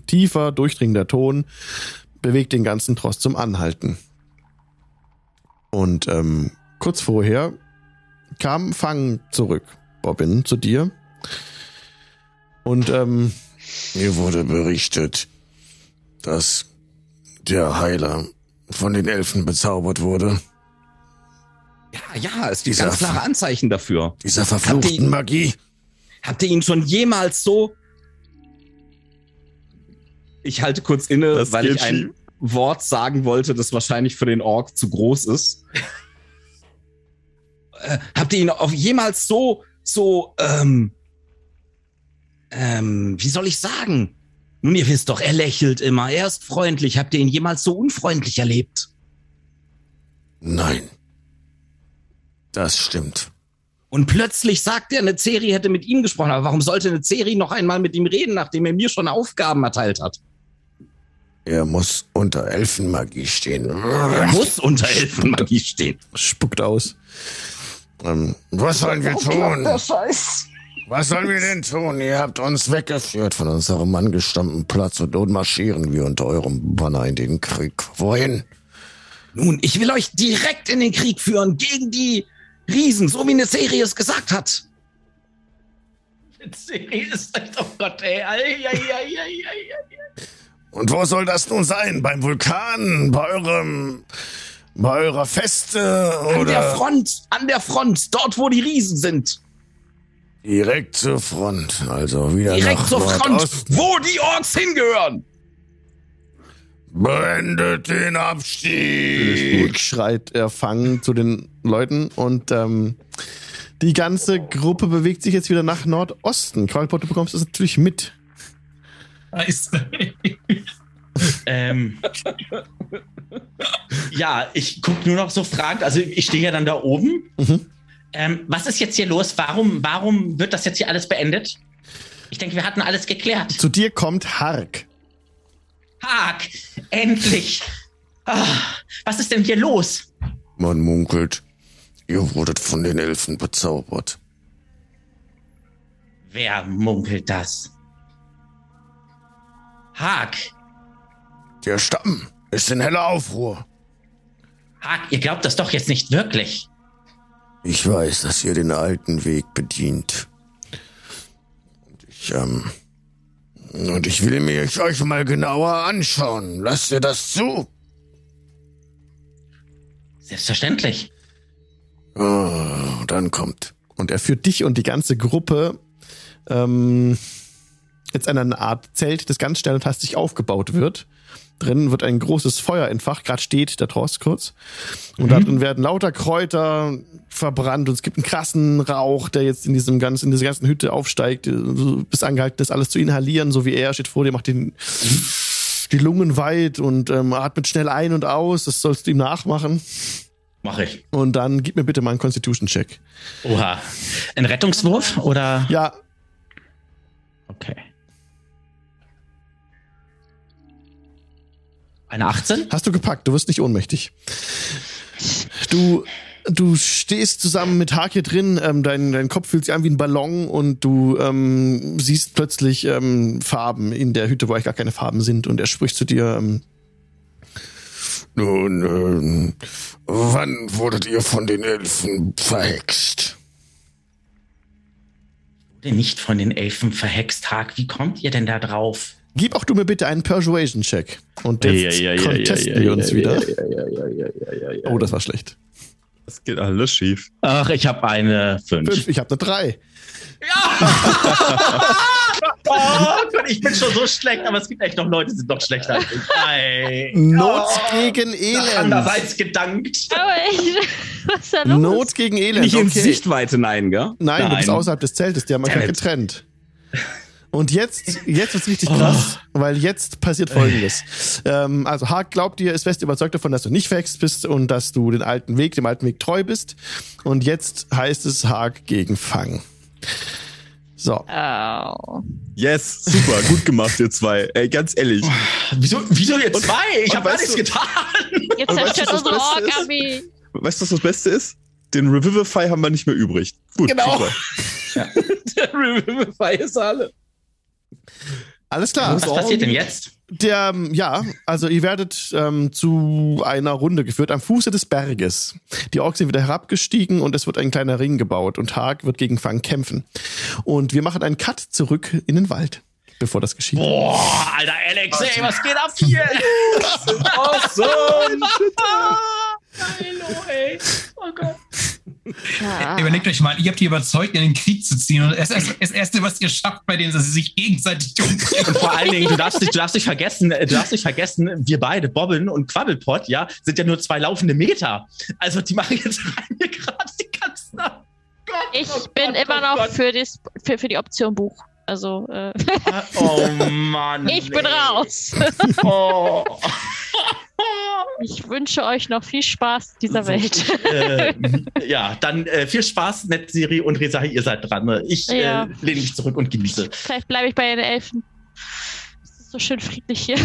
tiefer, durchdringender Ton bewegt den ganzen Tross zum Anhalten. Und ähm, kurz vorher kam Fang zurück, Bobbin, zu dir. Und ähm, Mir wurde berichtet, dass der Heiler von den Elfen bezaubert wurde. Ja, ja, es gibt Dieser ganz klare Anzeichen dafür. Dieser verfluchten ihn- Magie. Habt ihr ihn schon jemals so Ich halte kurz inne, Das weil ich ein schief. Wort sagen wollte, das wahrscheinlich für den Ork zu groß ist. äh, habt ihr ihn auch jemals so, so, ähm, ähm, wie soll ich sagen? Nun, ihr wisst doch, er lächelt immer, er ist freundlich. Habt ihr ihn jemals so unfreundlich erlebt? Nein. Das stimmt. Und plötzlich sagt er, eine Ceri hätte mit ihm gesprochen. Aber warum sollte eine Ceri noch einmal mit ihm reden, nachdem er mir schon Aufgaben erteilt hat? Er muss unter Elfenmagie stehen. Er muss unter Elfenmagie stehen. Spuckt aus. Ähm, was sollen wir tun? Was sollen wir denn tun? Ihr habt uns weggeführt von unserem angestammten Platz und nun marschieren wir unter eurem Banner in den Krieg. Wohin? Nun, ich will euch direkt in den Krieg führen gegen die Riesen, so wie eine Serie es gesagt hat. ist oh Gott, ey. Ei, ei, ei, ei, ei, ei. Und wo soll das nun sein? Beim Vulkan? Bei eurem, bei eurer Feste? An der Oder Front, an der Front, dort wo die Riesen sind. direkt zur Front? Also wieder Direkt nach zur Front, Nordosten. wo die Orks hingehören. Beendet den Abstieg. Schreit er Fang zu den Leuten und ähm, die ganze Gruppe bewegt sich jetzt wieder nach Nordosten. Qualpot, du bekommst das natürlich mit. Ähm, ja, ich gucke nur noch so fragend. Also ich stehe ja dann da oben. Mhm. Ähm, was ist jetzt hier los? Warum, warum wird das jetzt hier alles beendet? Ich denke, wir hatten alles geklärt. Zu dir kommt Hark. Haag, endlich. Ah, was ist denn hier los? Man munkelt, ihr wurdet von den Elfen bezaubert. Wer munkelt das? Haag, Der Stamm ist in heller Aufruhr. Haag, ihr glaubt das doch jetzt nicht wirklich. Ich weiß, dass ihr den alten Weg bedient. Und ich, ähm, und ich will mir euch mal genauer anschauen. Lasst ihr das zu? Selbstverständlich. Oh, dann kommt. Und er führt dich und die ganze Gruppe ähm, jetzt an eine Art Zelt, das ganz schnell und hastig aufgebaut wird. Drinnen wird ein großes Feuer entfacht, gerade steht der Trost kurz. Und da drin werden lauter Kräuter verbrannt und es gibt einen krassen Rauch, der jetzt in diesem ganzen, in dieser ganzen Hütte aufsteigt, äh, bis angehalten ist, alles zu inhalieren, so wie er steht vor dir, macht den, die Lungen weit und ähm, atmet schnell ein und aus. Das sollst du ihm nachmachen. Mach ich. Und dann gib mir bitte mal einen Constitution-Check. Oha. Ein Rettungswurf oder? Ja, Okay. Eine 18? Hast du gepackt, du wirst nicht ohnmächtig. Du, du stehst zusammen mit Hark hier drin, ähm, dein, dein Kopf fühlt sich an wie ein Ballon und du ähm, siehst plötzlich ähm, Farben in der Hütte, wo eigentlich gar keine Farben sind und er spricht zu dir, ähm, Nun, ähm, wann wurdet ihr von den Elfen verhext? Wurde nicht von den Elfen verhext, Haag. Wie kommt ihr denn da drauf? gib auch du mir bitte einen Persuasion-Check. Und jetzt contesten wir uns wieder. Oh, das war schlecht. Das geht alles schief. Ach, ich habe eine 5. Fünf, ich habe eine drei. Oh Gott, ich bin schon so schlecht, aber es gibt echt noch Leute, die sind noch schlechter als ich. Ei. Not Oh, gegen Elend. Andererseits gedankt. Aber echt, was ist da los? Not gegen Elend. Nicht in okay. Sichtweite, nein, gell? Nein, du bist außerhalb des Zeltes, die haben it. getrennt. Und jetzt, jetzt wird's richtig krass, weil jetzt passiert Folgendes. Ähm, also Hark glaubt dir, ist fest überzeugt davon, dass du nicht verhext bist und dass du den alten Weg, dem alten Weg treu bist. Und jetzt heißt es Hark gegen Fang. So. Oh. Yes, super, gut gemacht, ihr zwei. Ey, ganz ehrlich. Wieso, wieso jetzt zwei? Ich habe alles du- getan. Jetzt zerstört du, was unsere das Beste ist? Ork-Armee. Weißt du, was das Beste ist? Den Revivify haben wir nicht mehr übrig. Gut, Genau. super. Der Revivify ist alle. Alles klar. Was passiert denn jetzt? Der, ähm, ja, also ihr werdet ähm, zu einer Runde geführt am Fuße des Berges. Die Orks sind wieder herabgestiegen und es wird ein kleiner Ring gebaut und Hark wird gegen Fang kämpfen. Und wir machen einen Cut zurück in den Wald, bevor das geschieht. Boah, alter Alex, ey, was geht ab hier? Awesome. Hallo, ey. Oh Gott. Ja. Überlegt euch mal, ihr habt die überzeugt, in den Krieg zu ziehen. Und das, das, das Erste, was ihr schafft bei denen, ist, dass sie sich gegenseitig umbringen. Und vor allen Dingen, du darfst nicht, du darfst nicht vergessen, du darfst nicht vergessen, wir beide, Bobbin und Quabbelpot, ja, sind ja nur zwei laufende Meter. Also die machen jetzt rein hier gerade die ganzen. Gott, Ich oh bin Gott, immer oh noch Gott. für, das, für, für die Option Buch. Also, äh, Oh Mann. ich bin nee. raus. Oh. Ich wünsche euch noch viel Spaß dieser Welt. äh, ja, dann äh, viel Spaß, Netzserie und Rezahi, ihr seid dran. Ne? Ich Ja. äh, lehne mich zurück und genieße. Vielleicht bleibe ich bei den Elfen. Es ist so schön friedlich hier.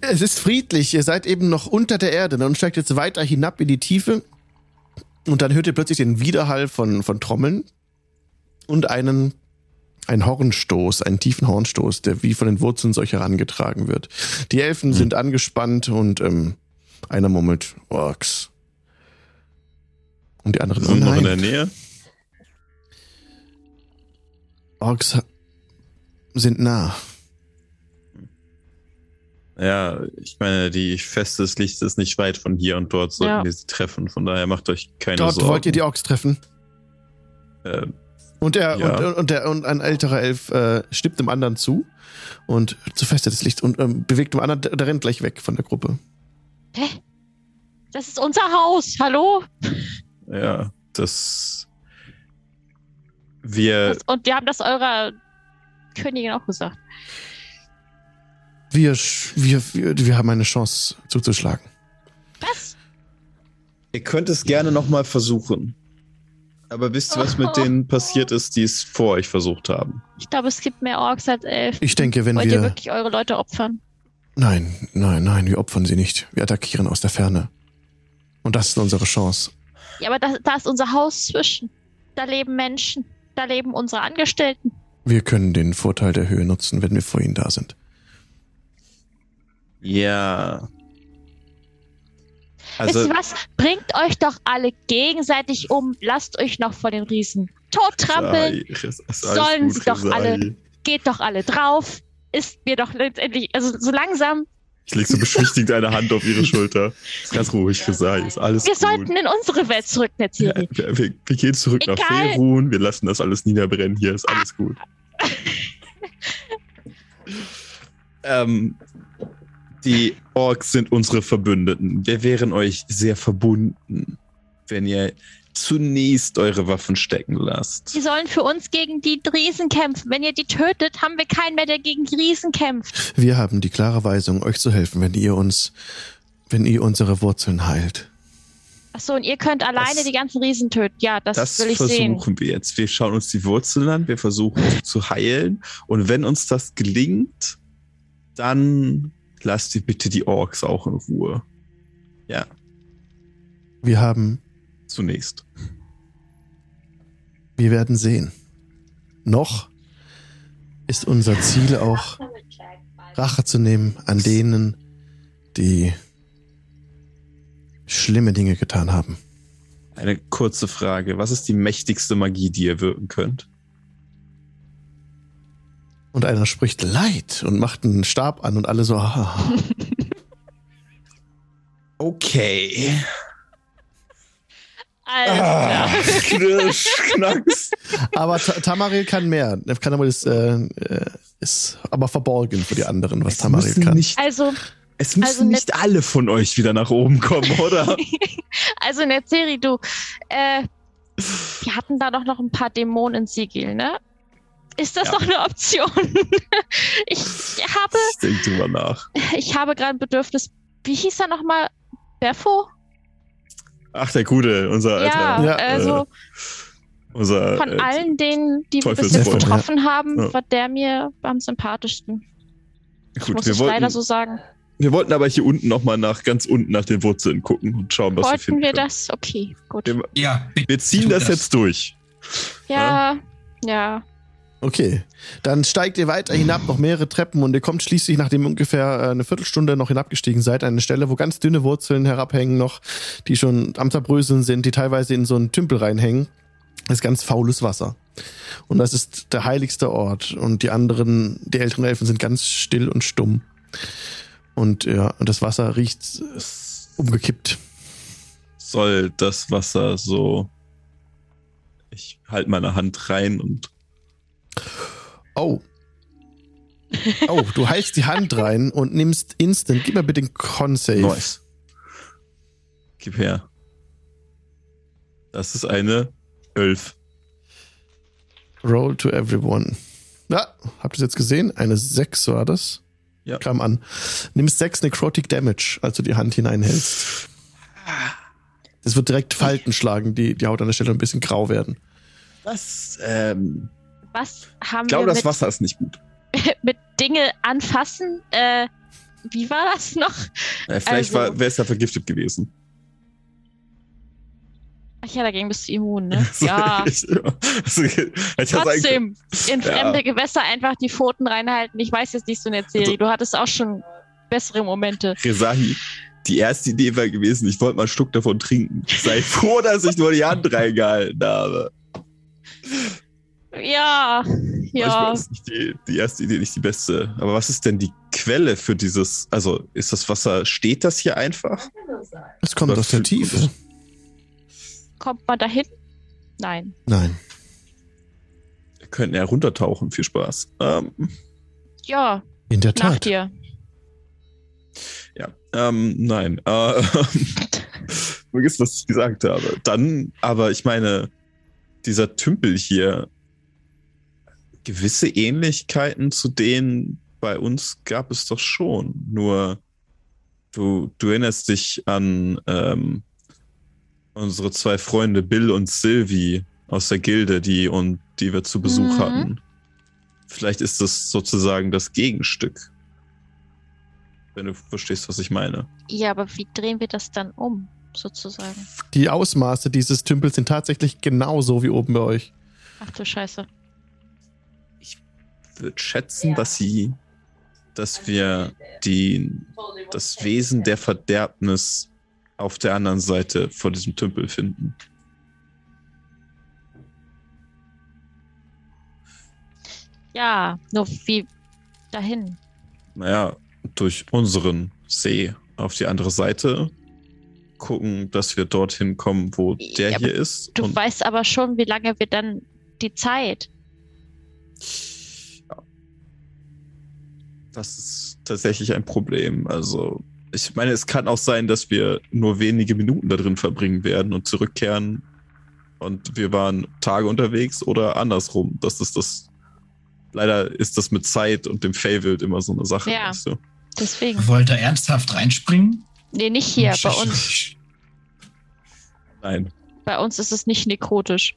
Es ist friedlich, ihr seid eben noch unter der Erde ne, und steigt jetzt weiter hinab in die Tiefe. Und dann hört ihr plötzlich den Widerhall von, von Trommeln und einen, einen Hornstoß, einen tiefen Hornstoß, der wie von den Wurzeln solch herangetragen wird. Die Elfen sind angespannt und ähm, einer murmelt Orks. Und die anderen, oh sind noch in der Nähe. Orks sind nah. Ja, ich meine, die Feste des Lichts ist nicht weit von hier und dort sollten Ja. wir sie treffen. Von daher macht euch keine Dort Sorgen. wollt ihr die Orks treffen. äh, Und der Ja. und, und der und ein älterer Elf äh, stippt dem anderen zu und zu fest das Licht und ähm, bewegt dem anderen, der, der rennt gleich weg von der Gruppe. Hä? Das ist unser Haus. Hallo? ja, das. Wir. Das, und wir haben das eurer Königin auch gesagt. Wir, wir, wir, wir haben eine Chance zuzuschlagen. Was? Ihr könnt es gerne nochmal versuchen. Aber wisst ihr, was mit denen passiert ist, die es vor euch versucht haben? Ich glaube, es gibt mehr Orks als Elfen. Ich denke, wenn Wollt ihr wir. wirklich eure Leute opfern? Nein, nein, nein, wir opfern sie nicht. Wir attackieren aus der Ferne. Und das ist unsere Chance. Ja, aber da, da ist unser Haus zwischen. Da leben Menschen. Da leben unsere Angestellten. Wir können den Vorteil der Höhe nutzen, wenn wir vor ihnen da sind. Ja. Wisst Also, ihr was? Bringt euch doch alle gegenseitig um. Lasst euch noch vor den Riesen tottrampeln. Sollen sie doch alle- Geht doch alle drauf. Ist mir doch letztendlich, also so langsam. Ich leg so beschwichtigend eine Hand auf ihre Schulter. Ist ganz ruhig, Sai. Ist alles Wir gut. sollten in unsere Welt zurück, Ja, Netzserie. wir, wir, wir gehen zurück nach Egal. Ferun. Wir lassen das alles niederbrennen. Hier ist alles gut. ähm, die Orks sind unsere Verbündeten. Wir wären euch sehr verbunden, wenn ihr zunächst eure Waffen stecken lasst. Die sollen für uns gegen die Riesen kämpfen. Wenn ihr die tötet, haben wir keinen mehr, der gegen die Riesen kämpft. Wir haben die klare Weisung, euch zu helfen, wenn ihr uns, wenn ihr unsere Wurzeln heilt. Achso, und ihr könnt alleine Das- die ganzen Riesen töten. Ja, das, Das will ich versuchen sehen. wir jetzt. Wir schauen uns die Wurzeln an, wir versuchen sie zu heilen. Und wenn uns das gelingt, dann lasst ihr bitte die Orks auch in Ruhe. Ja, Wir haben, zunächst. wir werden sehen. Noch ist unser Ziel auch, Rache zu nehmen an denen, die schlimme Dinge getan haben. Eine kurze Frage. Was ist die mächtigste Magie, die ihr wirken könnt? Und einer spricht Leid und macht einen Stab an und alle so, ah. Okay. Alles Ah. Knirsch, Knacks. Aber Ta- Tamaril kann mehr. Er kann aber das, äh, äh, ist aber verborgen für die anderen, was Es Tamaril kann. nicht, Also, es müssen also nicht alle von euch wieder nach oben kommen, oder? also in der Serie, du, äh, wir hatten da doch noch ein paar Dämonen in Sigil, ne? Ist das Ja. doch eine Option? ich habe, Ich denke drüber nach. ich habe gerade ein Bedürfnis. Wie hieß er nochmal? Beffo? Ach, der Gute, unser Ja, alter. Ja, also Unser, von äh, allen denen, die wir bis jetzt Teufelsfreund, getroffen haben, Ja. war der mir am sympathischsten. Ich Gut, muss wir es leider wollten, so sagen. wir wollten aber hier unten nochmal nach, ganz unten nach den Wurzeln gucken und schauen, was wir Wollten finden. wir können. das? Okay, gut. Wir, Ja, wir ziehen tut das jetzt durch. Ja, ja. Okay, dann steigt ihr weiter hinab, noch mehrere Treppen und ihr kommt schließlich, nachdem ihr ungefähr äh, eine Viertelstunde noch hinabgestiegen seid, an eine Stelle, wo ganz dünne Wurzeln herabhängen noch, die schon am Zerbröseln sind, die teilweise in so einen Tümpel reinhängen. Das ist ganz faules Wasser. Und das ist der heiligste Ort. Und die anderen, die älteren Elfen sind ganz still und stumm. Und ja, und das Wasser riecht umgekippt. soll das Wasser so. Ich halte meine Hand rein und Oh. Oh, du hältst die Hand rein und nimmst instant. Gib mir bitte den Con-Save. Nice. Gib her. Das ist eine Elf. Roll to everyone. Ja, habt ihr es jetzt gesehen? Eine 6 war das. Ja. Kam an. Nimmst 6 Necrotic Damage, als du die Hand hineinhältst. Es wird direkt Falten schlagen, die, die Haut an der Stelle ein bisschen grau werden. Das, ähm, Was haben ich glaube, das mit, Wasser ist nicht gut. mit Dinge anfassen? Äh, wie war das noch? Äh, vielleicht Also- wäre es ja vergiftet gewesen. Ach ja, dagegen bist du immun, ne? Ja. Ich, also, ich ja Trotzdem, in Ja. fremde Gewässer einfach die Pfoten reinhalten. Ich weiß jetzt nicht so eine Serie. Also- du hattest auch schon bessere Momente. Rezahi, die erste Idee war gewesen, ich wollte mal einen Schluck davon trinken. Sei froh, dass ich nur die Hand reingehalten habe. Ja, ja. ist nicht die, die erste Idee nicht die beste. Aber was ist denn die Quelle für dieses, also ist das Wasser, steht das hier einfach? Es kommt Was aus der Tiefe. Kommt man dahin? Nein. Nein. Wir könnten ja runtertauchen, viel Spaß. Ähm, Ja, In der nach Tat. dir. ja, ähm, nein. Äh, vergiss, was ich gesagt habe. Dann, aber ich meine, dieser Tümpel hier, gewisse Ähnlichkeiten zu denen bei uns gab es doch schon. Nur du, du erinnerst dich an ähm, unsere zwei Freunde Bill und Sylvie aus der Gilde, die und die wir zu Besuch Mhm. hatten. Vielleicht ist das sozusagen das Gegenstück. Wenn du verstehst, was ich meine. Ja, aber wie drehen wir das dann um, sozusagen? Die Ausmaße dieses Tümpels sind tatsächlich genauso wie oben bei euch. Ach du Scheiße. Würde schätzen, dass sie, dass wir die, das Wesen der Verderbnis auf der anderen Seite vor diesem Tümpel finden. Ja, nur wie dahin? Naja, durch unseren See auf die andere Seite gucken, dass wir dorthin kommen, wo der Ja, hier ist. Du weißt aber schon, wie lange wir dann die Zeit. Das ist tatsächlich ein Problem. Also, ich meine, es kann auch sein, dass wir nur wenige Minuten da drin verbringen werden und zurückkehren. Und wir waren Tage unterwegs oder andersrum. Das ist das. Leider ist das mit Zeit und dem Feywild immer so eine Sache. Ja. Weißt du? Deswegen. Wollt ihr ernsthaft reinspringen? Nee, nicht hier. Bei uns, Nein. bei uns ist es nicht nekrotisch.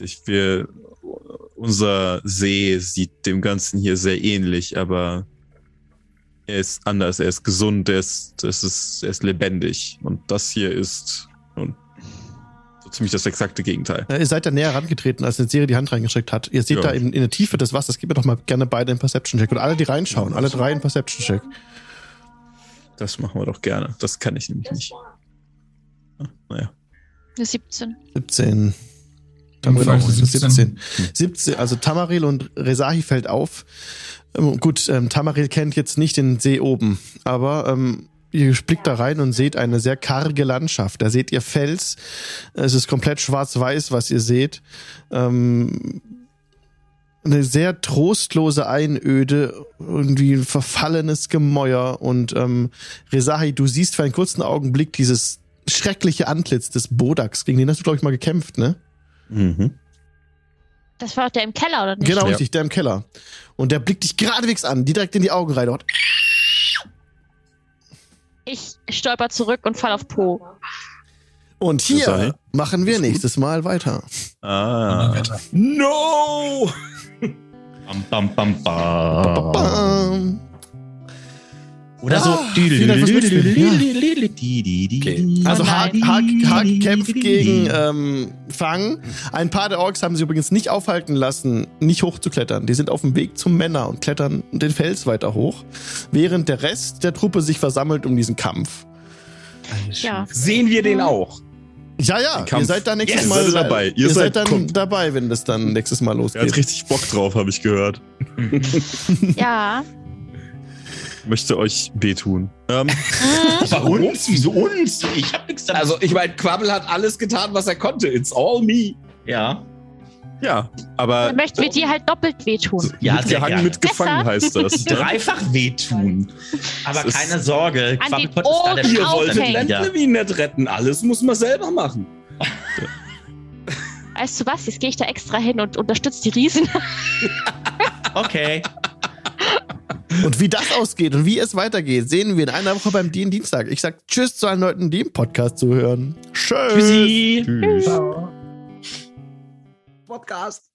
Ich, wir, unser See sieht dem Ganzen hier sehr ähnlich, aber er ist anders, er ist gesund, er ist, das ist, er ist lebendig. Und das hier ist nun, so ziemlich das exakte Gegenteil. Ja, ihr seid da näher rangetreten, als eine Serie die Hand reingestreckt hat. Ihr seht Ja. da in, in der Tiefe des Wassers. Gebt mir doch mal gerne beide einen Perception-Check. Und alle, die reinschauen, alle drei einen Perception-Check. Das machen wir doch gerne. Das kann ich nämlich nicht. Ah, Naja. Eine 17. 17. Tamaril auch, 17. 17. 17. Also Tamaril und Rezahi fällt auf. Ähm, gut, ähm, Tamaril kennt jetzt nicht den See oben, aber ähm, ihr blickt da rein und seht eine sehr karge Landschaft. Da seht ihr Fels. Es ist komplett schwarz-weiß, was ihr seht. Ähm, eine sehr trostlose Einöde, irgendwie ein verfallenes Gemäuer und ähm, Rezahi, du siehst für einen kurzen Augenblick dieses schreckliche Antlitz des Bodaks, gegen den hast du, glaube ich, mal gekämpft, ne? Mhm. Das war der im Keller, oder nicht? Genau, Ja. richtig, der im Keller. Und der blickt dich geradewegs an, die direkt in die Augen rein. Und Ich stolper zurück und fall auf Po. Und hier machen wir nächstes Mal weiter. Ah. No! Bam, bam, bam, bam. Bam. Oder so. Ah, Mitspielen. Okay. Also nein. Hark, Hark kämpft gegen ähm, Fang. Ein paar der Orks haben sie übrigens nicht aufhalten lassen, nicht hochzuklettern. Die sind auf dem Weg zum Männer und klettern den Fels weiter hoch, während der Rest der Truppe sich versammelt um diesen Kampf. Ja. Sehen wir den auch? Ja, ja, ihr seid da nächstes Yes, Mal seid ihr dabei. Ihr Ihr, seid, seid- dann kommt. dabei, wenn das dann nächstes Mal Er hat losgeht. richtig Bock drauf, habe ich gehört. Ja, möchte euch wehtun. Ähm, Aber uns? Wieso uns? Ich hab nichts damit. Also, ich meine, Quabbel hat alles getan, was er konnte. It's all me. ja. ja, aber Dann möchten wir dir halt doppelt wehtun. Ja, sehr mitgehangen, gerne. mitgefangen heißt das. Dreifach wehtun. Aber ist- keine Sorge. Den ist da der Ihr wolltet. Landlewin nicht retten. Alles muss man selber machen. Weißt du was? Jetzt gehe ich da extra hin und unterstütze die Riesen. Okay. Und wie das ausgeht und wie es weitergeht, sehen wir in einer Woche beim DIN Dienstag. Ich sag Tschüss zu allen Leuten, die im Podcast zuhören. Tschüss. Tschüssi. Tschüss. Podcast.